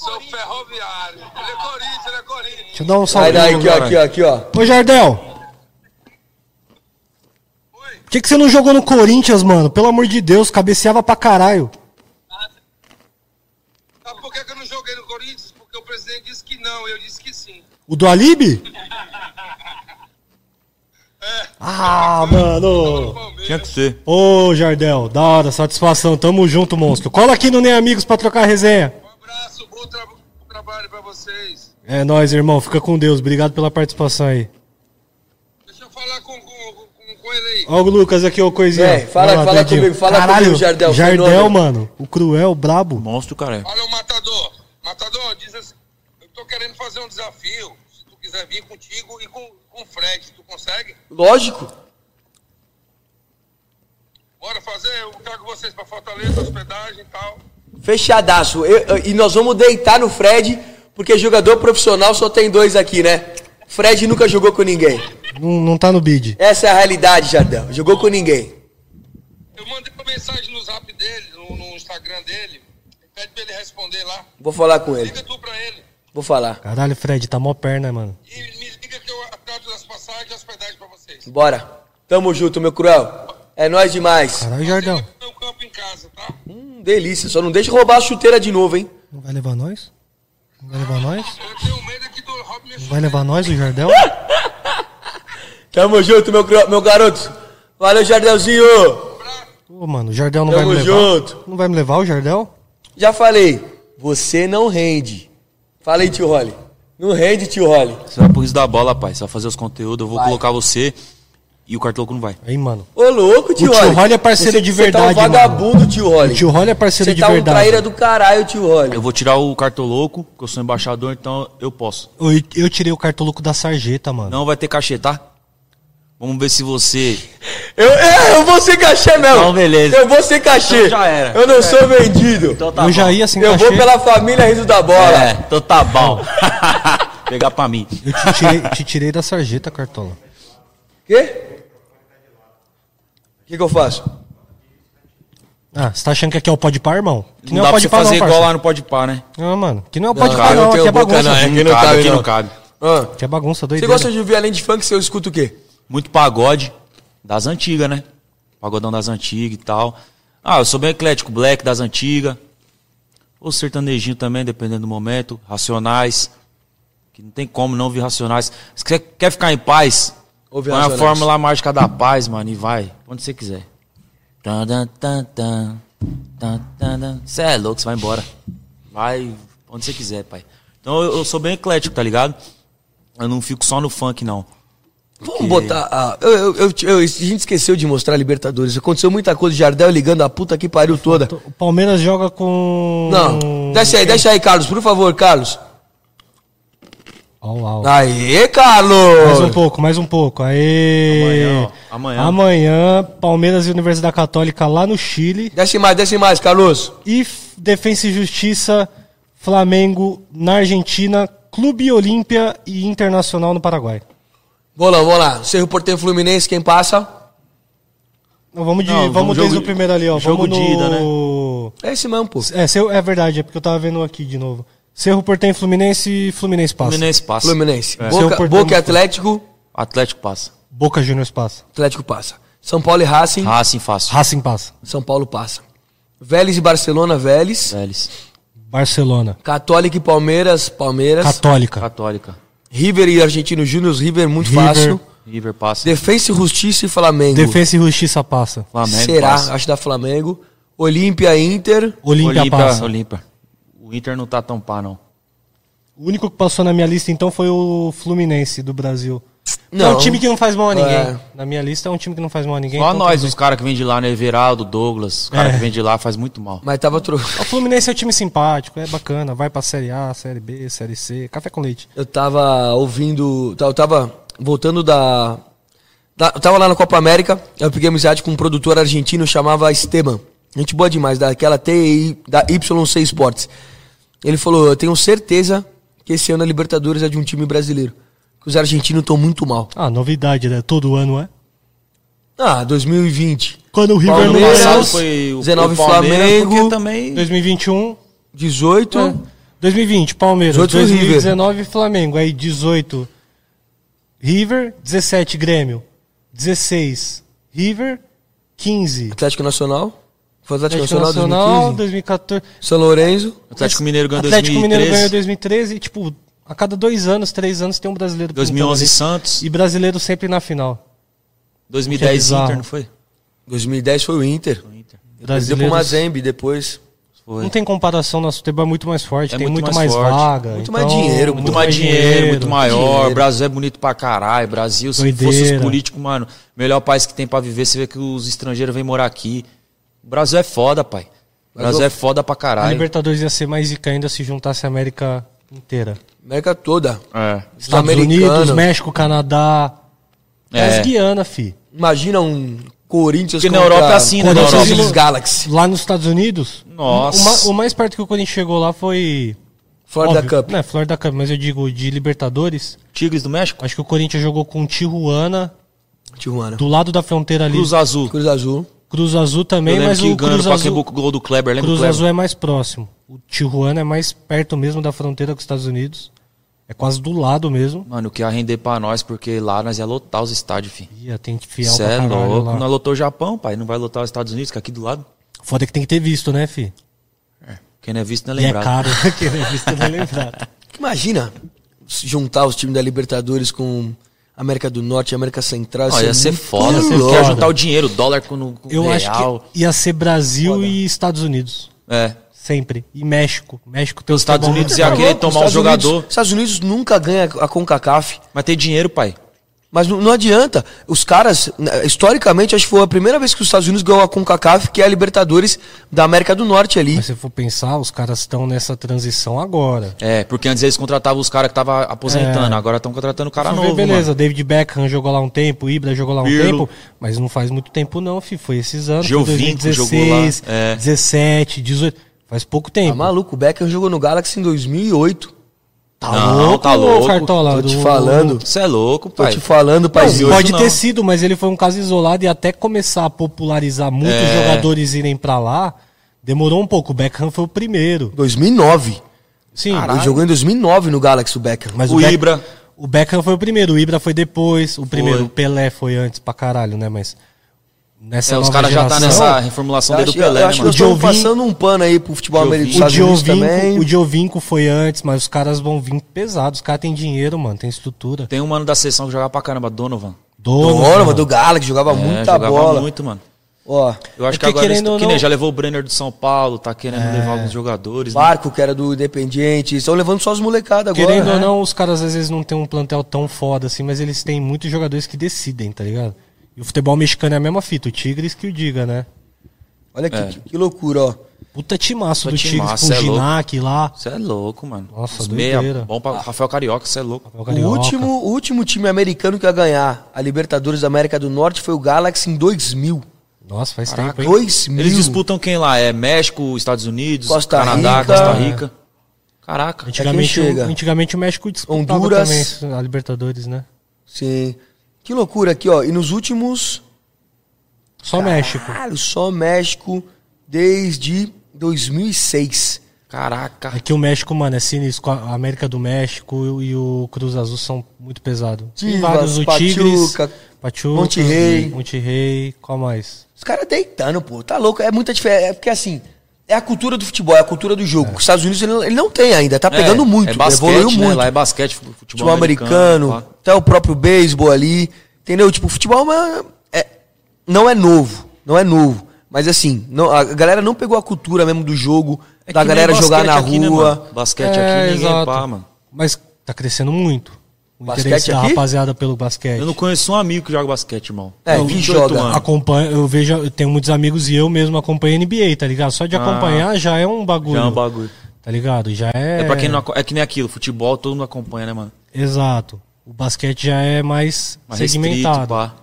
Sou ferroviário. Ele é Corinthians, ele é Corinthians. Deixa eu dar um salve. daí, aqui, ó, aqui, ó, aqui, ó. Ô, Jardel. Oi? Por que, que você não jogou no Corinthians, mano? Pelo amor de Deus, cabeceava pra caralho. Sabe por que que eu não joguei no Corinthians? Porque o presidente disse que não, eu disse que sim. O do Alibi? Ah, mano. Tinha que ser. Ô, Jardel, da hora, satisfação. Tamo junto, monstro. Cola aqui no Nem Amigos pra trocar resenha. Bom tra- trabalho pra vocês. É nóis, irmão. Fica com Deus. Obrigado pela participação aí. Deixa eu falar com, com, com, com ele aí. Ó o Lucas aqui, ô coisinha. É, fala- lá, fala comigo, fala Caralho, comigo, Jardel, Jardel, fenômeno. mano. O cruel, brabo. Monstro, cara. Olha o Matador. Matador, diz assim, eu tô querendo fazer um desafio. Se tu quiser vir contigo e com, com o Fred, tu consegue? Lógico. Bora fazer, eu trago vocês pra Fortaleza, hospedagem e tal. Fechadaço. Eu- eu- e nós vamos deitar no Fred, porque jogador profissional só tem dois aqui, né? Fred nunca jogou com ninguém. Não, não tá no bid. Essa é a realidade, Jardel. Jogou com ninguém. Eu mandei uma mensagem no zap dele, no, no Instagram dele. Pede pra ele responder lá. Vou falar com ele. Liga tu pra ele. Vou falar. Caralho, Fred, tá mó perna, mano. E me liga que eu trato das passagens e hospedagem pra vocês. Bora. Tamo junto, meu cruel. É nóis demais. Caralho, um casa, tá? Hum, delícia. Só não deixa roubar a chuteira de novo, hein? Não vai levar nós? Não vai levar nós? Eu tenho medo aqui do Rob me Não vai levar nós, o Jardel? Tamo junto, meu, meu garoto. Valeu, Jardelzinho. Ô, mano, o Jardel não vai Tamo me levar. junto. Não vai me levar o Jardel? Já falei. Você não rende. Fala aí, tio Rolly. Não rende, tio Rolly. Você vai pro risco da bola, pai. Você vai fazer os conteúdos, eu vou Vai. colocar você e o cartoloco não vai. Aí, mano. Ô, louco, tio O tio Rolly. Rolly é parceiro Você- de Você tá um verdade, mano. vagabundo, tio Rolly. O tio Rolly é parceiro Você de tá um verdade. traíra do caralho, tio Rolly. Eu vou tirar o cartoloco, porque eu sou embaixador, então eu posso. Eu, eu tirei o cartoloco da sarjeta, mano. Não vai ter cachê, tá? Vamos ver se você. Eu, é, eu vou ser cachê mesmo. Então, beleza. Eu vou ser cachê. Então já era. Eu não sou vendido. Então tá eu bom. já ia sem eu cachê. vou pela família Riso da Bola. É, então tá bom. Pegar pra mim. Eu te tirei, te tirei da sarjeta, Cartola. Quê? O que, que eu faço? Ah, você tá achando que aqui é o pode par, irmão? Que Não é dá o pra pode você par, fazer não, igual lá no Pode Par, né? Não, mano. Que não é o Não, pode par, não. Aqui é bagunça. não, é que não cabe, aqui não. não cabe. Ah, Aqui é bagunça, você doideira. gosta de ouvir além de funk, você escuta o quê? Muito pagode das antigas, né? Pagodão das antigas e tal. Ah, eu sou bem eclético, black das antigas. Ou sertanejinho também, dependendo do momento. Racionais. Que não tem como não ouvir racionais. Se você quer ficar em paz, Ouve põe a fórmula mágica da paz, mano, e vai. Onde você quiser. Tan, tan, tan, tan, tan, tan, tan. Você é louco, você vai embora. Vai onde você quiser, pai. Então eu, eu sou bem eclético, tá ligado? Eu não fico só no funk, não. Vamos botar. a- eu, eu- eu- eu- a gente esqueceu de mostrar a Libertadores. Aconteceu muita coisa. Jardel ligando a puta que pariu toda. O Palmeiras joga com. Não. Desce aí, desce aí, Carlos. Por favor, Carlos. Au, au. Aê, Carlos! Mais um pouco, mais um pouco. Aê! Amanhã, ó. Amanhã. Amanhã, Palmeiras e Universidade Católica lá no Chile. Desce mais, desce mais, Carlos. E Defensa e Justiça, Flamengo na Argentina, Clube Olímpia e Internacional no Paraguai. Vamos lá, vamos lá. Cerro Porteiro Fluminense, quem passa? Não, vamos de, Não, vamos vamos desde jogo- o primeiro ali, ó. jogo vamos de ida, né? no... É esse mesmo, pô. É, seu- é verdade, é porque eu tava vendo aqui de novo. Cerro Portem Fluminense e Fluminense passa. Fluminense passa. Fluminense. É. Boca, Boca e Atlético. Atlético passa. Boca Juniors passa. Atlético passa. São Paulo e Racing. Racing fácil. Racing passa. São Paulo passa. Vélez e Barcelona, Vélez. Vélez. Barcelona. Católica e Palmeiras, Palmeiras. Católica. Católica. River e Argentino Júnior, River muito River. fácil. River passa. Defensa e Justiça e Flamengo. Defesa e Justiça passa. Flamengo Será? passa. Acho da Flamengo. Olímpia Inter. Olímpia, passa. Olímpia. O Inter não tá tão pá, não. O único que passou na minha lista então foi o Fluminense do Brasil. Não. É um time que não faz mal a ninguém. É. Na minha lista é um time que não faz mal a ninguém. Só então nós, os caras que vem de lá, né? Everaldo, Douglas. Os caras É. que vem de lá faz muito mal. Mas tava bem. O Fluminense é um time simpático, é bacana. Vai pra Série A, Série B, Série C. Café com leite. Eu tava ouvindo. Eu tava voltando da. da- Eu tava lá na Copa América. Eu peguei amizade com um produtor argentino chamava Esteban. Gente boa demais, daquela TI da YC Sports. Ele falou: Eu tenho certeza que esse ano a Libertadores é de um time brasileiro. Que os argentinos estão muito mal. Ah, novidade, né? Todo ano é. Ah, 2020. Quando o River Palmeiras. Passado foi o, 19 o Palmeiras, Flamengo. porque também... 2021. 18. É. 2020, Palmeiras. 18 River. 2019, Flamengo. Aí 18, River. 17, Grêmio. 16, River. 15, Atlético Nacional. Foi Atlético, Atlético Nacional, Nacional. 2015. 2014. São Lourenço. Atlético Mineiro ganhou Atlético 2013. Mineiro ganhou em 2013. E, tipo, a cada dois anos, três anos, tem um brasileiro. 2011 pintando Santos. E brasileiro sempre na final. 2010 bizarro. Inter, não foi? 2010 foi o Inter. O Inter. Perdeu pro Mazembe depois. Foi. Não tem comparação, nosso futebol é muito mais forte, É tem muito muito, mais mais, forte. vaga. Muito então, mais dinheiro, Muito mais dinheiro, muito maior. Dinheiro. Brasil é bonito pra caralho. Brasil, se Doideira. fosse os políticos, mano, melhor país que tem pra viver, você vê que os estrangeiros vêm morar aqui. O Brasil é foda, pai. O Brasil Brasil- é foda pra A caralho. Libertadores ia ser mais zica ainda se juntasse a América inteira. América toda. É. Estados Sul-Americano. Unidos, México, Canadá. É. É. Guiana, fi. Imagina um Corinthians Porque na Europa é assim, né. Angeles Galaxy. Lá nos Estados Unidos, Nossa. o, o mais perto que o Corinthians chegou lá foi. Florida óbvio, Cup. Né, Florida Cup, mas eu digo de Libertadores. Tigres do México? Acho que o Corinthians jogou com Tijuana, Tijuana. do lado da fronteira ali. Cruz Azul. Cruz Azul. Cruz Azul Eu também, lembro mas que o Cruz Azul, gol do Kleber. Lembra do Cruz Kleber? Azul é mais próximo. O Tijuana é mais perto mesmo da fronteira com os Estados Unidos. É quase do lado mesmo. Mano, o que ia render pra nós, porque lá nós ia lotar os estádios, fi. Ia, tem fiel Cê pra é louco. lá. Nós lotou o Japão, pai. Não vai lotar os Estados Unidos, que é aqui do lado. Foda que tem que ter visto, né, fi? Quem não é visto não é E é lembrado. caro. Quem não é visto não é lembrado. Imagina juntar os times da Libertadores com América do Norte América Central. Ia é ser muito foda. ia ser Você louco. quer foda. juntar o dinheiro, o dólar com, com Eu real. acho que ia ser Brasil e Estados Unidos. É, Sempre. E México. México tem Os Estados Unidos ia forte. querer tomar o Estados Unidos- jogador. Estados Unidos nunca ganha a CONCACAF. Mas tem dinheiro, pai. Mas não, adianta. Os caras, né, historicamente, acho que foi a primeira vez que os Estados Unidos ganhou a CONCACAF, que é a Libertadores da América do Norte ali. Mas se for pensar, os caras estão nessa transição agora. É, porque antes eles contratavam os caras que estavam aposentando, É. agora estão contratando o cara ver, novo, beleza, mano. David Beckham jogou lá um tempo, o Ibra jogou lá um Pirlo. tempo, mas não faz muito tempo não, fi. Foi esses anos. Giovinco 2016, jogou lá, é. 17, 18. Faz pouco Tá tempo. maluco, o Beckham jogou no Galaxy em 2008. Tá Não, louco, tá louco. Cartola? Tô te do- falando. Você é louco, Tô pai. te falando, Não, paizinho. pode não. ter sido, mas ele foi um caso isolado e até começar a popularizar muitos É. jogadores irem pra lá, demorou um pouco. O Beckham foi o primeiro. 2009. Sim, Ele jogou em 2009 no Galaxy, o Beckham. mas O Beck- Ibra. O Beckham foi o primeiro, o Ibra foi depois, o primeiro, Foi. o Pelé foi antes pra caralho, né? Mas nessa É, os nova caras já tá geração, nessa reformulação Eu desde acho, o Pelé, eu né, acho que mano? nós estamos Giovinco- passando um pano aí pro futebol americano O Unidos também. O foi antes, mas os caras vão vir pesados. Os caras têm dinheiro, mano, tem estrutura. Tem um mano da sessão que jogava pra caramba, Donovan. Dono, Donovan, do Galaxy, jogava É, muita jogava bola. muito, mano. Ó, Eu acho É que porque, agora querendo que nem não- já levou o Brenner do São Paulo, tá querendo levar alguns jogadores. né? Barco, que era do Independiente. Estão levando só os molecadas agora. Querendo né? ou não, os caras às vezes não têm um plantel tão foda assim, mas eles têm muitos jogadores que decidem, tá ligado? E o futebol mexicano é a mesma fita, o Tigres que o diga, né? Olha que, É. que, que loucura, ó. Puta timaço Puta do Tigres com o é. Ginac lá. Você é louco, mano. Nossa, Os meia, bom pra Rafael Carioca, você é louco. o último, o último time americano que ia ganhar a Libertadores da América do Norte foi o Galaxy em 2000. Nossa, faz Caraca. tempo, hein? 2000. Eles disputam quem lá? É México, Estados Unidos, Costa Canadá, Rica. Costa Rica. Caraca. Antigamente, quem chega. o, antigamente o México disputava Honduras. também a Libertadores, né? Sim. Que loucura aqui, ó. E nos últimos. Só México. Caralho, só México desde 2006. Caraca. É que o México, mano, é sinistro. A América do México e o Cruz Azul são muito pesados. Tem vários, o Tigres, Pachuca, Pachuca, Monterrey. Monterrey, qual mais? Os caras deitando, pô. Tá louco. É muita diferença. É porque assim. É a cultura do futebol, é a cultura do jogo. Os Estados Unidos ele, não- ele não tem ainda, tá pegando É, muito, é basquete, evoluiu né? muito. Lá é basquete, futebol, futebol americano, lá. até o próprio beisebol ali. Entendeu? Tipo, futebol mas, é, não é novo. Não é novo. Mas assim, não- a galera não pegou a cultura mesmo do jogo, É da galera jogar na aqui, né, rua. mano? basquete É, aqui, ninguém exato. pá, mano. Mas tá crescendo muito. O Basquete interesse da aqui? rapaziada pelo basquete. Eu não conheço um amigo que joga basquete, irmão. É, Não, quem 28 joga? anos. Acompanho, eu vejo, eu tenho muitos amigos e eu mesmo acompanho NBA, tá ligado? Só de acompanhar já é um bagulho. Já é um bagulho. Tá ligado? Já é. É pra quem não é que nem aquilo, futebol todo mundo acompanha, né, mano? Exato. O basquete já é mais, Mais segmentado. restrito, pá.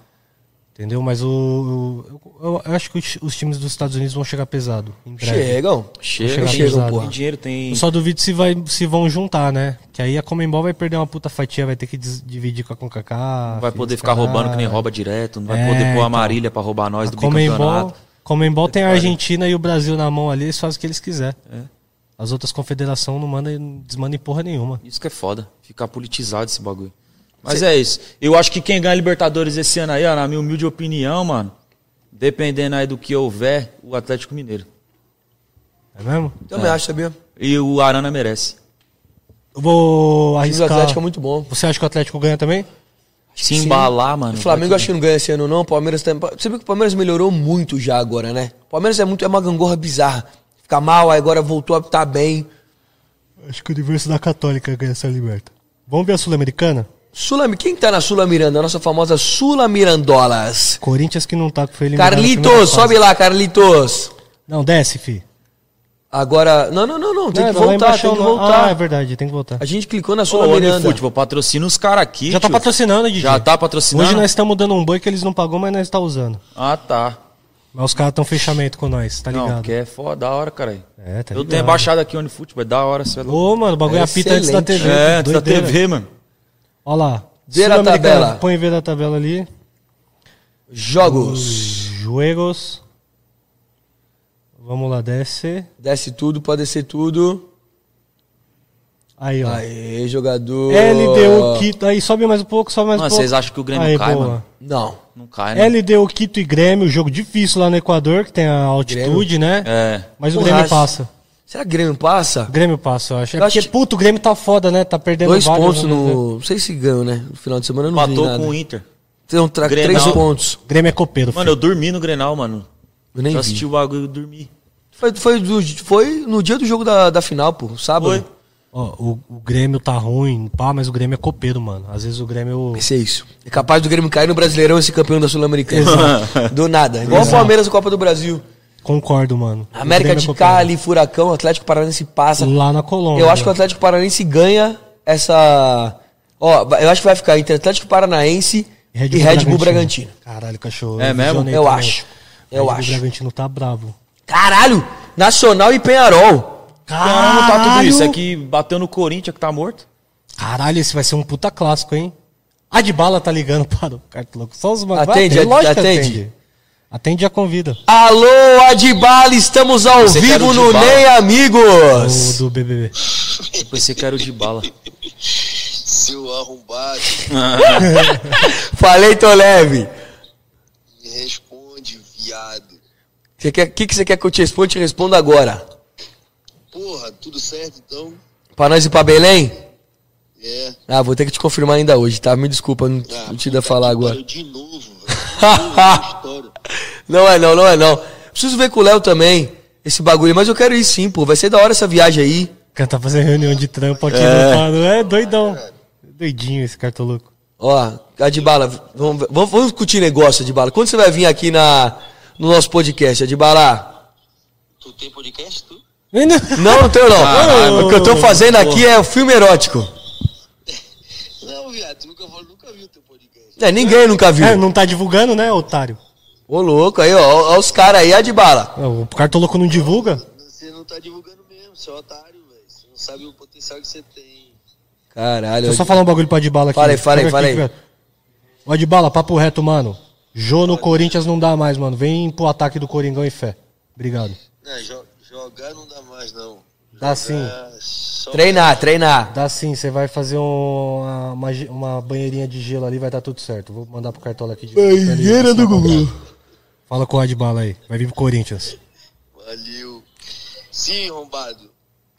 Entendeu? Mas o. eu, eu acho que os, os times dos Estados Unidos vão chegar pesado. Chegam. Chega, Chega tem, pesado. tem dinheiro, tem. Eu só duvido se, vai, se vão juntar, né? Que aí a Comembol vai perder uma puta fatia, vai ter que dividir com a CONCACAF. Não vai poder ficar caralho. roubando que nem rouba direto, não vai É, poder pôr então. a Marília pra roubar nós A do Comembol, bicampeonato. Comembol tem a Argentina e o Brasil na mão ali, eles fazem o que eles quiserem. É. As outras confederações não mandam, desmandam em porra nenhuma. Isso que é foda, ficar politizado esse bagulho. Mas é isso. Eu acho que quem ganha Libertadores esse ano aí, ó, na minha humilde opinião, mano, dependendo aí do que houver, o Atlético Mineiro. É mesmo? Também acho, sabia? E o Arana merece. Eu vou O arriscar. Atlético é muito bom. Você acha que o Atlético ganha também? Se embalar, mano. O Flamengo acho que não ganha esse ano, não. O Palmeiras também. Você viu que o Palmeiras melhorou muito já agora, né? O Palmeiras é muito, é uma gangorra bizarra. Fica mal, aí agora voltou a estar bem. Acho que o Universidade Católica ganha essa liberta. Vamos ver a Sul-Americana? Sula, quem tá na Sula Miranda? A nossa famosa Sula Mirandolas. Corinthians que não tá, que foi eliminado. Carlitos, sobe lá, Carlitos. Não, desce, fi. Agora. Não, não, não, não. Tem Não, que lá voltar, tem que voltar. Ah, é verdade, tem que voltar. A gente clicou na Ô, Sula Miranda. Futebol, patrocina os caras aqui. Já tá patrocinando, Didi. Já tá patrocinando? Hoje nós estamos dando um boi que eles não pagou, mas nós está usando. Ah, tá. Mas os caras estão fechamento com nós, tá ligado? Não, que é foda, da hora, cara. É, tá Eu ligado. tenho baixado aqui onde futebol, é da hora, você é louco. Ô, mano, o bagulho É apita antes da. TV. É, antes da. TV, mano. Ó lá. Ver a tabela. Põe ver a tabela ali. Jogos. Juegos. Vamos lá, desce. Desce tudo, pode descer tudo. Aí, ó. Aê, jogador. LDU Quito. Aí sobe mais um pouco, sobe mais Mano, um pouco. vocês acham que o Grêmio Aí, cai, boa. mano? Não. Não cai, né? LDU Quito e Grêmio, jogo difícil lá no Equador, que tem a altitude, né? É. Mas o Porra, Grêmio acho- passa. Será que o Grêmio passa? O Grêmio passa, eu acho. É Eu acho porque, que- puto, o Grêmio tá foda, né? Tá perdendo Dois vários, pontos né? no. Não sei se ganhou, né? No final de semana eu não vi Empatou nada. com o Inter. Então, tra... Grenal. três pontos. O Grêmio é copeiro, Mano, filho. eu dormi no Grenal, mano. Eu nem Eu vi. assisti o bagulho e dormi. Foi, foi, do- foi no dia do jogo da, da final, pô, sábado. Foi. Ó, o, o Grêmio tá ruim, pá, mas o Grêmio é copeiro, mano. Às vezes o Grêmio. Esse é isso. É capaz do Grêmio cair no Brasileirão e ser campeão da Sul-Americana. do nada. Igual o Palmeiras Copa do Brasil. Concordo, mano. O América de. Cali, Furacão, Atlético Paranaense passa. Lá na Colômbia. Eu acho que o Atlético Paranaense ganha essa. Ó, eu acho que vai ficar entre Atlético Paranaense e Red, Bull, Bragantino. Caralho, cachorro. É mesmo? Eu também. acho. Red Eu Bull acho. Bragantino tá bravo. Caralho! Nacional e Penharol. Caramba, tá tudo isso. É que bateu no Corinthians que tá morto. Caralho, esse vai ser um puta clássico, hein? A de bala tá ligando para o cartoloco. Só os ma- Atende, que atende. atende. Atende a convida. Alô, Adibala, estamos ao Você vivo o no? NEM, O amigos. do BBB. Eu pensei que era o de bala. Seu arrombado, Falei, tô leve. me responde, viado. O que, que, você quer que eu te responda? Te respondo agora. Porra, tudo certo então? Pra nós ir pra Belém? É. Ah, vou ter que te confirmar ainda hoje, tá? Me desculpa, não, Ah, não te dar falar agora. De novo, velho. Não é não, não é não. Preciso ver com o Léo também, esse bagulho. Mas eu quero ir sim, pô. Vai ser da hora essa viagem aí. O cara tá fazendo reunião de trampo aqui no Pano. É doidão. Doidinho esse cartoloco. Ó, Adibala, vamos, vamos, vamos discutir negócio, Adibala. Quando você vai vir aqui na, no nosso podcast, Adibala? Tu tem podcast, tu? Não, não tenho não. Caralho, o que eu tô fazendo aqui é o filme erótico. Não, viado, tu nunca, falou- nunca viu teu podcast. É, ninguém nunca viu. É, não tá divulgando, né, otário? Ô, louco, aí, ó, ó os caras aí, Adibala. O cartoloco não divulga? Você não tá divulgando mesmo, você é otário, velho. Você não sabe o potencial que você tem. Caralho. Deixa eu só falar um bagulho pro Adbala aqui. Fala aí, fala aí, fala aí. velho. O Adbala, papo reto, mano. Jô no Corinthians não dá mais, mano. Vem pro ataque do Coringão e fé. Obrigado. Não, jo- jogar não dá mais, não. Dá sim. Treinar, treinar. Dá sim, você vai fazer um- uma, uma banheirinha de gelo ali, vai dar tudo certo. Vou mandar pro cartola aqui de Banheira do Gugu. Fala com o Adbala aí. Vai vir pro Corinthians. Valeu. Sim, arrombado.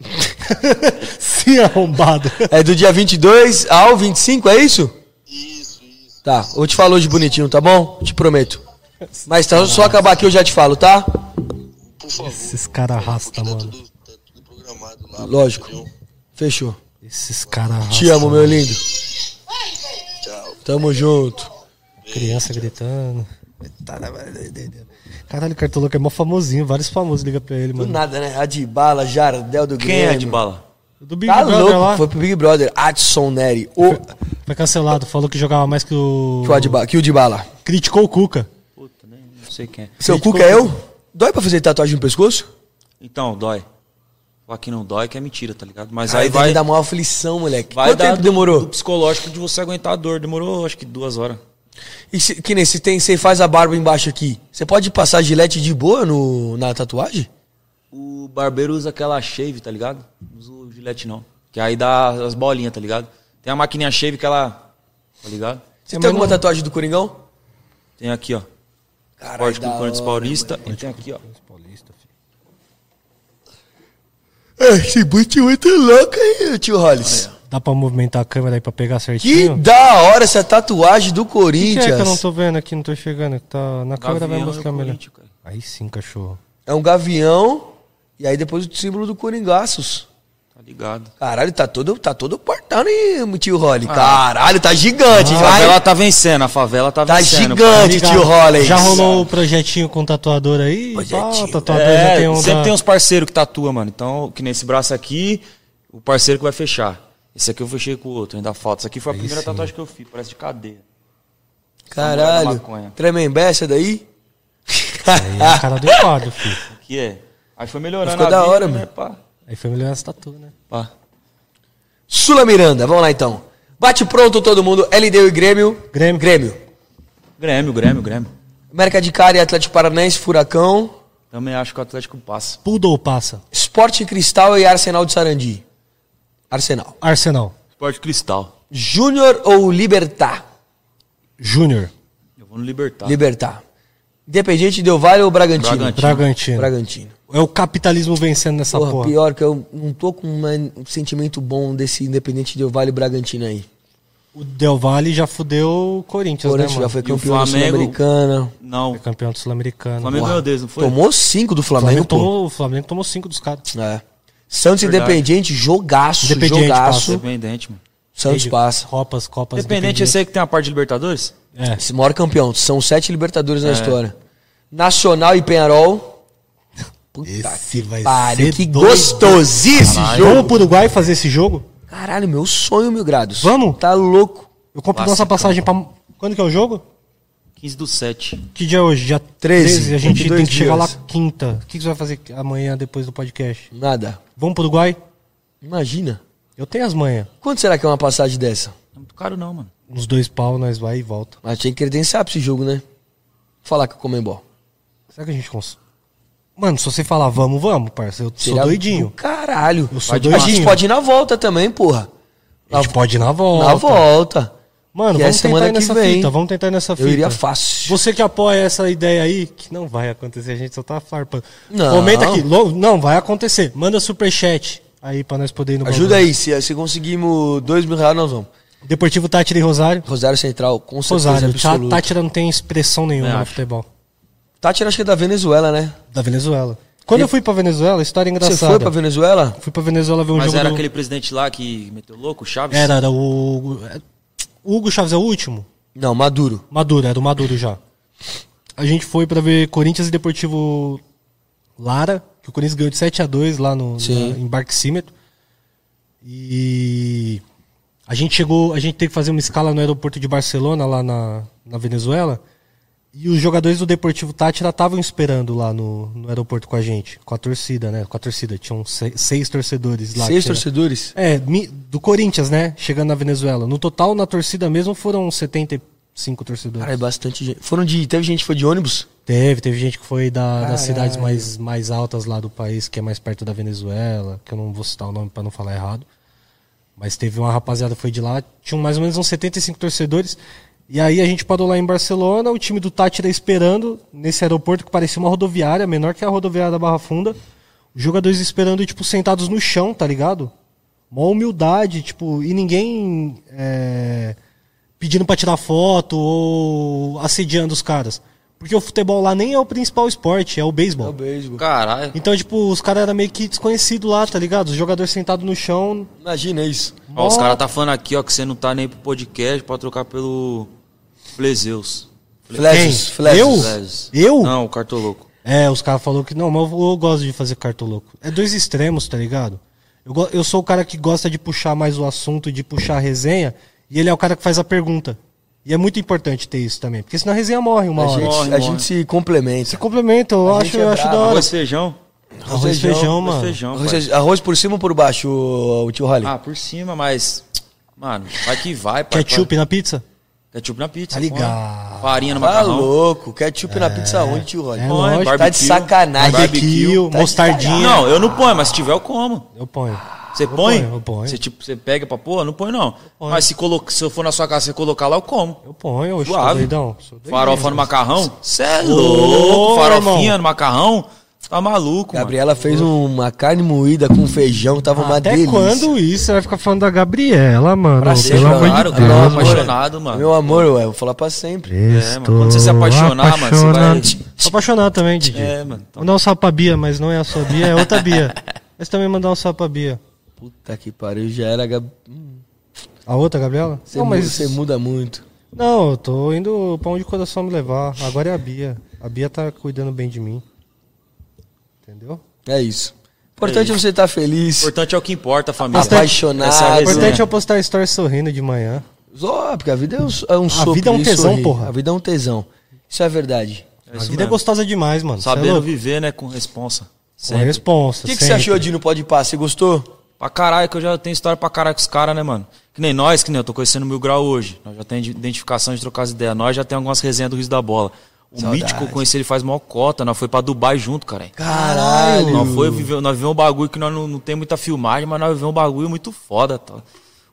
Sim, arrombado. É do dia 22 ao 25, é isso? Isso, isso. Tá, eu te falo hoje bonitinho, tá bom? Te prometo. Mas tá, só acabar aqui eu já te falo, tá? Por favor. Esses caras arrastam, Tá mano. tudo, tá tudo programado lá. Lógico. Fechou. Esses caras arrastam. Te amo, meu lindo. Tchau. Tamo junto. Criança gritando. Caralho, o cartoloco é mó famosinho. Vários famosos ligam pra ele, Do mano. nada, né? Adibala, Jardel do Quem é Grêmio. de bala? Do Big Tá Brother louco, lá. foi pro Big Brother. Adson Neri. O, Foi cancelado. Falou que jogava mais que o. que o Adibala, que o Dibala. Criticou o Cuca. Puta, nem não sei quem é. Seu Cuca é eu? Dói pra fazer tatuagem no pescoço? Então, dói. Que não dói que é mentira, tá ligado? Mas Aí aí vai, dar uma aflição, moleque. vai Quanto dar tempo do- demorou? do psicológico de você aguentar a dor. Demorou acho que duas horas. E se, que nem se tem, você faz a barba embaixo aqui, você pode passar gilete de boa no, na tatuagem? O barbeiro usa aquela shave, tá ligado? Não usa o gilete não. Que aí dá as bolinhas, tá ligado? Tem a maquininha shave que ela. Tá ligado? Você É, tem alguma não- tatuagem do Coringão? Tem aqui, ó. Caralho, Corte do da Corinthians Paulista. E tem aqui, ó. É, esse boot é muito louco aí, tio Hollis. Dá pra movimentar a câmera aí pra pegar Que certinho? da hora essa tatuagem do O que é Corinthians. que eu não tô vendo aqui? Não tô chegando. Tá na câmera vai Gavião mostrar melhor. Corinthians. Aí sim, cachorro. É um gavião e aí depois o símbolo do Coringaços. Tá ligado. Caralho, tá todo, tá todo portando aí, tio Holly. Caralho, tá gigante. A vai. favela tá vencendo, a favela tá, Tá vencendo. gigante, Ligado? tio Holly. Já rolou o projetinho com tatuador aí? Projetinho. Ah, tatuador já É, tem um sempre da- tem uns parceiros que tatua, mano. Então, que nesse braço aqui, o parceiro que vai fechar. Esse aqui eu fechei com o outro, ainda falta. Isso aqui foi a Aí primeira sim. tatuagem que eu fiz, parece de cadeia. Caralho. Tremembé essa daí? Aí é a cara do quadro, filho. Aqui é. Aí foi melhorando Ficou a da vida, hora, né, mano. pá. Aí foi melhor essa tatu, né? Pá. Sula Miranda, vamos lá então. Bate pronto todo mundo, LDU e Grêmio. Grêmio. Grêmio. Grêmio, Grêmio, Grêmio. América de Cari, Atlético Paranaense, Furacão. Também acho que o Atlético passa. Poodle passa. Esporte Cristal e Arsenal de Sarandi. Arsenal. Arsenal. Esporte Cristal. Júnior ou Libertar? Júnior. Eu vou no Libertar. Libertar. Independente Del Vale ou Bragantino? Bragantino. Bragantino. Bragantino. É o capitalismo vencendo nessa Porra, porra. pior que eu não tô com uma- um sentimento bom desse Independente Del Vale e Bragantino aí. O Del Valle já fudeu o Corinthians, Corinthians né, já foi o campeão Sul-Americana. Não, Foi campeão do Sul-Americano. o Flamengo ganhou deles, não foi? Tomou cinco do O Flamengo, Flamengo pô. tomou, o Flamengo tomou cinco dos caras. É. Santos Verdade. Independiente, jogaço, Independiente jogaço. Independente, mano. Santos passa. Copas, Copas. Independente, esse aí que tem a parte de Libertadores? É. Esse maior campeão. São sete Libertadores É. na história. Nacional e Penharol. Puta Esse vai pariu, ser que doido. gostosíssimo Vamos jogo. pro Uruguai fazer esse jogo? Caralho, meu sonho, mil graus. Vamos? Tá louco. Eu compro nossa passagem pra. Quando que é o jogo? 15 do 7. Que dia é hoje? Dia 13, 13. A gente 22 tem que chegar lá dias. quinta. O que que você vai fazer amanhã depois do podcast? Nada. Vamos pro Uruguai? Imagina. Eu tenho as manhas. Quanto será que é uma passagem dessa? Não é muito caro não, mano. Uns dois pau, nós vai e volta. Mas tinha que credenciar pra esse jogo, né? Falar com o Comembol. Será que a gente consegue? Mano, se você falar vamos, vamos, parça. Eu sou Seria doidinho. do Caralho. Eu sou a doidinho. gente pode ir na volta também, porra. A gente pode ir na volta. Na volta. Mano, Que é vamos tentar semana ir que nessa vem. fita. Vamos tentar ir nessa fita. Eu iria fácil. Você que apoia essa ideia aí, que não vai acontecer, a gente só tá farpando. Não. Comenta aqui. Não, vai acontecer. Manda superchat aí pra nós poder ir no Ajuda bagulho. aí. Se, se conseguimos dois mil reais, nós vamos. Deportivo Tátira e Rosário. Rosário Central, com certeza Rosário. Tá, absoluta. Tátira não tem expressão nenhuma É, no futebol. Tátira acho que é da Venezuela, né? Da Venezuela. Quando E- eu fui pra Venezuela, história engraçada. Você foi pra Venezuela? Fui pra Venezuela ver um Mas jogo era do- aquele presidente lá que meteu louco, Chaves? Era, era o... Hugo Chaves é o último? Não, Maduro. Maduro, era o Maduro já. A gente foi pra ver Corinthians e Deportivo Lara, que o Corinthians ganhou de 7 a 2 lá no, Sim. na, em. E a gente chegou, a gente teve que fazer uma escala no aeroporto de Barcelona, lá na, na Venezuela. E os jogadores do Deportivo Tátira estavam esperando lá no, no aeroporto com a gente, com a torcida, né? Com a torcida. Tinham seis, seis torcedores lá. Seis torcedores? É, mi- do Corinthians, né? Chegando na Venezuela. No total, na torcida mesmo, foram 75 torcedores. Cara, é bastante gente. Foram de. Teve gente que foi de ônibus? Teve, teve gente que foi da, das cidades mais, mais altas lá do país, que é mais perto da Venezuela, que eu não vou citar o nome pra não falar errado. Mas teve uma rapaziada que foi de lá, tinham mais ou menos uns 75 torcedores. E aí a gente parou lá em Barcelona, o time do Tátira esperando nesse aeroporto que parecia uma rodoviária, menor que a rodoviária da Barra Funda. Os jogadores esperando, tipo, sentados no chão, tá ligado? Mó humildade, tipo, e ninguém é, pedindo pra tirar foto ou assediando os caras. Porque o futebol lá nem é o principal esporte, é o beisebol. beisebol. Caralho. Então, tipo, os caras eram meio que desconhecidos lá, tá ligado? Os jogadores sentados no chão. Imagina isso. Ó, os caras tá falando aqui, ó, que você não tá nem pro podcast, pode trocar pelo Flezeus. Flashes, Quem? flashes. Eu? Flezeus. Eu? Não, o cartoloco. É, os caras falaram que não, mas eu, eu gosto de fazer cartoloco. É dois extremos, tá ligado? Eu, eu sou o cara que gosta de puxar mais o assunto, de puxar a resenha, e ele é o cara que faz a pergunta. E é muito importante ter isso também, porque senão a resenha morre uma A, hora. gente, Morre, a morre. gente se complementa. Se complementa, eu A acho, é eu acho da hora. Arroz, feijão? Arroz e feijão, Arroz, mano. feijão, pai. Arroz, arroz por cima ou por baixo, o, o tio Holly? Ah, por cima, mas... Mano, vai que vai, pai. Ketchup na pizza? Ketchup na pizza. Tá ligado. põe. Farinha no tá macarrão. louco. Ketchup na pizza onde, tio Holly? é Põe, lógico. Tá de barbecue. sacanagem. Barbecue, Tá mostardinha. Não, eu não ponho, mas se tiver eu como. Eu ponho. Você põe? ponho, eu ponho. Você, tipo, você pega pra pôr? Não põe, não. Mas se, coloca, se eu for na sua casa e você colocar lá, eu como. Eu ponho, eu Suave. doidão. Doidinho. Farofa no macarrão? Você é louco. Farofinha irmão. no macarrão? Tá maluco, mano. Gabriela fez uma carne moída com feijão, tava uma Até delícia. quando isso? Você vai ficar falando da Gabriela, mano? Pra Pelo sempre, amor de claro, Deus. eu apaixonado, mano. Meu amor, ué, vou falar pra sempre. É, mano. Quando você se apaixonar, mano, você vai. Tô apaixonado também, Didi. É, mano. Mandar um salve pra Bia, mas não é a sua Bia, é outra Bia. Mas também mandar um salve pra Bia. Puta que pariu, já era. Gab... A outra, Gabriela? Você, não, muda, mas... você muda muito. Não, eu tô indo pra onde o coração me levar. Agora é a Bia. A Bia tá cuidando bem de mim. Entendeu? É isso. Importante é você estar feliz. O importante é o que importa, família. Apaixonado. Essa é a O resenha. importante é eu postar story sorrindo de manhã. Ó, porque a vida é um, é um sopro vida é um tesão, sorrir. porra. A vida é um tesão. Isso é verdade. É a isso vida é mesmo. gostosa demais, mano. É Sabendo viver, né, com responsa. Com Sempre. responsa. O que, que você achou de No Pode Par? Você gostou? Pra caralho, que eu já tenho história pra caralho com os caras, né, mano? Que nem nós, que nem eu tô conhecendo o Mil Grau hoje. Nós já temos identificação de trocar as ideias. Nós já temos algumas resenhas do Riso da Bola. O Saudade. Mítico, eu conheci ele faz mó cota. Nós foi pra Dubai junto, cara. Caralho. Nós, foi, viver, nós vivemos um bagulho que nós não, não tem muita filmagem, mas nós vivemos um bagulho muito foda. Tá?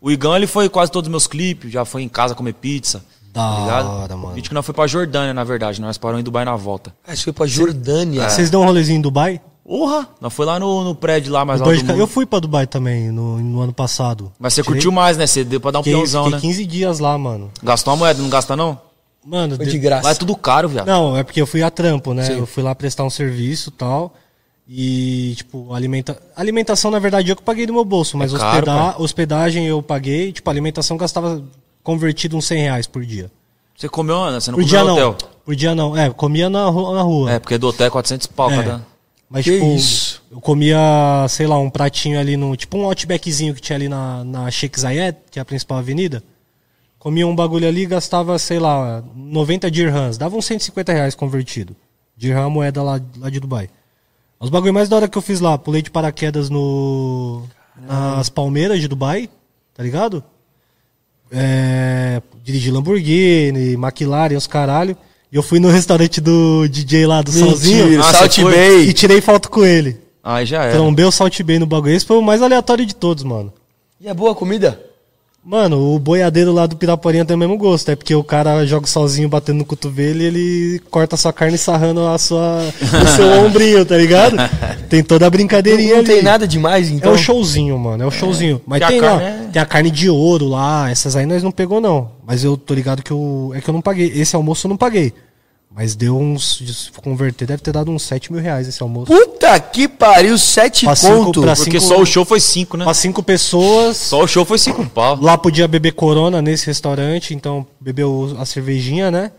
O Igão, ele foi quase todos os meus clipes, já foi em casa comer pizza. Da tá ligado? hora, mano. O Mítico nós foi pra Jordânia, na verdade. Nós paramos em Dubai na volta. Ah, você foi pra Jordânia. Vocês dão um rolezinho em Dubai? Porra! Nós foi lá no, no prédio lá, mais Khalifa- mundo. eu fui pra Dubai também no, no ano passado. Mas você Tirei- curtiu mais, né? Você deu pra dar um Fiquei, peãozão, fiquei né? 15 dias lá, mano. Gastou uma moeda, não gasta não? Mano, Foi de- graça. Lá é tudo caro, viado. Não, é porque eu fui a trampo, né? Sim. Eu fui lá prestar um serviço e tal. E, tipo, alimenta... alimentação, na verdade, eu que paguei do meu bolso, mas É caro, hospeda- hospedagem eu paguei. Tipo, alimentação gastava convertido uns 100 reais por dia. Você comeu, né? Você não Por comeu dia no não. hotel? Por dia não. É, comia na rua. Na rua. É, porque do hotel é 400 pau É. cada... Mas, Que tipo, isso? eu comia, sei lá, um pratinho ali no. Tipo um outbackzinho que tinha ali na, na Sheikh Zayed, que é a principal avenida. Comia um bagulho ali e gastava, sei lá, 90 dirhams. Dava uns 150 reais convertido. Dirham é moeda lá, lá de Dubai. Os bagulho mais da hora que eu fiz lá, pulei de paraquedas no. nas palmeiras de Dubai, tá ligado? É, dirigi Lamborghini, McLaren, os caralho. E eu fui no restaurante do DJ lá do Ah, Salt? Bay. E tirei foto com ele. Aí já é. Trombei o Salt Bay no bagulho. Esse foi o mais aleatório de todos, mano. E é boa a comida? Mano, o boiadeiro lá do Piraporinha tem o mesmo gosto. É porque o cara joga sozinho batendo no cotovelo e ele corta a sua carne sarrando a sua, o seu ombrinho, tá ligado? Tem toda a Não, brincadeirinha não ali. tem nada demais, É então. o showzinho, mano. É o showzinho. Mas Que a tem, carne lá, é- tem a carne de ouro lá. Essas aí nós não pegou, não. Mas eu tô ligado que eu. É que eu não paguei. Esse almoço eu não paguei. Mas deu uns. Se for converter, deve ter dado uns 7 mil reais esse almoço. Puta que pariu, sete Pra cinco- conto. pra Porque cinco- só o show foi 5, né? Pra cinco pessoas. Só o show foi 5 pau. Lá podia beber corona nesse restaurante, então bebeu a cervejinha, né?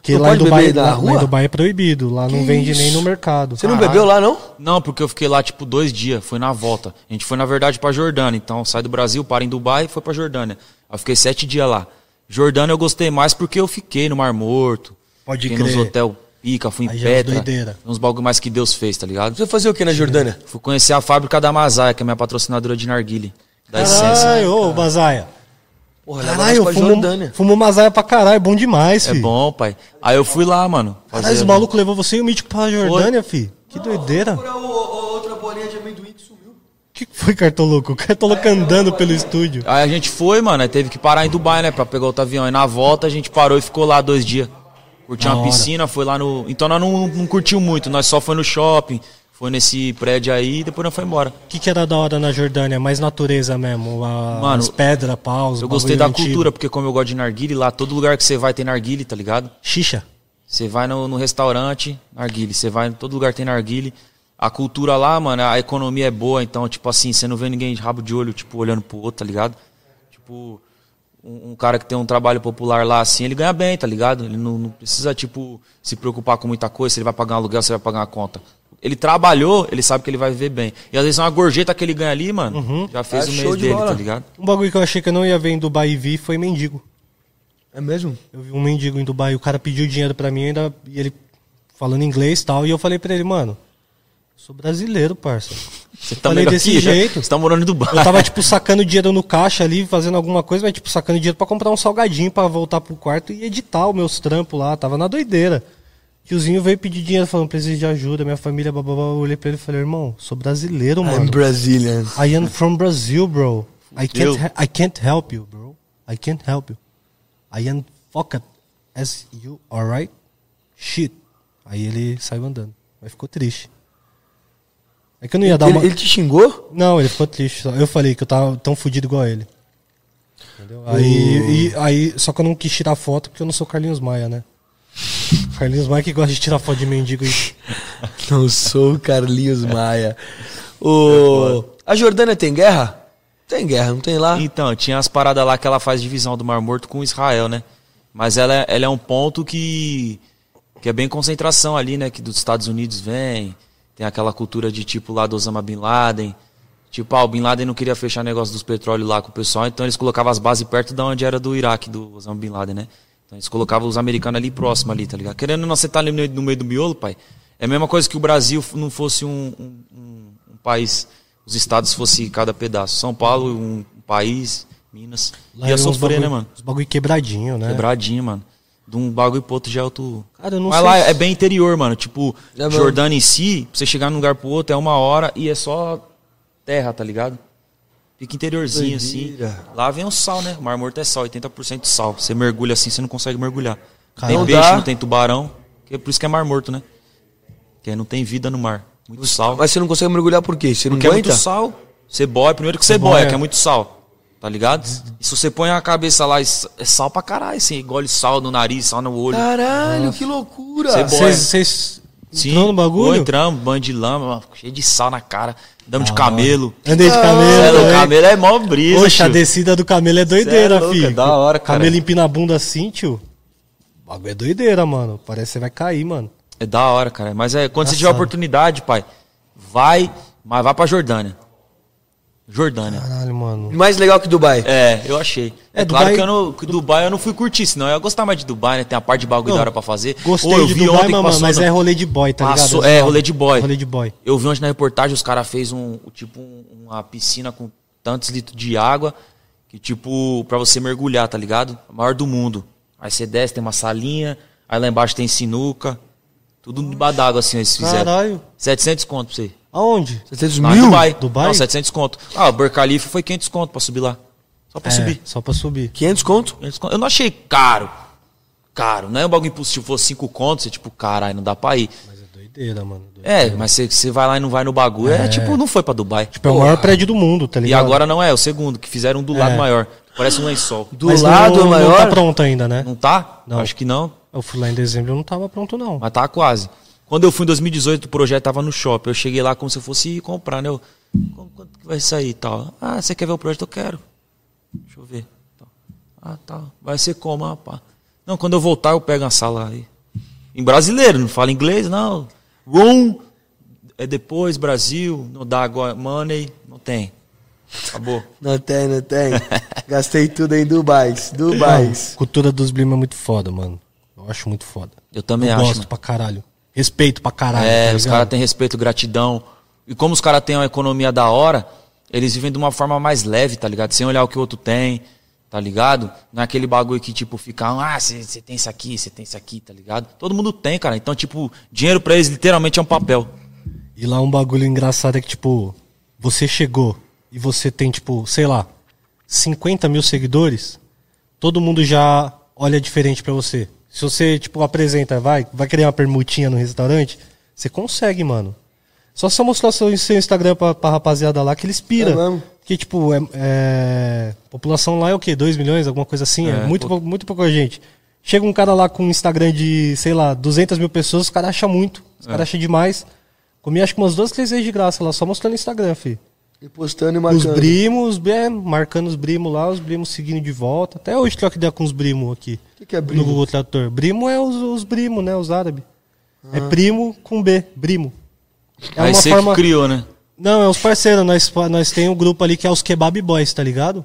Que Não lá em, Dubai, lá, lá rua? em Dubai é proibido. Lá não Que vende nem isso? no mercado. Você não Caralho. bebeu lá, não? Não, porque eu fiquei lá, tipo, dois dias. Foi na volta. A gente foi, na verdade, pra Jordânia. Então, sai do Brasil, para em Dubai e foi pra Jordânia. Eu fiquei sete dias lá. Jordânia eu gostei mais porque eu fiquei no Mar Morto. Pode fiquei crer. nos hotel pica, fui em Aí já é Petra. doideira. Uns bagulho mais que Deus fez, tá ligado? Você foi fazer o que na Jordânia? Fui conhecer a fábrica da Mazaia, que é minha patrocinadora de narguile. Da essência. Caralho, ô, Bazaia. Porra, leva Caralho, pra fumo, Jordânia. fumo Mazaia pra caralho, bom demais, É bom, pai. Aí eu fui lá, mano. Caralho, fazer- esse maluco levou você e o Mítico pra Jordânia, fi. Que doideira. outra bolinha de amendoim que sumiu. O que que foi, Cartoloco? O Cartoloco andando pelo estúdio. Aí a gente foi, mano, aí teve que parar em Dubai, né, pra pegar outro avião. E na volta a gente parou e ficou lá dois dias. Curtiu uma hora. piscina, foi lá no. Então nós não, não curtiu muito, nós só foi no shopping, foi nesse prédio aí e depois nós foi embora. O que, que era da hora na Jordânia? Mais natureza mesmo. A, Mano, as pedras, paus. Eu gostei da cultura, porque como eu gosto de narguile, lá todo lugar que você vai tem narguile, tá ligado? Xixa. Você vai no, no restaurante, narguile. Você vai em todo lugar tem narguile. A cultura lá, mano, a economia é boa, então, tipo assim, você não vê ninguém de rabo de olho, tipo, olhando pro outro, tá ligado? Tipo, um, um cara que tem um trabalho popular lá, assim, ele ganha bem, tá ligado? Ele não, não precisa, tipo, se preocupar com muita coisa, se ele vai pagar um aluguel, se ele vai pagar uma conta. Ele trabalhou, ele sabe que ele vai viver bem. E às vezes uma gorjeta que ele ganha ali, mano, já fez É o mês de dele, bola. tá ligado? Um bagulho que eu achei que eu não ia ver em Dubai e vi foi mendigo. É mesmo? Eu vi um mendigo em Dubai, o cara pediu dinheiro pra mim ainda, e ele falando inglês e tal, e eu falei pra ele, mano, sou brasileiro, parça. Você tá Falei meio desse aqui, jeito. Você tá morando em Dubai. Eu tava, tipo, sacando dinheiro no caixa ali, fazendo alguma coisa, mas, tipo, sacando dinheiro pra comprar um salgadinho pra voltar pro quarto e editar os meus trampos lá. Tava na doideira. Tiozinho veio pedir dinheiro, falando, preciso de ajuda, minha família, bababá. Eu olhei pra ele e falei, irmão, sou brasileiro, I'm mano. Brazilian. I am from Brazil, bro. I can't, I can't help you, bro. I can't help you. I am fucked as you, alright? Shit. Aí ele saiu andando. Mas ficou triste. É que eu não ia dar Ele, uma... ele te xingou? Não, ele ficou triste. só. Eu falei que eu tava tão fudido igual ele. Entendeu? Aí, e- aí, só que eu não quis tirar foto porque eu não sou Carlinhos Maia, né? Carlinhos Maia que gosta de tirar foto de mendigo. Não sou o Carlinhos Maia. O... A Jordânia tem guerra? Tem guerra, não tem lá? Então, tinha as paradas lá que ela faz divisão do Mar Morto com Israel, né? Mas ela, é- ela é um ponto que, que é bem concentração ali, né? Que dos Estados Unidos vem, tem aquela cultura de tipo lá do Osama Bin Laden. Tipo, ah, o Bin Laden não queria fechar negócio dos petróleos lá com o pessoal, então eles colocavam as bases perto da onde era do Iraque, do Osama Bin Laden, né? Então eles colocavam os americanos ali próximo ali, tá ligado? Querendo ou não, você tá ali no meio, do miolo, pai. É a mesma coisa que o Brasil não fosse um, um- um- país, os estados fossem cada pedaço. São Paulo, um, país, Minas. Lá Ia sofrer, né, mano? Os bagulho quebradinho, né? Quebradinho, mano. De um bagulho pro outro já é outro. Cara, eu não Mas sei lá se- é bem interior, mano. Tipo, É. Jordânia em si, pra você chegar de um lugar pro outro é uma hora e é só terra, tá ligado? Fica interiorzinho assim. Lá vem o sal, né? O Mar Morto é sal, 80% sal. Você mergulha assim, você não consegue mergulhar. Tem peixe, não tem tubarão. Que é por isso que é Mar Morto, né? Que aí não tem vida no mar. Muito sal. Mas você não consegue mergulhar por quê? Você não Porque é muito sal. Você boia, primeiro que você boia, que é muito sal. Tá ligado? E se você põe a cabeça lá, é sal pra caralho, assim, engole sal no nariz, sal no olho. Caralho, que loucura. Vocês- entrou no bagulho? Ou entramos, banho de lama, cheio de sal na cara, damos de camelo. Andei de É, camelo. o também. camelo é mó brisa, Poxa, a tio. descida do camelo é doideira, Cê é louco, filho. é da hora, cara. Camelo empina a bunda assim, tio. O bagulho é doideira, mano. Parece que você vai cair, mano. É da hora, cara. Mas é, quando você tiver Engraçado. oportunidade, pai, vai, mas vai pra Jordânia. Jordânia. Caralho, mano. Mais legal que Dubai. É, eu achei. É, É, claro Dubai- que, eu não, que Dubai eu não fui curtir, senão eu ia gostar mais de Dubai, né? Tem a parte de bagulho Não, da hora pra fazer. Gostei Ô, eu de vi Dubai, ontem passou mas no- é rolê de boy, tá Passou- ligado? é, rolê de boy. Rolê de boy. Eu vi hoje na reportagem, os caras fez um, tipo, um- uma piscina com tantos litros de água, que tipo, pra você mergulhar, tá ligado? A maior do mundo. Aí você desce, tem uma salinha, aí lá embaixo tem sinuca, tudo debaixo d'água assim, eles fizeram. Caralho. 700 conto pra você. Aonde? 700 Lá mil? Dubai. Dubai? Não, 700 conto. Ah, o Burj Khalifa foi 500 conto pra subir lá. Só pra É, subir. Só pra subir. 500 conto? 500 conto. Eu não achei caro. Caro. Não é um bagulho. Se fosse 5 contos, você tipo, caralho, não dá pra ir. Mas é doideira, mano. Doideira. É, mas você, vai lá e não vai no bagulho. É, tipo, não foi pra Dubai. Tipo, é o maior prédio do mundo, tá E ligado? agora não é, o segundo, que fizeram do lado É. maior. Parece um lençol. Do Mas lado não, é maior? Não tá pronto ainda, né? Não tá? Não. Acho que não. Eu fui lá em dezembro e não tava pronto, não. Mas tá quase. Quando eu fui em 2018, o projeto tava no shopping. Eu cheguei lá como se eu fosse comprar, né? Eu, "Qu- quanto que vai sair e tal? Ah, você quer ver o projeto? Eu quero. Deixa eu ver. Tal. Ah, tá. Vai ser como? Ah, pá. Não, quando eu voltar, eu pego a sala aí. Em brasileiro, não fala inglês, não. Room, é depois, Brasil, não dá agora, money, não tem. Acabou. Não tem, não tem. Gastei tudo em Dubai. Dubai. Cultura dos Blim é muito foda, mano. Eu acho muito foda. Eu também eu acho. gosto mano. pra caralho. Respeito pra caralho. É, tá os caras têm respeito, gratidão. E como os caras têm uma economia da hora, eles vivem de uma forma mais leve, tá ligado? Sem olhar o que o outro tem, tá ligado? Não é aquele bagulho que, tipo, fica, ah, você tem isso aqui, você tem isso aqui, tá ligado? Todo mundo tem, cara. Então, tipo, dinheiro pra eles literalmente é um papel. E lá um bagulho engraçado é que, tipo, você chegou e você tem, tipo, sei lá, 50 mil seguidores, todo mundo já olha diferente pra você. Se você, tipo, apresenta, vai, vai querer uma permutinha no restaurante, você consegue, mano. Só só mostrar seu, seu Instagram pra, pra rapaziada lá que eles pira. É mesmo? Porque, tipo, é, é- população lá é o quê? 2 milhões, alguma coisa assim? É, É, muito, pou- muito pouca gente. Chega um cara lá com um Instagram de, sei lá, 200 mil pessoas, os caras acham muito. Os caras acham demais. Comi acho que umas duas, três vezes de graça lá, só mostrando Instagram, fi. E postando e Os marcando. brimos, é, marcando os brimos lá, os brimos seguindo de volta. Até hoje troca ideia com os brimos aqui. O que, que é No brilho? Google Tradutor. Brimo é os, os brimos, né? Os árabes. É Ah. primo com B, brimo. É Aí você que criou, né? Não, é os parceiros. Nós, nós tem um grupo ali que é os Kebab Boys, tá ligado?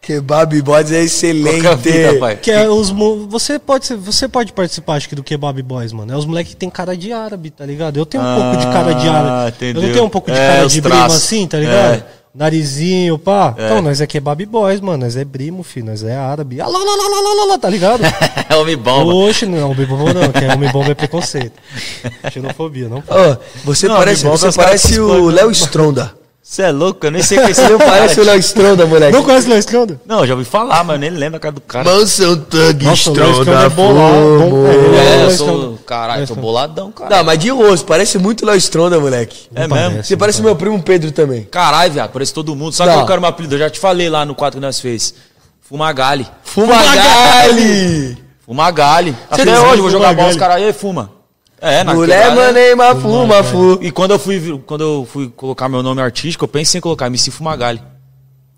Kebab Boys é excelente. É vida? Que é os. Você pode, você pode participar, acho que, do Kebab Boys, mano. É os moleques que tem cara de árabe, tá ligado? Eu tenho um pouco de cara de árabe. Ah, Eu entendeu. não tenho um pouco de É, cara de brimo traços. assim, tá ligado? É. Narizinho, pá. Então, nós é Kebab Boys, mano. Nós é brimo, filho. Nós é árabe. Alô, alô, alô, alô, alô, tá ligado? É homem bomba. Oxe, não, homem bomba não, que é homem bomba é preconceito. Xenofobia, não Ó, você Não, parece, você caras parece o. Léo Stronda. Você é louco? Eu nem sei quem é esse Você não cara, parece o. Léo Stronda, moleque. Não conhece o Léo Stronda? Não, já ouvi falar, mas eu nem lembro a cara do cara. Mansão Thug Nossa, o Léo Stronda Stronda é bolado, bom, é, ele É, eu sou. Stronda. Caralho, tô Stronda. boladão, cara. Não, mas de rosto, parece muito Léo Stronda, moleque. É Não mesmo? parece, Você parece meu primo Pedro também. Caralho, viado, parece todo mundo. Sabe qual que era o meu apelido? Eu já te falei lá no quadro que nós fez. Fumagalli. Fumagalli! Fumagalli. Até hoje eu vou jogar bola, os caras aí fuma. É, na Mulher quebrada, maneima, fuma, fu. E quando eu fui quando eu fui colocar meu nome artístico, eu pensei em colocar MC Fumagalli.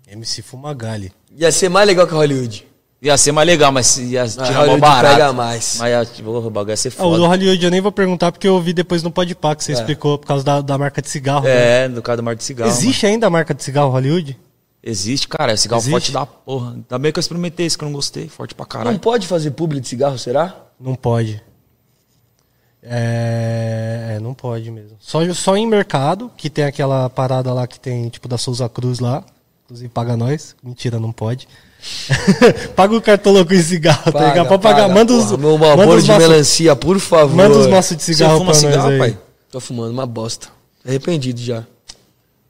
MC Fumagalli. Ia ser mais legal que Hollywood. Ia ser mais legal, mas ia tirar mó barato. pega mais. Mas ia, tipo, o bagulho ia ser Ah, o do foda. Hollywood eu nem vou perguntar porque eu ouvi depois no Podpah que você explicou por causa da, da marca de cigarro. né? É, no caso do Mar de Cigarro. Existe ainda a marca de cigarro Hollywood? mano. Existe, cara. É cigarro Existe? forte da porra. Ainda bem que eu experimentei esse que eu não gostei. Forte pra Não caralho. pode fazer publi de cigarro, será? Não pode. É, é, não pode mesmo. Só, só em mercado, que tem aquela parada lá que tem, tipo, da Souza Cruz lá. Inclusive, paga nós. Mentira, não pode. paga o cartão com esse cigarro, tá ligado? Pode pagar. Manda os, porra, Meu manda amor os de maços- melancia, por favor. manda os maços de cigarro pra cigarro, nós aí. pai? Tô fumando uma bosta. Arrependido já.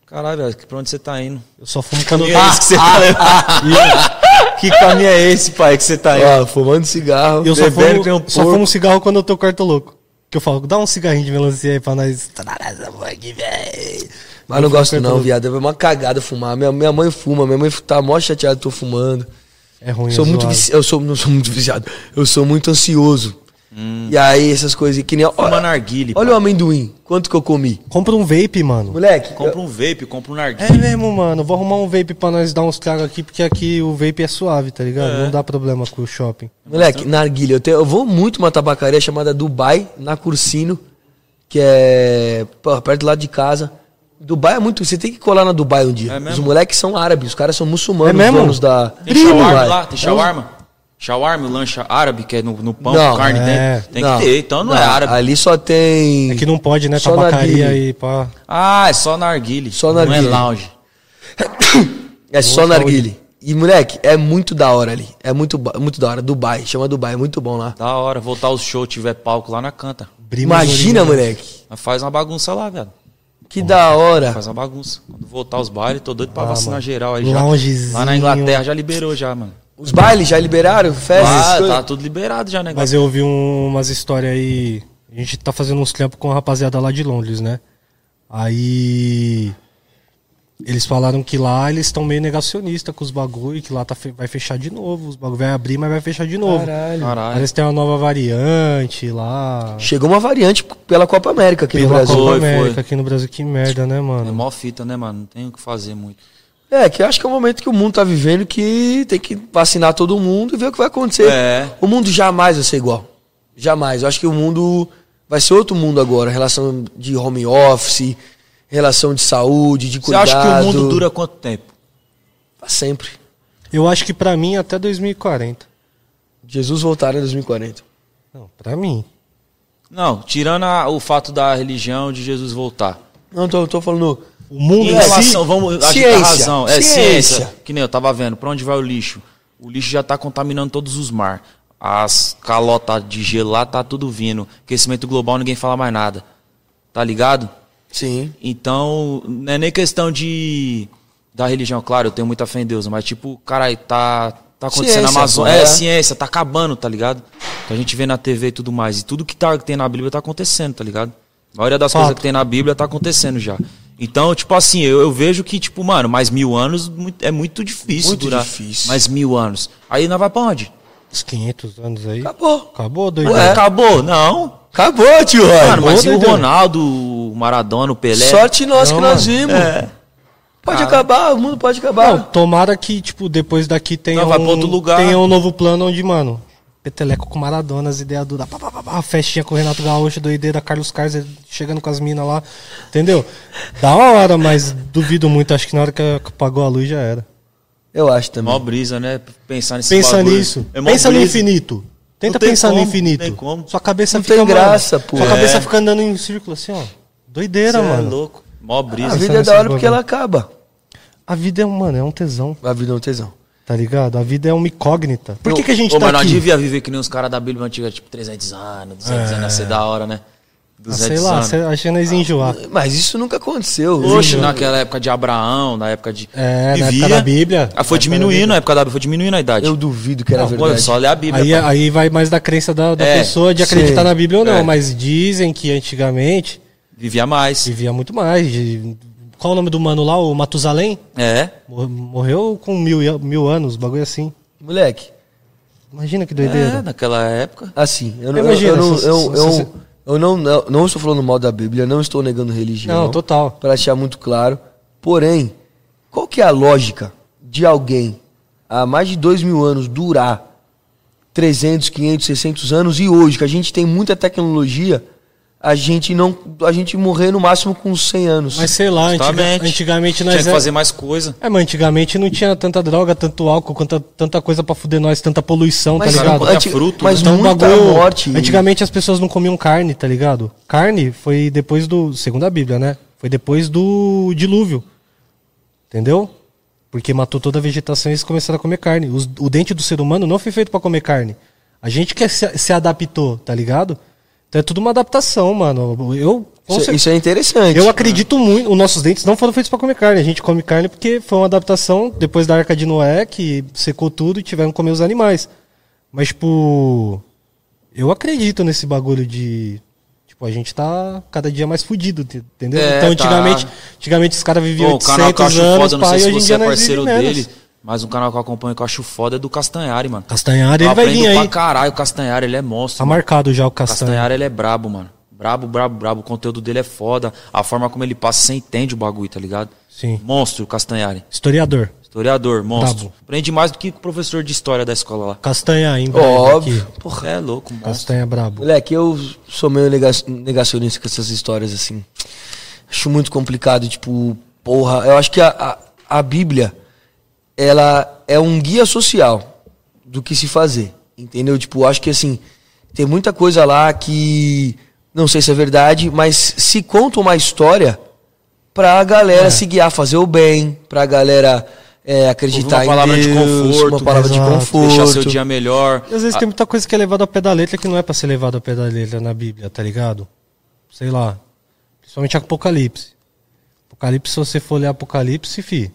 Caralho, velho, pra onde você tá indo? Eu só fumo quando Que eu é esse que você tá levando? Que caminho é esse, pai, que você tá indo? Ó, fumando cigarro. Eu só fumo, um só fumo cigarro quando eu tô quarto louco. Que eu falo, dá um cigarrinho de melancia aí pra nós. Mas não gosto não, viado. É uma cagada fumar. Minha, minha mãe fuma, minha mãe tá mó chateada que tô fumando. É ruim, sou é muito vici... Eu sou, não sou muito viciado. Eu sou muito ansioso. Hum. E aí, essas coisas que nem. Fuma Olha, narguile, olha o amendoim. Quanto que eu comi? Compra um vape, mano. Moleque, Compra um vape, compra um É narguile. mesmo, mano. Vou arrumar um vape pra nós dar uns tragos aqui, porque aqui o vape é suave, tá ligado? Não dá problema com o shopping. Moleque, narguilha, eu, tenho- eu vou muito uma tabacaria chamada Dubai, na Cursino, que é pô, perto lá de casa. Dubai é muito. Você tem que colar na Dubai um dia. É os moleques são árabes, os caras são muçulmanos, É mesmo? donos da. Tem shawarma lá? Tem shawarma? Shawarma, o lanche árabe, que é no, no pão, Não, carne é. dentro. Tem que ter, então não, é árabe. Ali só tem. É que não pode, né? Só Tabacaria narguilé. e pá. Ah, é só narguile. Só Não é narguile. lounge. É só Boa narguile. E, moleque, é muito da hora ali. É muito, muito da hora. Dubai, chama Dubai, é muito bom lá. Da hora, voltar os shows, tiver palco lá na canta. Brima Imagina, moleque. Mas faz uma bagunça lá, velho. Que da hora. Faz uma bagunça. Quando voltar os bailes, tô doido pra Ah, vacinar mano. geral aí já. Loungezinho. Lá na Inglaterra já liberou já, mano. Os bailes já liberaram? Festas? Ah, tá tudo liberado já, né? Mas eu ouvi um- umas histórias aí. A gente tá fazendo uns trampos com a rapaziada lá de Londres, né? Aí. Eles falaram que lá eles estão meio negacionistas com os bagulho, que lá tá fe- vai fechar de novo. Os bagulho vai abrir, mas vai fechar de novo. Caralho. Caralho. Que tem uma nova variante lá. Chegou uma variante pela Copa América aqui no Pela Brasil. Copa Foi, América foi. aqui no Brasil. Que merda, né, É mano? mó fita, né, mano? Não tem o que fazer muito. É, que eu acho que é o momento que o mundo tá vivendo que tem que vacinar todo mundo e ver o que vai acontecer. É. O mundo jamais vai ser igual. Jamais. Eu acho que o mundo vai ser outro mundo agora. Relação de home office, relação de saúde, de Você cuidado. acha que o mundo dura quanto tempo? Pra sempre. Eu acho que pra mim até 2040. Jesus voltar em 2040. Não, pra mim. Não, tirando a- o fato da religião de Jesus voltar. Não, tô, tô falando. O mundo Em relação, si, vamos, ciência, tá razão. É ciência. ciência. Que nem eu tava vendo, pra onde vai o lixo? O lixo já tá contaminando todos os mares. As calotas de gelo lá tá tudo vindo. Aquecimento global, ninguém fala mais nada. Tá ligado? Sim. Então, não é nem questão de da religião, claro, eu tenho muita fé em Deus, mas tipo, caralho, tá tá acontecendo na Amazônia, é, é. ciência, tá acabando, tá ligado? Que a gente vê na TV e tudo mais, e tudo que tá que tem na Bíblia tá acontecendo, tá ligado? A maioria das coisas que tem na Bíblia tá acontecendo já. Então, tipo assim, eu, eu vejo que, tipo, mano, mais mil anos muito- é muito difícil Muito durar. difícil. Mais mil anos. Aí nós vai pra onde? Uns 500 anos aí. Acabou. Acabou, doido. Ué. Acabou? Não. Acabou, tio Roy. Mano, mas e o. Ronaldo, o Maradona, o Pelé? Sorte nossa Não, que nós vimos. É. Pode acabar, o mundo pode acabar. Não, tomara que, tipo, depois daqui tenha, Não, um, pra outro lugar. tenha um novo plano onde, mano, Peteleco com Maradona, as ideias duras, pá, pá, pá, pá, festinha com o Renato Gaúcho, doideira, Carlos Carlos chegando com as minas lá, entendeu? Da hora, mas duvido muito, acho que na hora que apagou a luz já era. Eu acho também. Mó brisa, né? Pensar nesse Pensa bagulho. nisso, É pensa no brisa. infinito. Tenta pensar no como, infinito. não tem como. Sua cabeça Não fica, tem mano, graça, pô. Sua É. cabeça fica andando em círculo assim, ó. Doideira, Cê é mano. louco. Mó brisa. A vida é da hora porque ela acaba. A vida é, um- mano, é um tesão, A vida é um tesão. Tá ligado? A vida é uma incógnita. Por que, Eu- que a gente Ô, tá mas nós aqui? devia viver que nem os caras da Bíblia antiga, tipo 300 anos, 200 anos, ia ser da hora, né? Ah, 200 sei lá, anos. nós ia enjoar. Mas isso nunca aconteceu. Oxe, naquela época de Abraão, na época de. É, na Vivia. época da Bíblia. Ah, foi Na diminuindo, na época da Bíblia, foi diminuindo a idade. Eu duvido que era Não, pô, verdade. só ler a Bíblia. Aí, aí vai mais da crença da, da É, pessoa de acreditar sim. na Bíblia ou não, É. mas dizem que antigamente Vivia mais. vivia muito mais. de- Qual o nome do mano lá? O Matusalém? É. Mor- Morreu com mil, mil anos, bagulho assim. Moleque, Imagina que É, doideira. naquela época. assim, eu, não- eu, Imagina, eu, não, se- eu, se- eu, se- eu não, não, não estou falando mal da Bíblia, não estou negando religião. Não, total. Para deixar muito claro. Porém, qual que é a lógica de alguém há mais de dois mil anos durar 300, 500, 600 anos e hoje, que a gente tem muita tecnologia, a gente não a gente morrer no máximo com 100 anos. Mas sei lá, antiga- Justamente. antigamente nós Tinha que é- fazer mais coisa. É, mas antigamente não tinha tanta droga, tanto álcool, quanta, tanta coisa pra fuder nós, tanta poluição, Mas tá cara, ligado? não anti- fruto, mas Então, muita bagulho- morte. Antigamente as pessoas não comiam carne, tá ligado? Carne foi depois do. Segundo a Bíblia, né? Foi depois do dilúvio. Entendeu? Porque matou toda a vegetação e eles começaram a comer carne. Os- o dente do ser humano não foi feito pra comer carne. A gente que se, se adaptou, tá ligado? Então é tudo uma adaptação, mano. Eu. Isso, cer- isso é interessante. eu acredito muito, os nossos dentes não foram feitos para comer carne. A gente come carne porque foi uma adaptação depois da Arca de Noé, que secou tudo e tiveram que comer os animais. Mas, tipo, eu acredito nesse bagulho de, Tipo, a gente tá cada dia mais fudido, te- entendeu? É, então, tá. antigamente, antigamente os caras viviam Pô, o canal que eu 800 acho anos, foda, não pá, sei e se hoje em você dia é parceiro vivemos menos. Mas um canal que eu acompanho que eu acho foda é do Castanhari, mano. Castanhari, Eu ele vai vir aí. pra caralho, o Castanhari, ele é monstro. Tá mano. marcado já o Castanhari. Castanhari, ele é brabo, mano. Brabo, brabo, brabo. O conteúdo dele é foda. A forma como ele passa, você entende o bagulho, tá ligado? Sim. Monstro, o Castanhari. Historiador. Historiador, monstro. Brabo. Aprende mais do que o professor de história da escola lá. Castanha em breve Óbvio. aqui. Porra. É louco, monstro. Castanha brabo. Moleque, eu sou meio nega- negacionista com essas histórias, assim. Acho muito complicado, tipo, porra. Eu acho que a, a, a Bíblia, ela é um guia social do que se fazer. Entendeu? Tipo, eu acho que, assim, tem muita coisa lá que não sei se é verdade, mas se conta uma história pra galera se guiar, fazer o bem, pra galera é, acreditar uma palavra em de Deus, conforto, uma palavra de exato. conforto. Deixar seu dia melhor. E às vezes tem muita coisa que é levada ao pé da letra que não é pra ser levado ao pé da letra na Bíblia, tá ligado? Sei lá. Principalmente Apocalipse. Apocalipse, se você for ler Apocalipse, fi,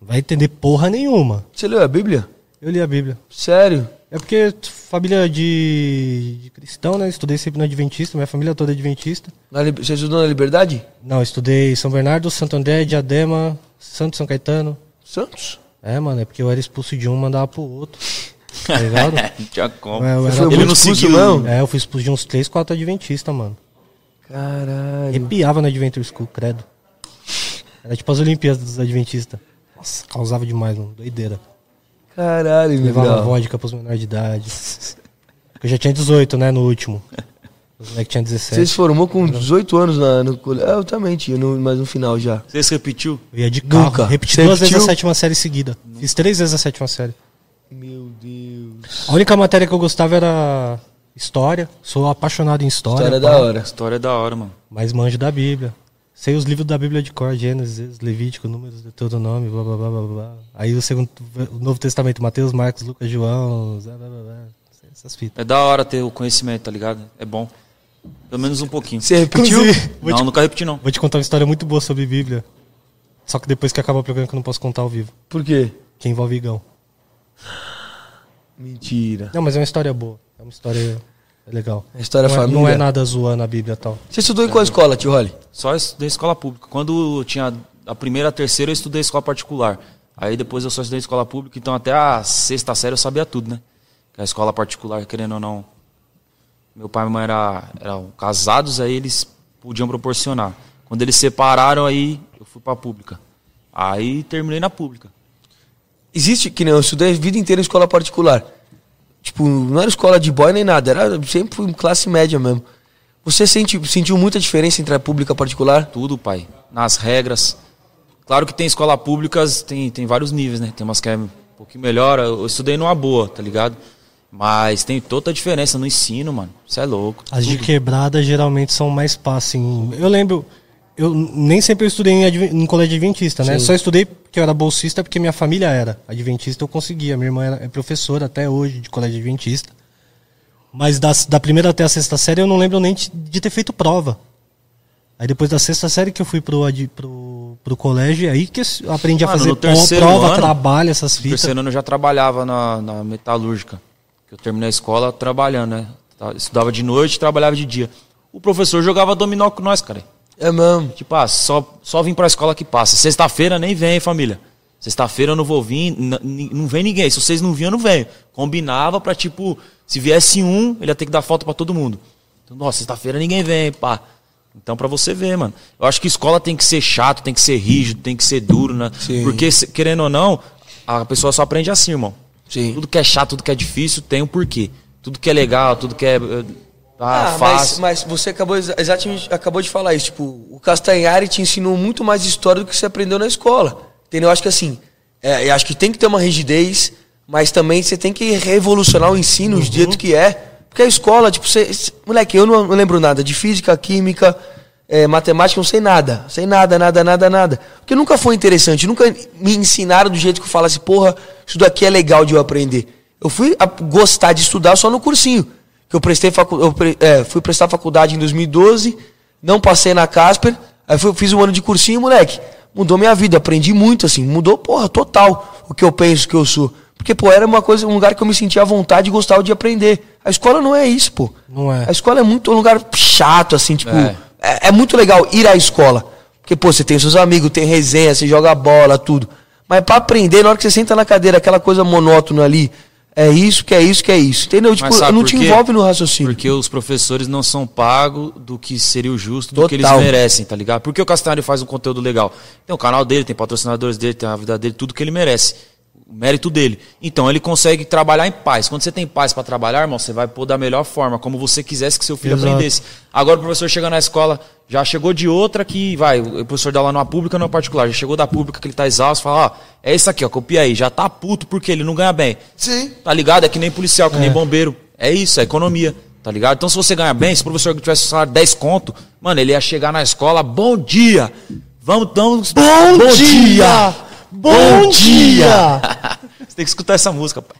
não vai entender porra nenhuma. Você leu a Bíblia? Eu li a Bíblia. Sério? É porque família de, de cristão, né? Estudei sempre no Adventista, minha família toda é Adventista. Na Você estudou na Liberdade? Não, estudei São Bernardo, Santo André, Diadema, Santo São Caetano. Santos? É, mano, é porque eu era expulso de um, mandava pro outro. Tá ligado? Tinha como. É, eu era- Ele não expulso, seguiu. não? É, eu fui expulso de uns 3, 4 Adventistas, mano. Caralho. Arrepiava na Adventure School, credo. Era tipo as Olimpíadas dos Adventistas. Nossa, causava demais, mano. Doideira. Caralho, Levava legal. vodka pros menores de idade. Eu já tinha 18, né, no último. Os moleques tinham Você 17. se formou com 18 anos na, no colégio? Eu também tinha, no, mas no final já. Você se repetiu? Eu ia de carro. Nunca. Repeti Você duas vezes a repetiu? sétima série seguida. Fiz três vezes a sétima série. Meu Deus. A única matéria que eu gostava era história. Sou apaixonado em história. História pá. da hora. História é da hora, mano. Mas manjo da Bíblia. Sei os livros da Bíblia de cor, Gênesis, Levítico, Números, Deuteronômio, blá blá blá blá blá. Aí o segundo, o Novo Testamento, Mateus, Marcos, Lucas, João, blá blá blá. blá. Essas fitas. É da hora ter o conhecimento, tá ligado? É bom. Pelo menos um pouquinho. Você repetiu? Vou, Não, te, nunca repeti, não. vou te contar uma história muito boa sobre Bíblia. Só que depois que acabar o programa que eu não posso contar ao vivo. Por quê? Que envolve Igão. Mentira. Não, mas é uma história boa. É uma história legal. A história não, é, família. não é nada zoando a Bíblia e tal. Você estudou em qual escola, tio Rolly? Só estudei escola pública. Quando tinha a primeira, a terceira, eu estudei escola particular. Aí depois eu só estudei escola pública, então até a sexta série eu sabia tudo, né? Que a escola particular, querendo ou não. Meu pai e minha mãe era, eram casados, aí eles podiam proporcionar. Quando eles separaram, aí eu fui pra pública. Aí terminei na pública. Existe, que nem eu estudei a vida inteira em escola particular. Tipo, não era escola de boy nem nada, era sempre fui classe média mesmo. Você sente, sentiu muita diferença entre a pública e a particular? Tudo, pai. Nas regras. Claro que tem escola públicas, tem, tem vários níveis, né? Tem umas que é um pouquinho melhor. Eu estudei numa boa, tá ligado? Mas tem toda a diferença no ensino, mano. Você é louco. As de Tudo. quebrada geralmente são mais assim. Eu lembro, eu nem sempre eu estudei em, em colégio adventista, né? Sim. Só estudei porque eu era bolsista, porque minha família era adventista, eu conseguia. Minha irmã era, é professora até hoje de colégio adventista. Mas das, da primeira até a sexta série eu não lembro nem de, de ter feito prova. Aí depois da sexta série que eu fui pro, pro, pro colégio, aí que eu aprendi a Mano, fazer no pro- terceiro prova, ano- trabalho, essas No fitas. terceiro ano eu já trabalhava na, na metalúrgica. Que eu terminei a escola trabalhando, né? Estudava de noite e trabalhava de dia. O professor jogava dominó com nós, cara. É mesmo. Tipo, ah, só, só vim pra escola que passa. Sexta-feira nem vem, família. Sexta-feira eu não vou vir, não vem ninguém. Se vocês não vinham, eu não venho. Combinava pra, tipo, se viesse um, ele ia ter que dar falta pra todo mundo. Então, nossa, sexta-feira ninguém vem, pá. Então, pra você ver, mano. Eu acho que escola tem que ser chato, tem que ser rígido, tem que ser duro, né? Sim. Porque, querendo ou não, a pessoa só aprende assim, irmão. Sim. Tudo que é chato, tudo que é difícil, tem um porquê. Tudo que é legal, tudo que é eh, ah, Ah, mas, fácil. mas você acabou exa- exatamente acabou de falar isso. Tipo, o Castanhari te ensinou muito mais história do que você aprendeu na escola. Entendeu? Eu acho que assim, é, eu acho que tem que ter uma rigidez, mas também você tem que revolucionar o ensino Uhum. do jeito que é. Porque a escola, tipo, você, você- moleque, eu não, não lembro nada de física, química, é, matemática, não sei nada. Sei nada, nada, nada, nada. Porque nunca foi interessante, nunca me ensinaram do jeito que eu falasse, porra, isso daqui é legal de eu aprender. Eu fui a- gostar de estudar só no cursinho. Que eu prestei facu eu pre- é, fui prestar faculdade em 2012, não passei na Casper, aí fui- fiz um ano de cursinho, moleque. Mudou minha vida, aprendi muito, assim, mudou, porra, total o que eu penso que eu sou. Porque, pô, era uma coisa, um lugar que eu me sentia à vontade e gostava de aprender. A escola não é isso, pô. Não é. A escola é muito um lugar chato, assim, tipo. É. É, é muito legal ir à escola. Porque, pô, você tem seus amigos, tem resenha, você joga bola, tudo. Mas pra aprender, na hora que você senta na cadeira, aquela coisa monótona ali, é isso, que é isso, que é isso. Entendeu? Tipo, não te envolve no raciocínio. Porque os professores não são pagos do que seria o justo, do que eles Total. merecem, tá ligado? Porque o Castanhari faz um conteúdo legal. Tem o canal dele, tem patrocinadores dele, tem a vida dele, tudo que ele merece. O mérito dele. Então ele consegue trabalhar em paz. Quando você tem paz pra trabalhar, irmão, você vai pôr da melhor forma, como você quisesse que seu filho Exato. aprendesse. Agora o professor chega na escola, já chegou de outra que, vai, o professor dá lá numa pública ou numa particular, já chegou da pública que ele tá exausto, fala, ó, é isso aqui, ó, copia aí, já tá puto porque ele não ganha bem. Sim. Tá ligado? É que nem policial, que nem bombeiro. É isso, é economia. Tá ligado? Então, se você ganha bem, se o professor tivesse salário 10 conto, mano, ele ia chegar na escola, bom dia! Vamos, então. Bom, dia! Bom dia! você tem que escutar essa música, pai.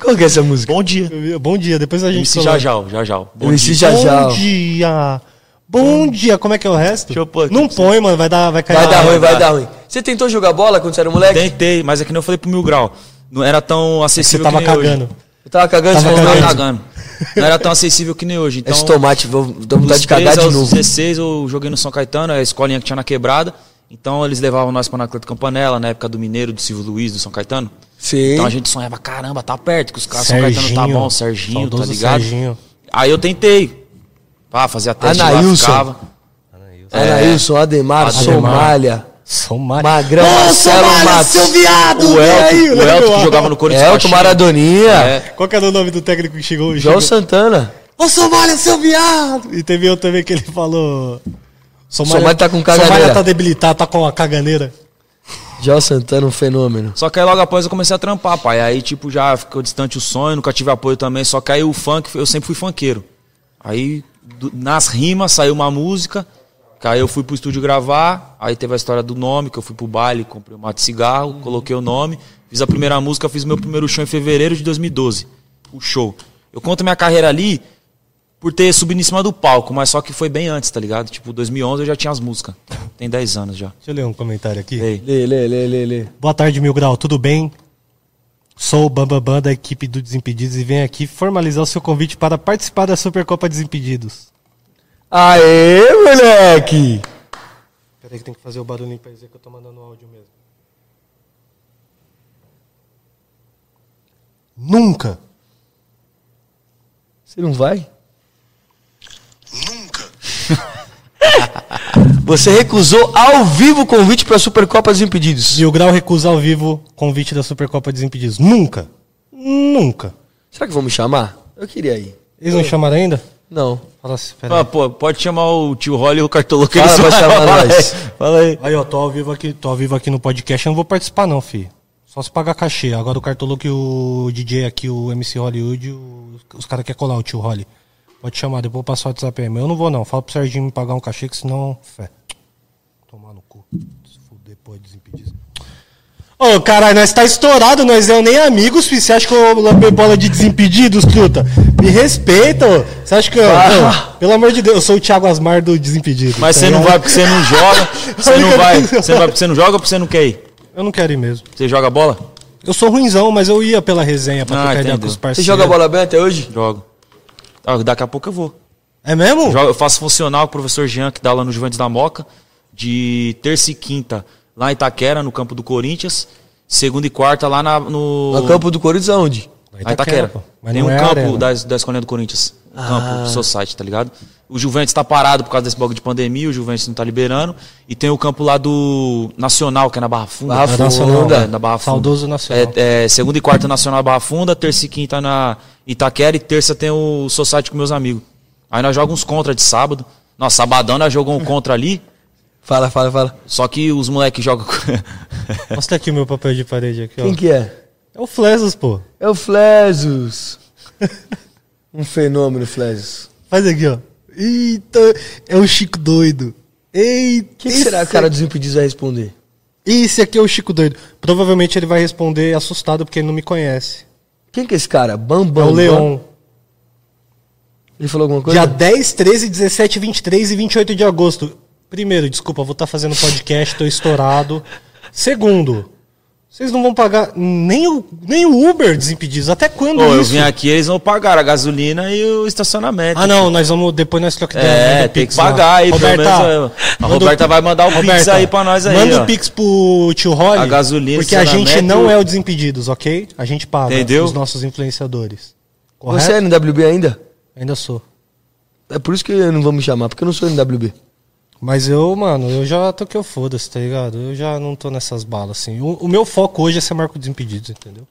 Qual que é essa música? Bom dia. Bom dia, depois a gente MC. Jajal, Jajal. Bom MC dia. Jajal. Bom dia! Bom dia! Como é que é o resto? Deixa eu pôr aqui Não põe, mano, vai dar, vai cair. Vai dar ruim, vai dar ruim. Você tentou jogar bola quando você era moleque? Tentei, mas é que nem eu falei pro Mil Grau. Não era tão Você acessível tava que nem cagando. hoje. Eu tava cagando, Tava você Tava "Não, cagando. Não era tão acessível que nem hoje. Então, Esse tomate, vou dar vontade de cagar 13 de novo. 16 eu joguei no São Caetano, a escolinha que tinha na quebrada. Então eles levavam nós pra Anacleto Campanella, na época do Mineiro, do Silvio Luiz, do São Caetano. Sim. Então a gente sonhava, caramba, tá perto, que os caras São Caetano tá bom, Serginho, tá ligado? Serginho. Aí eu tentei. Pá, fazia teste lá, Anailson. ficava. Anailson, Ademar, Ademar. Somália, São Mar... Magrão, Ô, Marcelo Somália, Matos. seu viado! O Elton, aí, o meu Elton que jogava no Corinthians. Elton Caxias. Maradoninha, É. Qual que era o nome do técnico que chegou? João chegou... Santana. Ô, Somália, seu viado! E teve outro também que ele falou... Somália tá com caganeira. Somália tá debilitado, tá com a caganeira. João Santana, um fenômeno. Só que aí logo após eu comecei a trampar, pai. Aí, tipo, já ficou distante o sonho, nunca tive apoio também. Só que aí o funk, eu sempre fui funkeiro. Aí, do- nas rimas, saiu uma música. Que aí eu fui pro estúdio gravar. Aí teve a história do nome, que eu fui pro baile, comprei um mato de cigarro, coloquei o nome. Fiz a primeira música, fiz meu primeiro show em fevereiro de 2012. O show. Eu conto minha carreira ali por ter subido em cima do palco, mas só que foi bem antes, tá ligado? Tipo, 2011 eu já tinha as músicas. Tem 10 anos já. Deixa eu ler um comentário aqui. Lê, lê, lê, lê, lê. Boa tarde, Mil Grau, tudo bem? Sou o Bambambam da equipe do Desimpedidos e venho aqui formalizar o seu convite para participar da Supercopa Desimpedidos. Aê, moleque! Peraí que tem que fazer o barulhinho pra dizer que eu tô mandando áudio mesmo. Nunca! Você não vai? Nunca. Você recusou ao vivo o convite pra Supercopa dos Impedidos. Mil Grau recusa ao vivo convite da Supercopa Desimpedidos. Nunca! Nunca! Será que vão me chamar? Eu queria ir. Eles não chamaram ainda? Não. Fala assim. Ah, pô, pode chamar o tio Rolly e o Cartolo que Fala eles pra chamar nós. aí, Fala aí. Aí, ó, tô ao vivo aqui, tô ao vivo aqui no podcast, eu não vou participar não, fi. Só se pagar cachê. Agora o Cartoloco e o DJ aqui, o MC Hollywood, o- os caras querem colar o tio Holly. Pode chamar, depois eu passo o WhatsApp aí. Mas eu não vou não. Fala pro Serginho me pagar um cachê, que senão. Fé. Tomar no cu. Se fuder, pô, desimpedido. Ô, caralho, nós tá estourado, nós é nem amigos. Você acha que eu lambei bola de desimpedidos, truta? Me respeita, ô. Você acha que eu. Ah. Ô, pelo amor de Deus, eu sou o Thiago Asmar do Desimpedido. Mas tá você não vai porque você não joga. Você não vai. Você vai porque você não joga ou porque você não quer ir? Eu não quero ir mesmo. Você joga bola? Eu sou ruinzão, mas eu ia pela resenha pra Ah, trocar ideia com os Você parceiros. joga bola bem até hoje? Jogo. Ah, daqui a pouco eu vou. É mesmo? Eu faço funcional com o professor Jean, que dá aula no Juventus da Moca, de terça e quinta lá em Itaquera, no campo do Corinthians. Segunda e quarta lá na- no. No campo do Corinthians aonde? Lá em Itaquera. Mas Tem não um é campo da, da escolinha do Corinthians. Um Ah. campo site, tá ligado? O Juventus tá parado por causa desse bagulho de pandemia, o Juventus não tá liberando. E tem o campo lá do Nacional, que é na Barra Funda. Barra Nacional. Funda. É, na Barra Funda. Saudoso Nacional. É, é, segunda e quarta Nacional Barra Funda, terça e quinta na Itaquera e terça tem o Society com meus amigos. Aí nós jogamos uns contra de sábado. Nossa, sabadão nós jogamos um contra ali, Fala, fala, fala. só que os moleques jogam. Mostra aqui o meu papel de parede aqui, ó. Quem que é? É o Flesos, pô. É o Flesos. um fenômeno, Flesos. Faz aqui, ó. Eita, é o Chico doido. Eita. O que, que será que o cara dos Impedidos vai responder? Esse aqui é o Chico doido. Provavelmente ele vai responder assustado porque ele não me conhece. Quem que é esse cara? Bam, É Bam, o Bam? Leon. Ele falou alguma coisa? Dia 10, 13, 17, 23 e 28 de agosto. Primeiro, desculpa, vou estar fazendo podcast, tô estourado. Segundo, Vocês não vão pagar nem o, nem o Uber desimpedidos. Até quando Pô, eu isso? vim aqui, eles vão pagar a gasolina e o estacionamento. Ah, não, nós vamos. Depois nós trocamos É, tem que Pix lá. pagar aí, pelo Roberta, menos, A Roberta vai mandar o Pix Roberta, aí pra nós aí, Manda ó. o Pix pro tio Rolly. A gasolina, Porque a gente não é o Desimpedidos, ok? A gente paga Entendeu? os nossos influenciadores. Correto? Você é NWB ainda? Ainda sou. É por isso que eu não vou me chamar, porque eu não sou NWB. Mas eu, mano, eu já tô que eu foda-se, tá ligado? Eu já não tô nessas balas, assim. O, o meu foco hoje é ser Marco Desimpedidos, entendeu?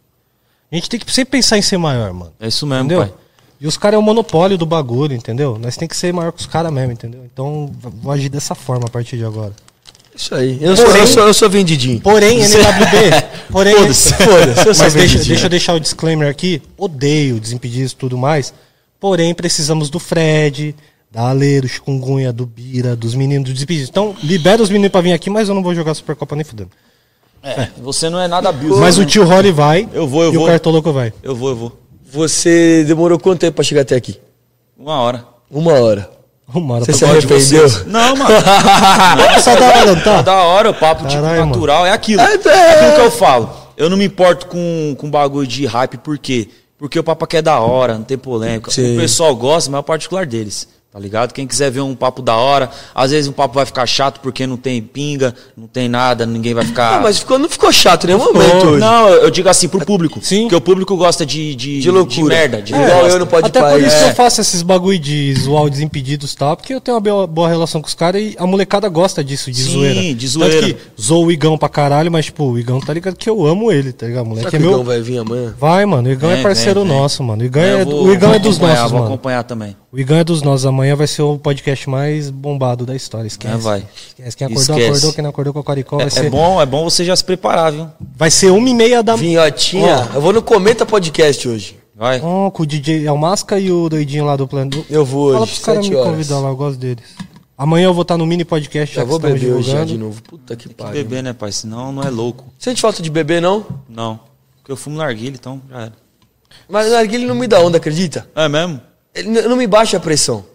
A gente tem que sempre pensar em ser maior, mano. É isso mesmo, Entendeu? pai. E os caras é o monopólio do bagulho, entendeu? Nós tem que ser maior que os caras mesmo, entendeu? Então, vou agir dessa forma a partir de agora. Isso aí. Eu, sou, Porém- eu, sou, eu sou vendidinho. Porém, NWB, porém, Foda-se, foda-se, sou mas deixa, vendidinho. deixa eu deixar o disclaimer aqui. Odeio Desimpedidos e tudo mais. Porém, precisamos do Fred, da Ale, do Chikungunya, do Bira, dos meninos do Desimpedidos. Então, libera os meninos pra vir aqui, mas eu não vou jogar Supercopa nem fudendo. É, você não é nada abuso. Mas né? o tio Rolly vai Eu vou, eu e vou. o Cartoloco vai. Eu vou, eu vou. Você demorou quanto tempo pra chegar até aqui? Uma hora. Uma hora. Uma hora Você pra se arrependeu? Não, mano. Só da hora, não Tá tá? da hora, o papo tipo Caralho, mano. natural. É aquilo. É, É, é. aquilo que eu falo. Eu não me importo com, com bagulho de hype, por quê? Porque o papo aqui é da hora, não tem polêmica. Sim. O pessoal gosta, mas é o particular deles. Tá ligado? Quem quiser ver um papo da hora, às vezes um papo vai ficar chato porque não tem pinga, não tem nada, ninguém vai ficar. Ah, mas ficou, não ficou chato em nenhum ficou. momento hoje. Não, eu digo assim pro público. Sim. Porque o público gosta de, de, De loucura. merda. De É, igual eu não pode Até parar. por isso É. que eu faço esses bagulho de zoar o Desimpedidos e tal, porque eu tenho uma boa, relação com os caras e a molecada gosta disso, de Sim, zoeira. de zoeira. Tanto que zoou o Igão pra caralho, mas, tipo, o Igão tá ligado que eu amo ele, tá ligado? O Será moleque que é o meu. Igão vai vir amanhã? Vai, mano. O Igão é Vem, parceiro vem, vem. nosso, mano. O Igão, é, vou- o Igão vou é dos nossos, Vou mano. acompanhar também. O Igão é dos nossos. Amanhã vai ser o podcast mais bombado da história. Esquece. É, vai. Esquece. Quem acordou, Esquece. acordou. Quem não acordou com a Coricó vai É, ser. é bom, é bom você já se preparar, viu? Vai ser uma e meia da Vinhotinha. Eu vou no Comenta Podcast hoje. Vai. Oh, com o DJ Almasca e o doidinho lá do plano. Eu vou Fala hoje, pros caras me convidar lá, eu gosto deles. Amanhã eu vou estar no mini podcast, já vou estamos beber hoje já de novo. Puta que pariu. Beber, né, pai? Senão não é louco. Sente falta de beber, não? Não. Porque eu fumo narguilha, então já era. Mas narguilha não me dá onda, acredita? É mesmo? Não me baixa a pressão.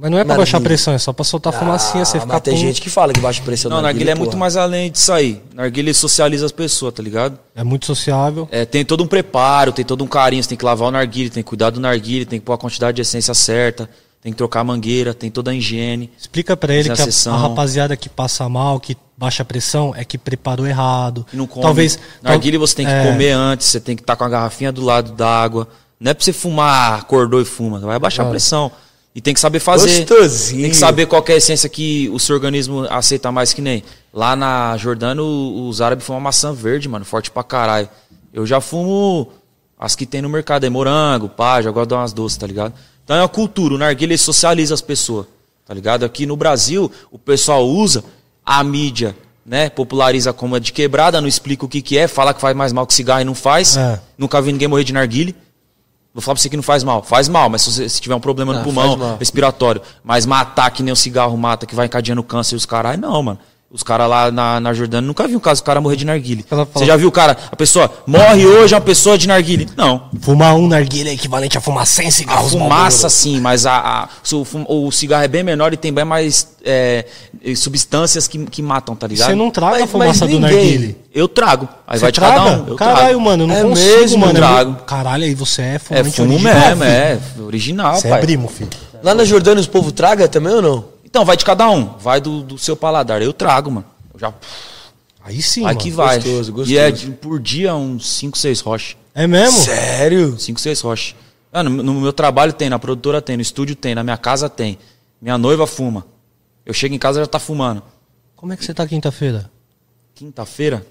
Mas não é pra Narguilha. baixar a pressão, é só pra soltar fumacinha, você Ah, ficar mas tem pum. gente que fala que baixa a pressão Não, narguilha é muito porra. mais além disso aí. Narguilha socializa as pessoas, tá ligado? É muito sociável. É, tem todo um preparo, tem todo um carinho. Você tem que lavar o narguilha, tem que cuidar do narguilha, tem que pôr a quantidade de essência certa, tem que trocar a mangueira, tem toda a higiene. Explica pra ele que a a, a rapaziada que passa mal, que baixa a pressão, é que preparou errado. E não come. Talvez. Narguilha você tem que é, comer antes, você tem que estar com a garrafinha do lado da água. Não é pra você fumar, acordou e fuma. Vai baixar a Claro. pressão. E tem que saber fazer. Gostosinho. Tem que saber qual que é a essência que o seu organismo aceita mais que nem. Lá na Jordânia, os árabes fumam maçã verde, mano, forte pra caralho. Eu já fumo as que tem no mercado, é morango, pá, já gosto de dar umas doces, tá ligado? Então é uma cultura, o narguilha socializa as pessoas, tá ligado? Aqui no Brasil, o pessoal usa a mídia, né? Populariza como é de quebrada, não explica o que que é, fala que faz mais mal que cigarro e não faz. É. Nunca vi ninguém morrer de narguilha. Vou falar pra você que não faz mal. Faz mal, mas se, você, se tiver um problema no Ah, pulmão, respiratório, mas matar que nem o cigarro mata, que vai encadeando câncer e os caras, não, mano. Os caras lá na, na Jordânia nunca vi um caso do cara morrer de narguile. Você já viu o cara, a pessoa morre hoje uma pessoa de narguile? Não. Fumar um narguilha é equivalente a fumar 100 A cigarros. fumaça, sim, mas a, a- o, o cigarro é bem menor e tem bem mais é, substâncias que, que matam, tá ligado? Você não traga a Mas- fumaça mas do narguile. Eu trago. Aí Você vai de traga? cada um. Eu Caralho, trago. mano, eu não É consigo, mesmo, mano. trago. Caralho, aí você é É fumante fumo original, mesmo, filho. é. Original, Você é pai. primo, filho. Lá na Jordânia os povo traga também ou não? Então, vai de cada um. Vai do, do seu paladar. Eu trago, mano. Eu já. Aí sim, vai mano. que vai. Gostoso, gostoso. E é de- por dia uns 5, 6 roches. É mesmo? Sério? 5, 6 roches. Ah, no, no meu trabalho tem, na produtora tem, no estúdio tem, na minha casa tem. Minha noiva fuma. Eu chego em casa já tá fumando. Como é que você tá quinta-feira? Quinta-feira?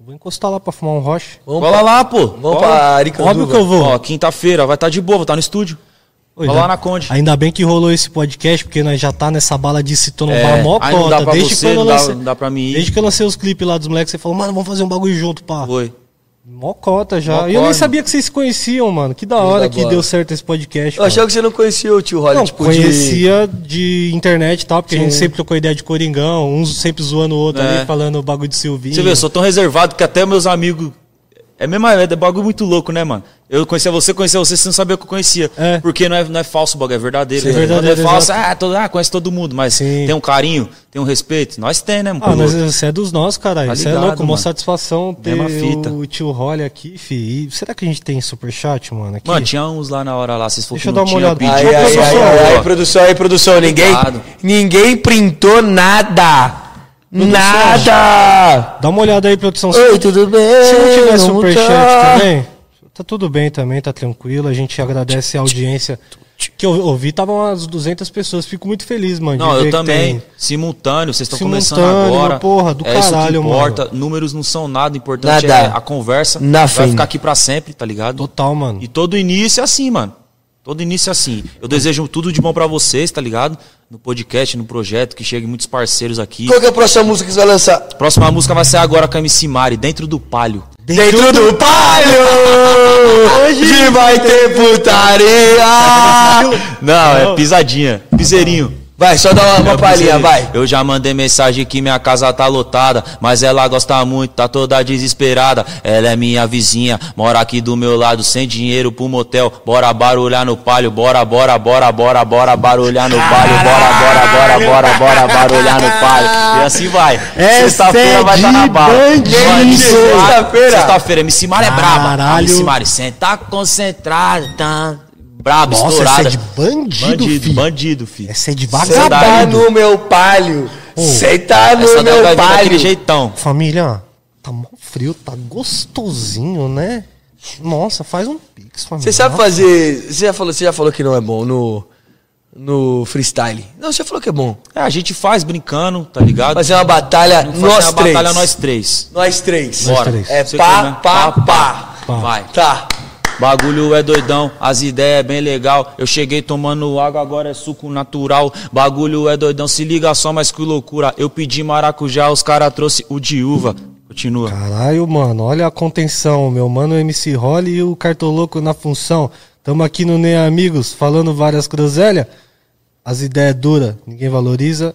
Vou encostar lá pra fumar um roche. Vamos Cola pra, lá, pô. vamos Cola. pra Aricanduva. Óbvio que eu vou. Ó, quinta-feira, vai estar de boa, vou estar no estúdio. Oi, lá na Conde. Ainda bem que rolou esse podcast, porque nós já tá nessa bala de se tornar É, mó cota. Desde você, quando eu não dá- lancei, não dá mim. Desde que eu lancei os clipes lá dos moleques, você falou, mano, vamos fazer um bagulho junto, pá. Foi. Mó cota já. Mó e eu nem sabia que vocês se conheciam, mano. Que da hora da que bola. deu certo esse podcast. Eu mano. achava que você não conhecia o tio Rolly, Não, tipo, de... conhecia de... internet e tal, porque a gente Sim. sempre trocou ideia de Coringão, uns sempre zoando o outro É. ali, falando o bagulho de Silvinho. Você vê, eu sou tão reservado que até meus amigos. É mesmo, é bagulho muito louco, né, mano? Eu conhecia você, conhecia você, você não sabia que eu conhecia. É. Porque não é, não é falso o bagulho, é verdadeiro. Sim, é Quando verdadeiro, é falso, ah, todo, ah, conhece todo mundo, mas Sim. tem um carinho, tem um respeito. Nós tem, né, mano? Ah, mas você é dos nossos, caralho. Tá Isso é louco, uma mano. satisfação ter fita. o tio Holly aqui, fi. E será que a gente tem superchat, mano? Aqui? Mano, tinha uns lá na hora lá, vocês Deixa falaram eu dar uma tinha, olhada. Aí, aí, aí, aí, aí, produção, aí, produção. Ninguém, Obrigado. ninguém printou nada. Nada. Dá uma olhada aí, produção. Oi, tudo bem? se não tiver superchat tá. também, tá tudo bem também, tá tranquilo. A gente agradece a audiência. Que eu ouvi, estavam umas 200 pessoas. Fico muito feliz, mano. Não, eu também. tem- Simultâneo, vocês estão começando agora. porra, do é isso caralho, que importa. Números não são nada, o importante Nada. é a conversa. Na Vai frente. ficar aqui pra sempre, tá ligado? Total, mano. E todo início é assim, mano. Todo início é assim. Eu desejo tudo de bom pra vocês, tá ligado? No podcast, no projeto, que cheguem muitos parceiros aqui. Qual que é a próxima música que você vai lançar? Próxima música vai ser agora com a MC Mari, Dentro do Palio. Dentro do palio! Hoje vai ter putaria! Não, é pisadinha. Piseirinho. Vai, só dá uma, uma É palhinha, vai. Eu já mandei mensagem que minha casa tá lotada, mas ela gosta muito, tá toda desesperada. Ela é minha vizinha, mora aqui do meu lado, sem dinheiro pro motel. Bora barulhar no palio, bora, bora, bora, bora, bora barulhar no palio, bora, bora, bora, bora, bora barulhar no palio. E assim vai. Essa Sexta-feira é vai estar na de bala. Sexta-feira. Sexta-feira, MC Mari é braba. MC Mari, senta concentrada, tá? Braba, Nossa, estourada. essa é de bandido, bandido, fi. bandido, filho. Essa é de Senta vagabundo. no meu palio. Senta no Essa daí meu palio. jeitão. Família, tá mó frio, tá gostosinho, né? Nossa, faz um pix, família. Você sabe fazer. Você já, falou, você já falou que não é bom no. No freestyle. Não, você falou que é bom. É, a gente faz brincando, tá ligado? Fazer uma batalha, Vamos fazer nós uma três. batalha nós três. Nós três. Bora. três. É Você pá, né? pá, pá. Vai. Tá. Bagulho é doidão, as ideias é bem legal. Eu cheguei tomando água, agora é suco natural. Bagulho é doidão, se liga só, mas que loucura. Eu pedi maracujá, os cara trouxe o de uva. Continua. Caralho, mano, olha a contenção. Meu mano MC Holly e o Cartoloco na função. Tamo aqui no Nem Amigos falando várias groselhas. As ideias duras, ninguém valoriza.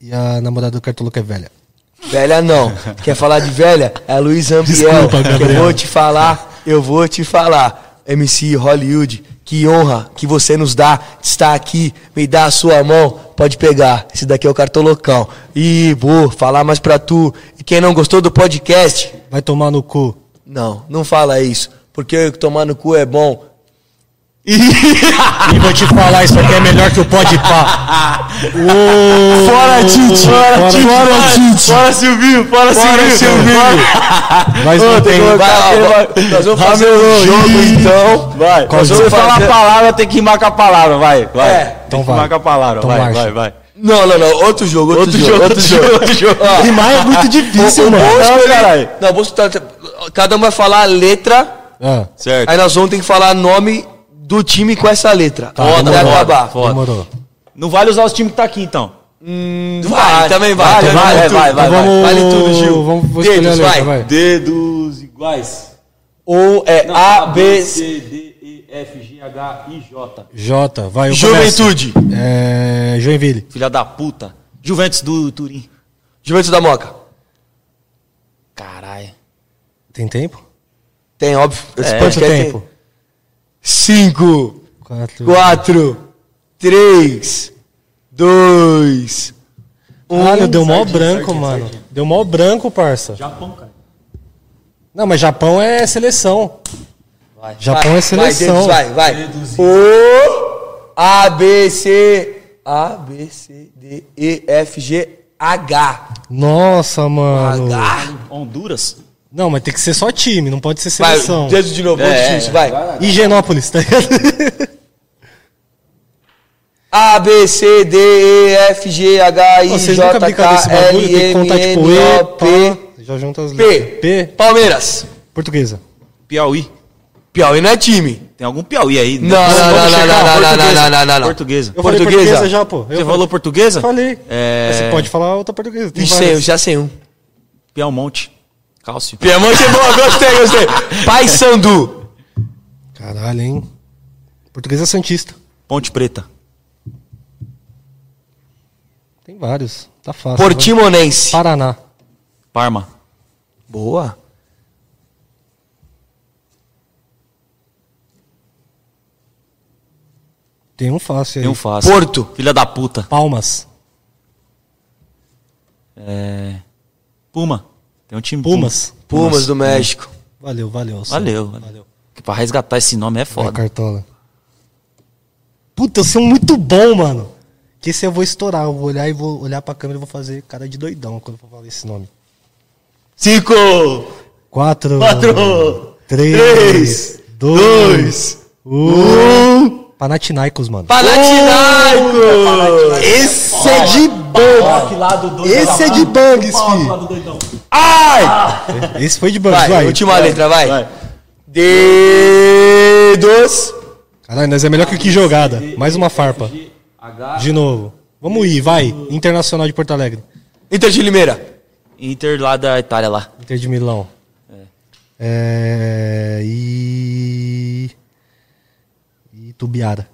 E a namorada do Cartoloco é velha. Velha não. Quer falar de velha? É a Luísa Ambiel. Desculpa, que eu Gabriel. vou te falar, eu vou te falar. MC Hollywood, que honra que você nos dá de estar aqui, me dá a sua mão, pode pegar. Esse daqui é o cartolocão. E vou falar mais pra tu. E quem não gostou do podcast, Vai tomar no cu. não, não fala isso. Porque tomar no cu é bom. E vou te falar, isso aqui é melhor que o pode pá. Fora, Tite! Fora, Tite! Fora, Tite! Bora, Silvinho! Bora, Fora, Silvinho! Mas não tem vai- Nós vamos fazer um jogo então. Vai, vamos você falar fazer- a palavra, tem que rimar com a palavra, vai, vai. É. tem Então que vai. com a palavra, Então vai, vai, vai. Não, não, não. Outro jogo, outro, Outro jogo, jogo, outro outro jogo. jogo, outro jogo. Rimar é muito difícil, o- mano. Não, ele- caralho. Não, o Bosco tá- cada um vai falar a letra, Ah, Certo. aí nós vamos ter que falar nome do time com essa letra. Foda, até foda, acabar. foda. demorou. Não vale usar os times que tá aqui, então. Vai, também vai. Vale, vale, vai, tudo. vai, vai, vamos, Vale tudo, Gil. Vamos Dedos, letra, vai. vai. Dedos iguais. Ou é A, B, C. D, E, F, G, H, I, J. J, vai. eu Juventude. começo. É. Joinville. Filha da puta. Juventus do Turim. Juventus da Moca. Caralho. Tem tempo? Tem, óbvio. Esse É. Quanto tempo? tem. Cinco, Quatro. quatro, três, dois, um. Caralho, deu mó branco, mano. Deu mó branco, parça. Japão, cara. Não, mas Japão é seleção. Vai. Japão é Vai, seleção. Vai, vai, vai. O, A, B, C, A, B, C, D, E, F, G, H. Nossa, mano. H. Honduras? Não, mas tem que ser só time, não pode ser Vai, seleção. dedo de novo, É, muito é, vai. Higienópolis, tá ligado? A, B, C, D, E, F, G, H, I, Vocês J, K, desse bagulho? L, Tem que M, contar tipo N, E, O, P, pá, já junta as P. letras. P. Palmeiras. Portuguesa. Piauí. Piauí não é time. Tem algum Piauí aí? Não, não, não, não, não, não, não, Portuguesa. não, não, não, não. Portuguesa. Eu falei Portuguesa? portuguesa já, pô. Eu Você falei- falou portuguesa? Falei. É... Você pode falar outra portuguesa. tem sei, eu já sei um. Piaumonte. Cálcio. Piamonte é boa, gostei, gostei. Pai Sandu. Caralho, hein? Portuguesa é Santista. Ponte Preta. Tem vários. Tá fácil. Portimonense. Paraná. Parma. Boa. Tem um fácil aí. Tem um fácil. Porto. Filha da puta. Palmas. É... Puma. Tem um time Pumas. Pumas do México. Valeu, valeu. Puma. Valeu. valeu. Que pra resgatar esse nome é foda. Cartola. Puta, eu sou muito bom, mano. Que esse eu vou estourar. Eu vou olhar e vou olhar pra câmera e vou fazer cara de doidão quando eu for falar esse nome. Cinco! Quatro. Quatro, Três. três, dois. Um. Panathinaikos, mano. Panathinaikos! Esse é de bang. Esse é de bangs, fi. Ai! Esse foi de bangs, Vai, vai. última letra, vai. Dedos. Caralho, nós é melhor que que jogada. Mais uma farpa. De novo. Vamos ir, vai. Internacional de Porto Alegre. Inter de Limeira. Inter lá da Itália lá. Inter de Milão. É. E. E Tubiara.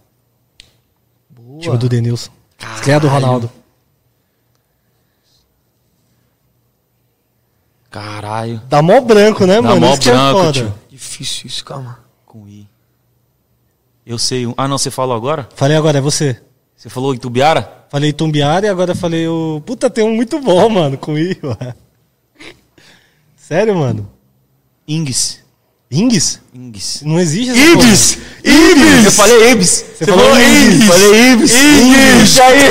Time do Denilson. Estreia do Ronaldo. Caralho. Dá mó branco, né, Dá mano? mó Isso que é branco, foda. tio. Difícil isso, calma. Com I. Eu sei um. Ah, não, você falou agora? Falei agora, é você. Você falou Itubiara? Falei Tumbiara e agora falei o. Puta, tem um muito bom, mano, com I, ué. Sério, mano? Ings. Ings? Ings. Não existe essa Ibis! Ibis! Eu falei Ibis. Você falou Ibis. Falei Ibis. Ibis! aí!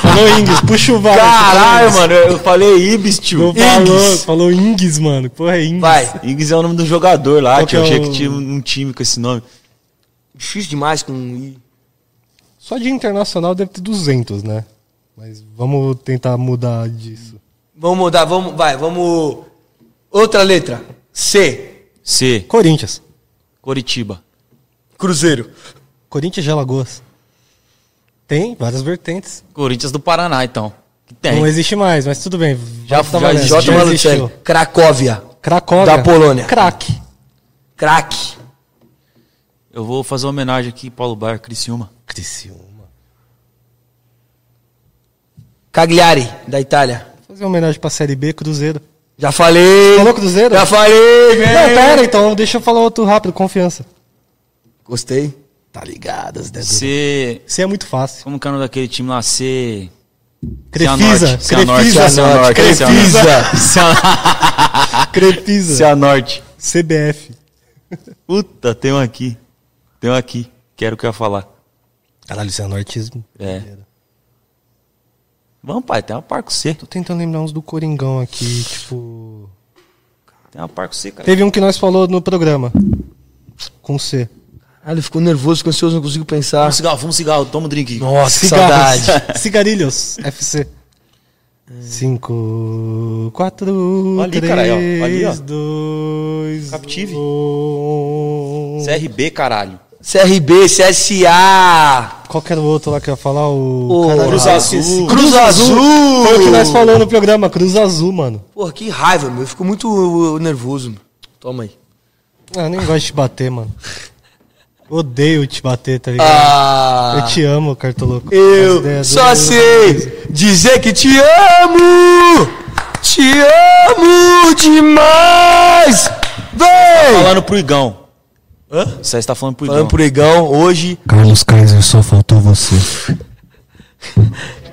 Falou Ings, puxa o VAR. Caralho, mano. Eu falei Ibis, Não tio. falou, falou Ings, mano. Porra, é Ings. Vai. Ings é o nome do jogador lá, Qual tio. Eu que é achei o- que tinha um time com esse nome. Difícil demais com I. Só de internacional deve ter 200, né? Mas vamos tentar mudar disso. Vamos mudar, vamos, vai, vamos. Outra letra. C. C. Corinthians. Coritiba. Cruzeiro. Corinthians de Alagoas. Tem várias vertentes. Corinthians do Paraná, então. Tem. Não existe mais, mas tudo bem. Já- já valendo. existe. Existiu. Cracóvia. Cracóvia. Da Polônia. Crack. Craque. Eu vou fazer uma homenagem aqui, Paulo Bar, Criciúma. Criciúma. Cagliari, da Itália. Fazer uma homenagem pra Série B, Cruzeiro. Já falei. Falou Cruzeiro? Já falei, vem. Não, pera, então deixa eu falar outro rápido, confiança. Gostei. Tá ligado, as. C. Você é muito fácil. Como que é o nome daquele time lá? C. Crefisa. Cianorte, Crefisa. Cianorte, Crefisa. Crefisa. Cianorte. CBF. Puta, tem um aqui. Tem um aqui. Quero o que eu ia falar. Caralho, Cianorte. É. Vamos, pai, tem uma par com C. Tô tentando lembrar uns do Coringão aqui, tipo. Tem uma par com C, cara. Teve um que nós falou no programa. Com C. Ah, ele ficou nervoso, ficou ansioso, não consigo pensar. Vamos cigarro, vamos cigarro, toma um drink. Nossa, que Cigarros. saudade. Cigarilhos. FC. 5, 4, Ali, caralho, ó. 3, Ali, ó. 2, Captive. 1. CRB, caralho. CRB, CSA. Qual que era o outro lá que eu ia falar? O Caralho, Cruz Azul. Cruz Azul. Foi o que nós falamos no programa, Cruz Azul, mano. Porra, que raiva, meu. Eu fico muito nervoso. meu. Toma aí. Ah, eu nem gosto de te bater, mano. Odeio te bater, tá ligado? Ah. Eu te amo, cartoloco. Eu só do- sei dizer que te amo! Te amo demais! Vem! Falando pro Igão. Hã? Você está falando pro Igão. Falando pro Igão, hoje, Carlos Kaiser, só faltou você.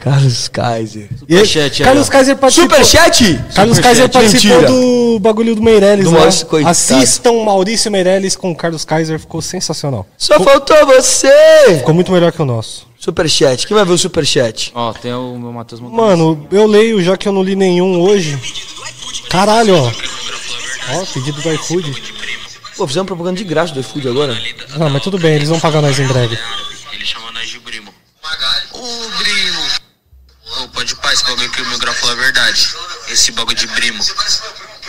Carlos Kaiser. Superchat aí, Carlos. Kaiser participou. Superchat? Carlos Kaiser participou Mentira. do bagulho do Meirelles, Do né? Coitado. Assistam Maurício Meirelles com Carlos Kaiser, ficou sensacional. Só faltou você! Ficou muito melhor que o nosso. Superchat. Quem vai ver o superchat? Ó, tem o meu Matheus Montanha. Mano, eu leio já que eu não li nenhum hoje. Caralho, ó. Ó, pedido do iFood. Pô, fizemos propaganda de graça do iFood agora. Não, mas tudo bem, eles vão pagar nós em breve. Ele chama nós de Brimo. Ô, Brimo. Ô, pode paz, esse bagulho que o meu grau falou a verdade. Esse bagulho de Brimo.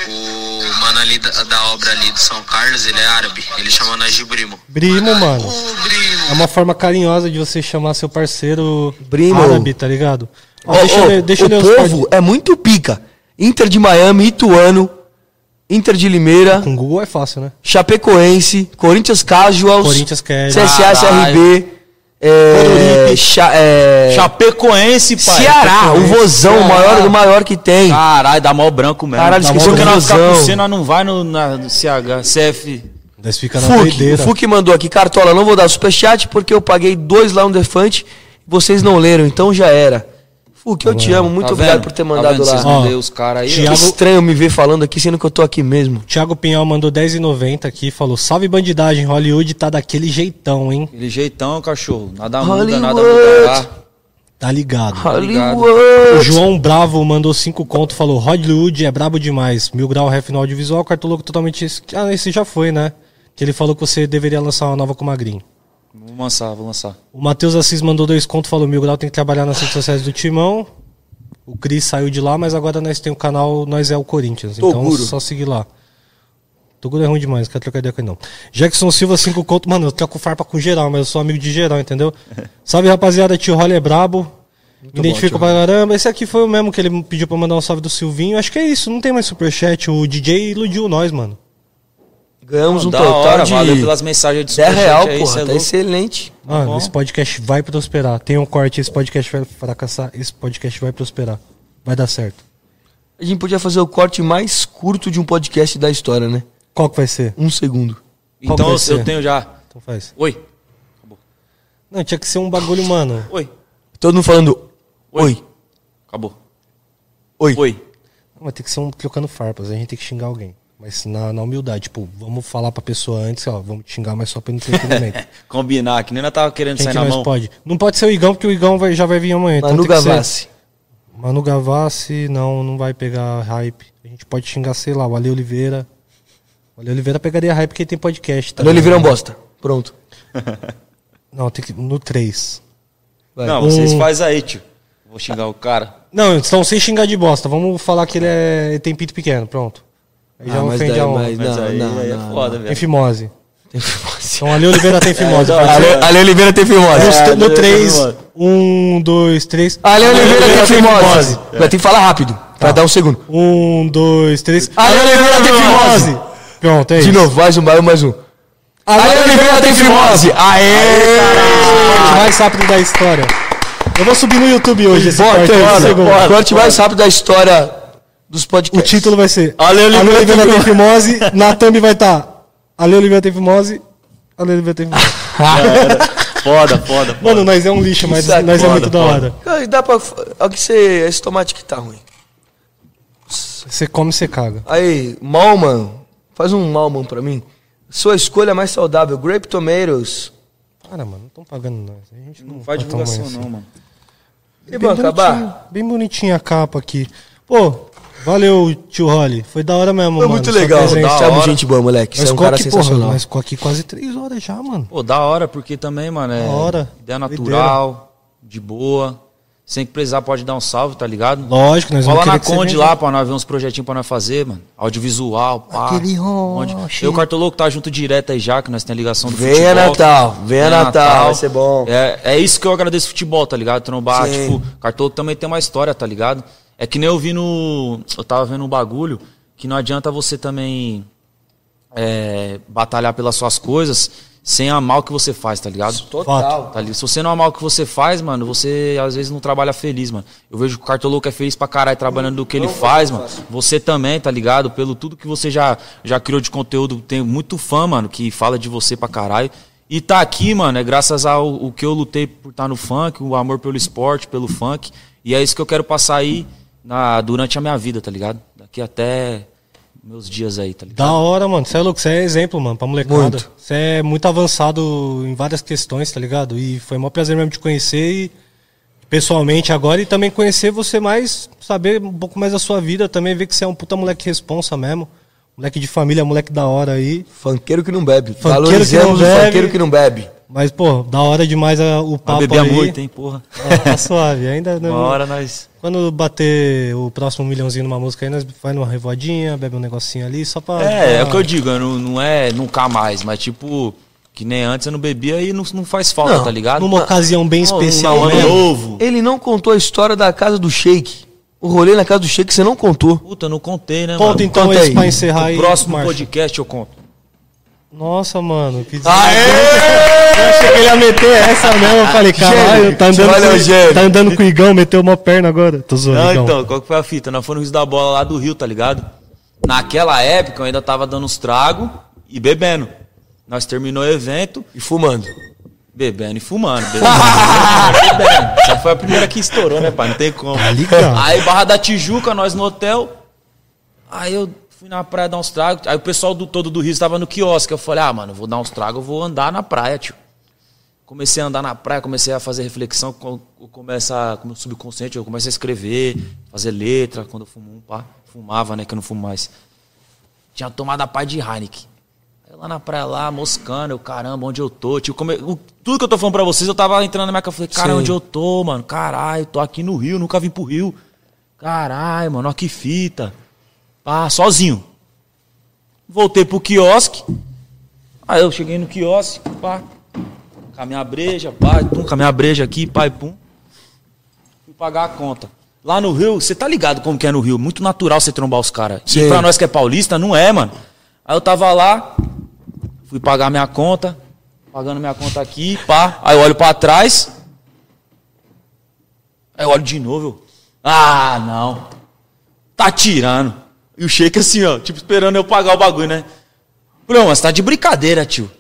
O mano ali da, da obra ali do São Carlos, ele é árabe. Ele chama nós de Brimo. Brimo, mano. Ô, Brimo. É uma forma carinhosa de você chamar seu parceiro Brimo. árabe, tá ligado? Ó, Ó, deixa eu ó, ler, deixa eu o os povo é muito pica. Inter de Miami, Ituano, Inter de Limeira, Com Google é fácil, né? Chapecoense, Corinthians Casuals, Corinthians Casuals. CSA. CRB, é. Cha- é, Chapecoense, pai. Ceará, o Vozão, o maior do maior que tem. Caralho, dá mó branco mesmo. Caralho, branco. Porque nós ficar Vozão. com C, nós não vai no, na, no CH, CF. Nós fica na Fuc, o. Fuc mandou aqui, Cartola, não vou dar superchat porque eu paguei dois lá no Defante vocês não leram, então já era. Fuc, eu te amo, muito Tá obrigado por ter Tá mandado vendo? lá. Ó, os caras aí. Que Thiago- estranho me ver falando aqui, sendo que eu tô aqui mesmo. Thiago Pinhal mandou 10,90 aqui falou: Salve bandidagem, Hollywood tá daquele jeitão, hein? Aquele jeitão, cachorro. Nada muda, Hollywood. nada mudará. Tá ligado. ligado. O Hollywood. João Bravo mandou 5 conto, falou: Hollywood é brabo demais. Mil grau ref no audiovisual, cartoloco totalmente. Ah, esse já foi, né? Que ele falou que você deveria lançar uma nova com o Magrinho. Vou lançar, vou lançar. O Matheus Assis mandou dois contos, falou: Mil grau tem que trabalhar nas redes sociais do Timão. O Cris saiu de lá, mas agora nós tem o canal Nós é o Corinthians. Então Toguro. só seguir lá. Toguro é ruim demais, não quero trocar ideia com ele não. Jackson Silva, 5 conto. Mano, eu troco farpa com geral, mas eu sou amigo de geral, entendeu? Salve rapaziada, tio Rolly é brabo. Me identifico pra caramba. Esse aqui foi o mesmo que ele pediu pra mandar um salve do Silvinho. Acho que é isso, não tem mais superchat. O DJ iludiu nós, mano. Ganhamos um da total hora, de valeu pelas mensagens de 10 superchat real, aí, porra. é Tá louco. excelente. Mano, bom. esse podcast vai prosperar. Tem um corte, esse podcast vai fracassar. Esse podcast vai prosperar. Vai dar certo. A gente podia fazer o corte mais curto de um podcast da história, né? Qual que vai ser? Um segundo. Qual Então eu, ser? tenho já. Então faz. Oi. Não, tinha que ser um bagulho, mano. Oi. Todo mundo falando oi, Acabou. oi. Oi. Vai ter que ser um trocando farpas. A gente tem que xingar alguém. Mas na, na humildade, tipo, vamos falar pra pessoa antes, ó, vamos te xingar, mas só pelo entretenimento. Combinar, que nem nós tava querendo Quem sair que na nós mão. pode? Não pode ser o Igão, porque o Igão vai- já vai vir amanhã. então Manu tem que ser- Gavassi. Manu Gavassi, não, não vai pegar hype. A gente pode xingar, sei lá, o Ale Oliveira. O Ale Oliveira pegaria hype porque ele tem podcast. Tá Ale Oliveira é um bosta. Pronto. Não, tem que. No 3. Vai. Não, vocês Um- faz aí, tio. Vou xingar o cara. Não, então sem xingar de bosta. Vamos falar que ele, é, ele tem pinto pequeno. Pronto. Aí já Ah, mas ofende daí- a honra. mas- Mas Não, aí, não, aí é não, foda, Tem velho. fimose. Tem fimose. Então Ale Oliveira tem fimose. É? Ale, Ale Oliveira tem fimose. No- É, no Ale 3, Oliveira. 1, 2, 3. Ale Oliveira tem fimose. É. Vai ter que falar rápido, pra dar um segundo. 1, 2, 3. Ale Oliveira tem fimose. Pronto, é De isso. novo, mais um, mais um. Ale Oliveira tem fimose. Aê! Corte mais rápido da história. Eu vou subir no YouTube hoje esse Bota, corte. Corte mais rápido da história dos O podcasts. título vai ser Ale Oliveira Ale Oliveira tem fimose. Na thumb vai estar Ale Oliveira tem fimose. Ale Oliveira tem fimose. Foda, foda. Mano, nós é um lixo, mas Isso é nós é foda, muito da foda. hora. Cara, Dá pra. Olha que você. Esse tomate que tá ruim. Você come e você caga. Aí, Malman. Faz um Malman pra mim. Sua escolha mais saudável. Grape Tomatoes. Cara, mano, não estão pagando nós. A gente não, Não faz é tão divulgação, assim. não, mano. E Bem vamos acabar? bonitinho, bem bonitinha a capa aqui. Pô, valeu, tio Holly. Foi da hora mesmo, Foi mano. muito legal. da hora. gente boa, moleque. Você Nós é um ficou cara aqui, porra, sensacional. nós ficou aqui quase três horas já, mano. Pô, da hora, porque também, mano, é Da hora. ideia natural, de boa. Sem que precisar, pode dar um salve, tá ligado? Lógico, nós Cola vamos na que você Conde venha. lá pra nós ver uns projetinhos pra nós fazer, mano. Audiovisual, pá. Aquele roche. Eu, o Cartoloco, tá junto direto aí já, que nós temos ligação do Venha futebol. Natal, venha Natal, vai ser bom. É, é isso que eu agradeço futebol, tá ligado? Trombar, Sim. tipo, Cartoloco também tem uma história, tá ligado? É que nem eu vi no... Eu tava vendo um bagulho que não adianta você também é, batalhar pelas suas coisas sem amar o que você faz, tá ligado? Total. Tá ligado? Se você não amar o que você faz, mano, você às vezes não trabalha feliz, mano. Eu vejo que o Cartoloco é feliz pra caralho trabalhando do que ele faz, mano. Você também, tá ligado? Pelo tudo que você já, já criou de conteúdo. Tem muito fã, mano, que fala de você pra caralho. E tá aqui, mano, é graças ao o que eu lutei por estar no funk, o amor pelo esporte, pelo funk. E é isso que eu quero passar aí na, durante a minha vida, tá ligado? Daqui até meus dias aí, tá ligado? Da hora, mano. Você é louco, você é exemplo, mano, pra molecada. Muito. Você é muito avançado em várias questões, tá ligado? E foi um prazer mesmo te conhecer e pessoalmente agora e também conhecer você mais, saber um pouco mais da sua vida, também ver que você é um puta moleque responsa mesmo. Moleque de família, moleque da hora aí. Funkeiro que não bebe. Valorizamos que não o bebe. funkeiro que não bebe. Mas, pô, da hora demais a- o Vai papo beber aí. muito, hein, porra. Ah, Tá suave. Ainda não. Uma hora nós. Quando bater o próximo milhãozinho numa música aí, nós vai numa revoadinha, bebe um negocinho ali, só pra. É, é o pra- que eu digo, não, não é nunca mais, mas tipo, que nem antes eu não bebia e não, não faz falta, Não, tá ligado? Numa ocasião bem especial. ano mesmo. novo. Ele não contou a história da casa do Shake. O rolê na casa do Shake você não contou. Puta, não contei, né, Conta mano? então Conta esse aí. pra encerrar aí. Próximo Marcha. podcast eu conto. Nossa, mano, que Aê! Eu achei que ele ia meter essa mesmo. Eu falei, caralho, tá andando, Valeu, com, tá andando com o Igão, meteu uma perna agora. Tô zoando, Não, Igão. então, qual que foi a fita? Nós fomos no Rio da Bola lá do Rio, tá ligado? Naquela época eu ainda tava dando uns tragos e bebendo. Nós terminou o evento, E fumando. bebendo e fumando. Bebendo, bebendo. Essa foi a primeira que estourou, né, pai? Não tem como. Tá ligado? Aí Barra da Tijuca, nós no hotel. Aí eu fui na praia dar uns tragos. Aí o pessoal do todo do Rio estava no quiosque. Eu falei, ah, mano, vou dar uns tragos, eu vou andar na praia, tio. Comecei a andar na praia, comecei a fazer reflexão, co- co- começa com o subconsciente, eu comecei a escrever, fazer letra, quando eu fumo, pá, fumava, né, que eu não fumo mais. Tinha tomado a paz de Heineken. Aí lá na praia lá, moscando, eu, caramba, onde eu tô? Tio, come... Tudo que eu tô falando pra vocês, eu tava entrando na minha casa, eu falei, cara, onde eu tô, mano? Caralho, tô aqui no Rio, nunca vim pro Rio. Caralho, mano, ó que fita. Pá, sozinho. Voltei pro quiosque. Aí eu cheguei no quiosque, pá. Com a minha breja, pá, pum, com a minha breja aqui, pá, e pum. Fui pagar a conta. Lá no Rio, você tá ligado como que é no Rio? Muito natural você trombar os caras. E pra nós que é paulista, não é, mano. Aí eu tava lá, fui pagar minha conta, pagando minha conta aqui, pá. Aí eu olho pra trás. Aí eu olho de novo. eu, Ah, não. Tá tirando. E o shake assim, ó, tipo, esperando eu pagar o bagulho, né? Falei, mas tá de brincadeira, tio.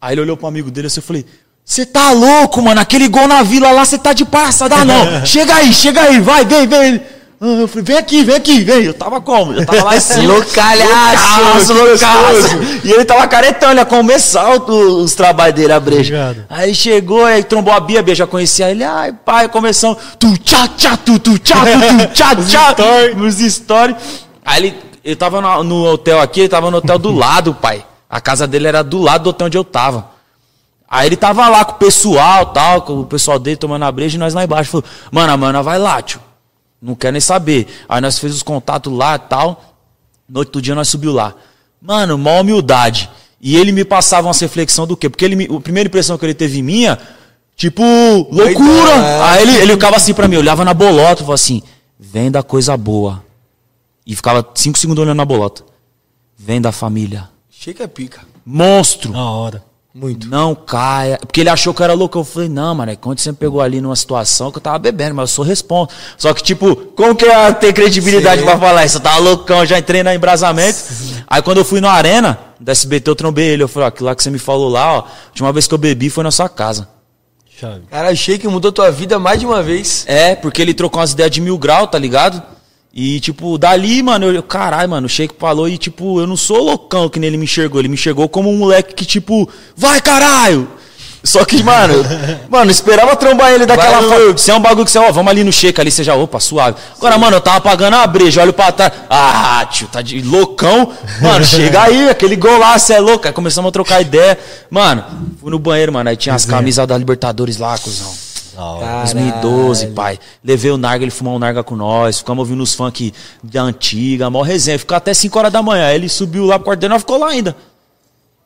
Aí ele olhou pro amigo dele assim, eu falei, você tá louco, mano? Aquele gol na vila lá, você tá de palhaçada, não. chega aí, chega aí, vai, vem, vem. Ah, eu falei, vem aqui, vem aqui, vem. Eu tava como? Eu tava lá em cima. Loucalhaço, Loucaço. E ele tava caretão, ele ia começar o- os trabalhos dele, a breja. Ligado. Aí chegou, aí trombou a Bia, a Bia já conhecia ele. Ai, pai, começou. Tu tchá, tchá, tu, tu tchá, tu, tu tchá, tchá. Nos stories. Aí ele, ele tava no, no hotel aqui, ele tava no hotel do lado, pai. A casa dele era do lado do hotel onde eu tava. Aí ele tava lá com o pessoal, tal, com o pessoal dele tomando a breja e nós lá embaixo. Falou, mano, a mana vai lá, tio. Não quer nem saber. Aí nós fez os contatos lá e tal. No outro dia nós subiu lá. Mano, mó humildade. E ele me passava uma reflexão do quê? Porque ele me, a primeira impressão que ele teve minha, tipo, loucura. é. Aí ele, ele ficava assim pra mim, olhava na bolota e falava assim, vem da coisa boa. E ficava cinco segundos olhando na bolota. Vem da família. Shake é pica. Monstro. Da hora. Muito. Não caia. Porque ele achou que eu era louco. Eu falei, não, mano, é quando você me pegou ali numa situação que eu tava bebendo, mas eu sou responsa. Só que, tipo, como que eu ia ter credibilidade Sim. pra falar isso? Eu tava loucão, já entrei no embrasamento. Aí quando eu fui na arena, da SBT, eu trombei ele. Eu falei, ó, aquilo lá que você me falou lá, ó, a última vez que eu bebi foi na sua casa. Chave. Cara, o Shake mudou tua vida mais de uma vez. É, porque ele trocou umas ideias de mil grau, tá ligado? E, tipo, dali, mano, eu, caralho, mano, o Sheik falou e, tipo, eu não sou loucão que nem ele me enxergou. Ele me enxergou como um moleque que, tipo, vai, caralho! Só que, mano, mano, esperava trombar ele daquela forma. Se é um bagulho que você, ó, vamos ali no Sheik ali, você já, opa, suave. Agora, mano, eu tava pagando a breja, olho pra trás. Ah, tio, tá de loucão. Mano, chega aí, aquele gol lá, você é louco. Aí começamos a trocar ideia. Mano, fui no banheiro, mano, aí tinha as camisas da Libertadores lá, cuzão. Da hora. Caralho. 2012, pai. Levei o Narga, ele fumou um Narga com nós. Ficamos ouvindo os funk da antiga, mó resenha. Ficou até 5 horas da manhã. Ele subiu lá pro quarto dele, nós ficou lá ainda.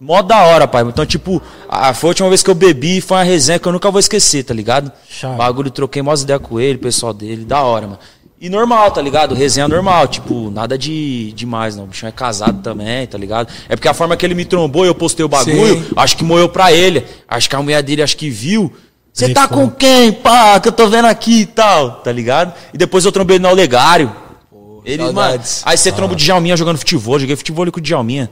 Mó da hora, pai. Então, tipo, a, foi a última vez que eu bebi, foi uma resenha que eu nunca vou esquecer, tá ligado? Chave. Bagulho, troquei mó ideia com ele, pessoal dele, da hora, mano. E normal, tá ligado? Resenha normal, tipo, nada de demais, não. O bichão é casado também, tá ligado? É porque a forma que ele me trombou e eu postei o bagulho, Sim. acho que moeu pra ele. Acho que a mulher dele, acho que viu. Você tá com quem, pá? Que eu tô vendo aqui e tal, tá ligado? E depois eu trombei ele no Olegário. Ele, mano, aí você tromba o Djalminha jogando futebol, joguei futebol com o Djalminha.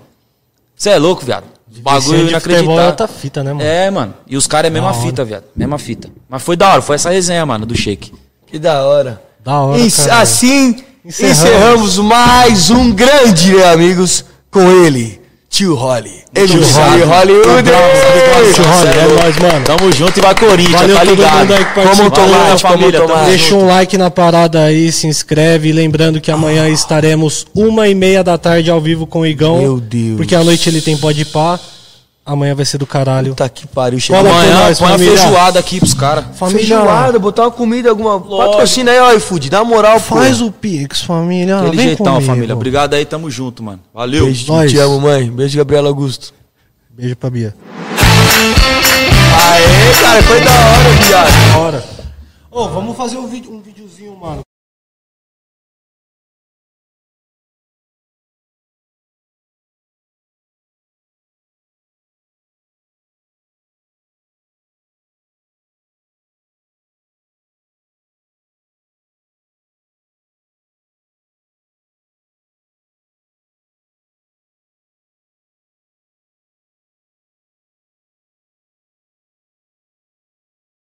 Você é louco, viado. Os bagulho de é inacreditável. outra fita, né, mano? É, mano. E os caras é a mesma Da hora. fita, viado. Mesma fita. Mas foi da hora, foi essa resenha, mano, do Shake. Que da hora. Da hora, E cara. assim Encerramos. encerramos. mais um grande, né, amigos, com ele, Tio Holly. Ele Tio sabe, Holly. Hollywood. Obrigado, tio Holly. É nóis, mano. Tamo junto e vai Corinthians, Valeu tá ligado? Como família, como tomate. Deixa um like na parada aí, se inscreve. Lembrando que amanhã estaremos uma e meia da tarde ao vivo com o Igão. Meu Deus. Porque à noite ele tem pode pá. Amanhã vai ser do caralho. Puta que pariu, com Amanhã nós, põe a família. feijoada aqui pros caras. Família, Feijoada, botar uma comida, alguma. Patrocina aí, ó, iFood, dá moral, pô. faz o Pix, família. Aquele Vem jeitão, comigo. família. Obrigado aí, tamo junto, mano. Valeu. Beijo, Nós. te amo, mãe. Beijo, Gabriela Augusto. Beijo pra Bia. Aê, cara, foi da hora, viado. Bora. Ô, vamos fazer um, vídeo, um videozinho, mano.